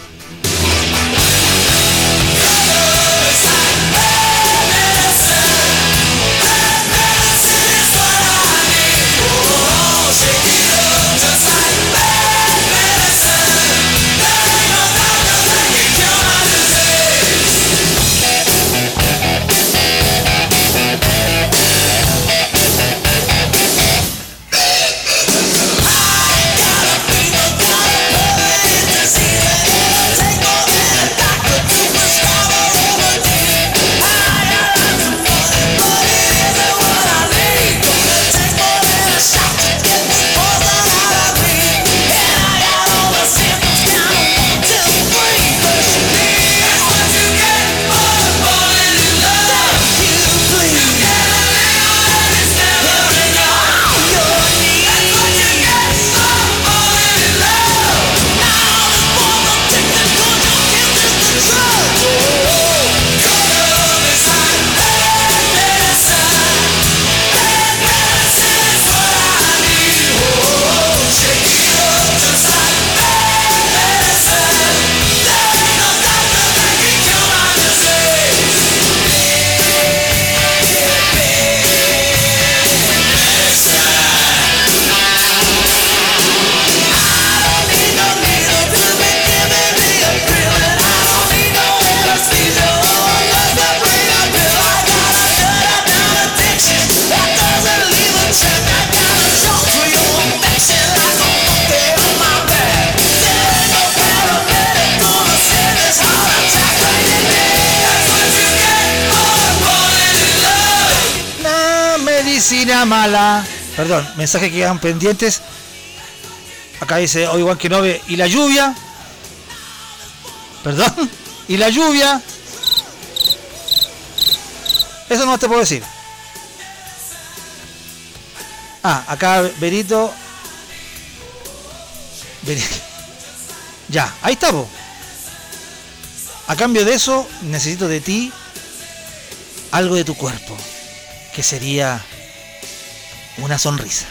A: Mala. Perdón, mensajes que quedan pendientes. Acá dice Obi-Wan Kenobi. ¿Y la lluvia? Perdón. <laughs> ¿Y la lluvia? Eso no te puedo decir. Ah, acá. Berito. <laughs> Ya, ahí está, po. A cambio de eso, necesito de ti algo de tu cuerpo, que sería una sonrisa.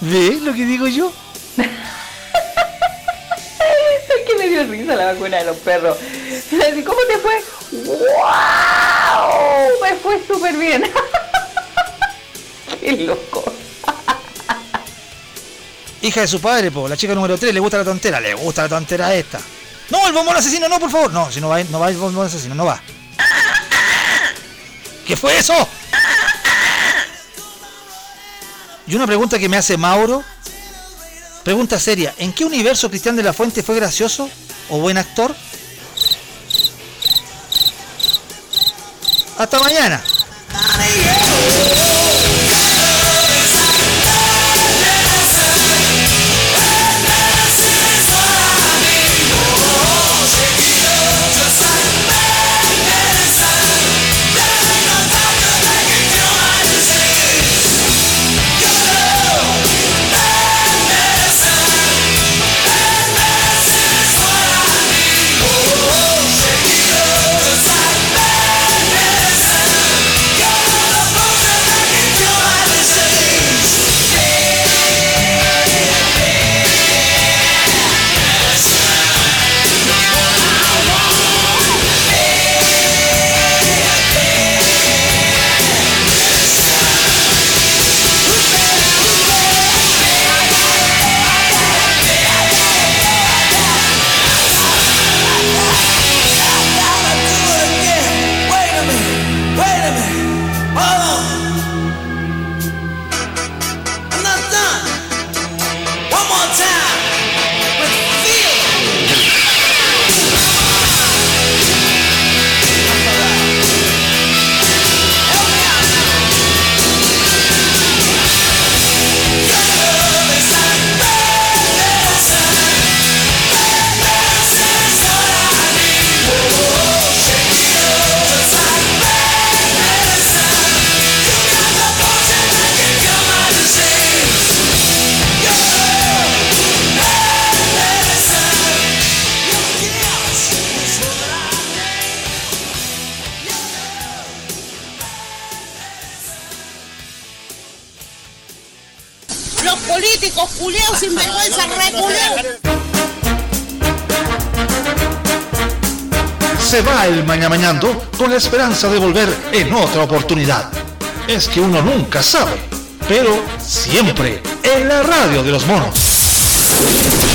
A: ¿Ves lo que digo yo? <laughs>
J: Es que me dio risa la vacuna de los perros. ¿Cómo te fue? ¡Wow! Me fue súper bien. <laughs> Qué loco.
A: Hija de su padre, po, la chica número 3, le gusta la tontera, le gusta la tontera esta. No, el bombón asesino, no, por favor. No, si no va, no va el bombón asesino, no va. ¿Qué fue eso? Y una pregunta que me hace Mauro. Pregunta seria. ¿En qué universo Cristian de la Fuente fue gracioso o buen actor? Hasta mañana.
B: Se va el mañamañando con la esperanza de volver en otra oportunidad. Es que uno nunca sabe, pero siempre en la radio de los monos.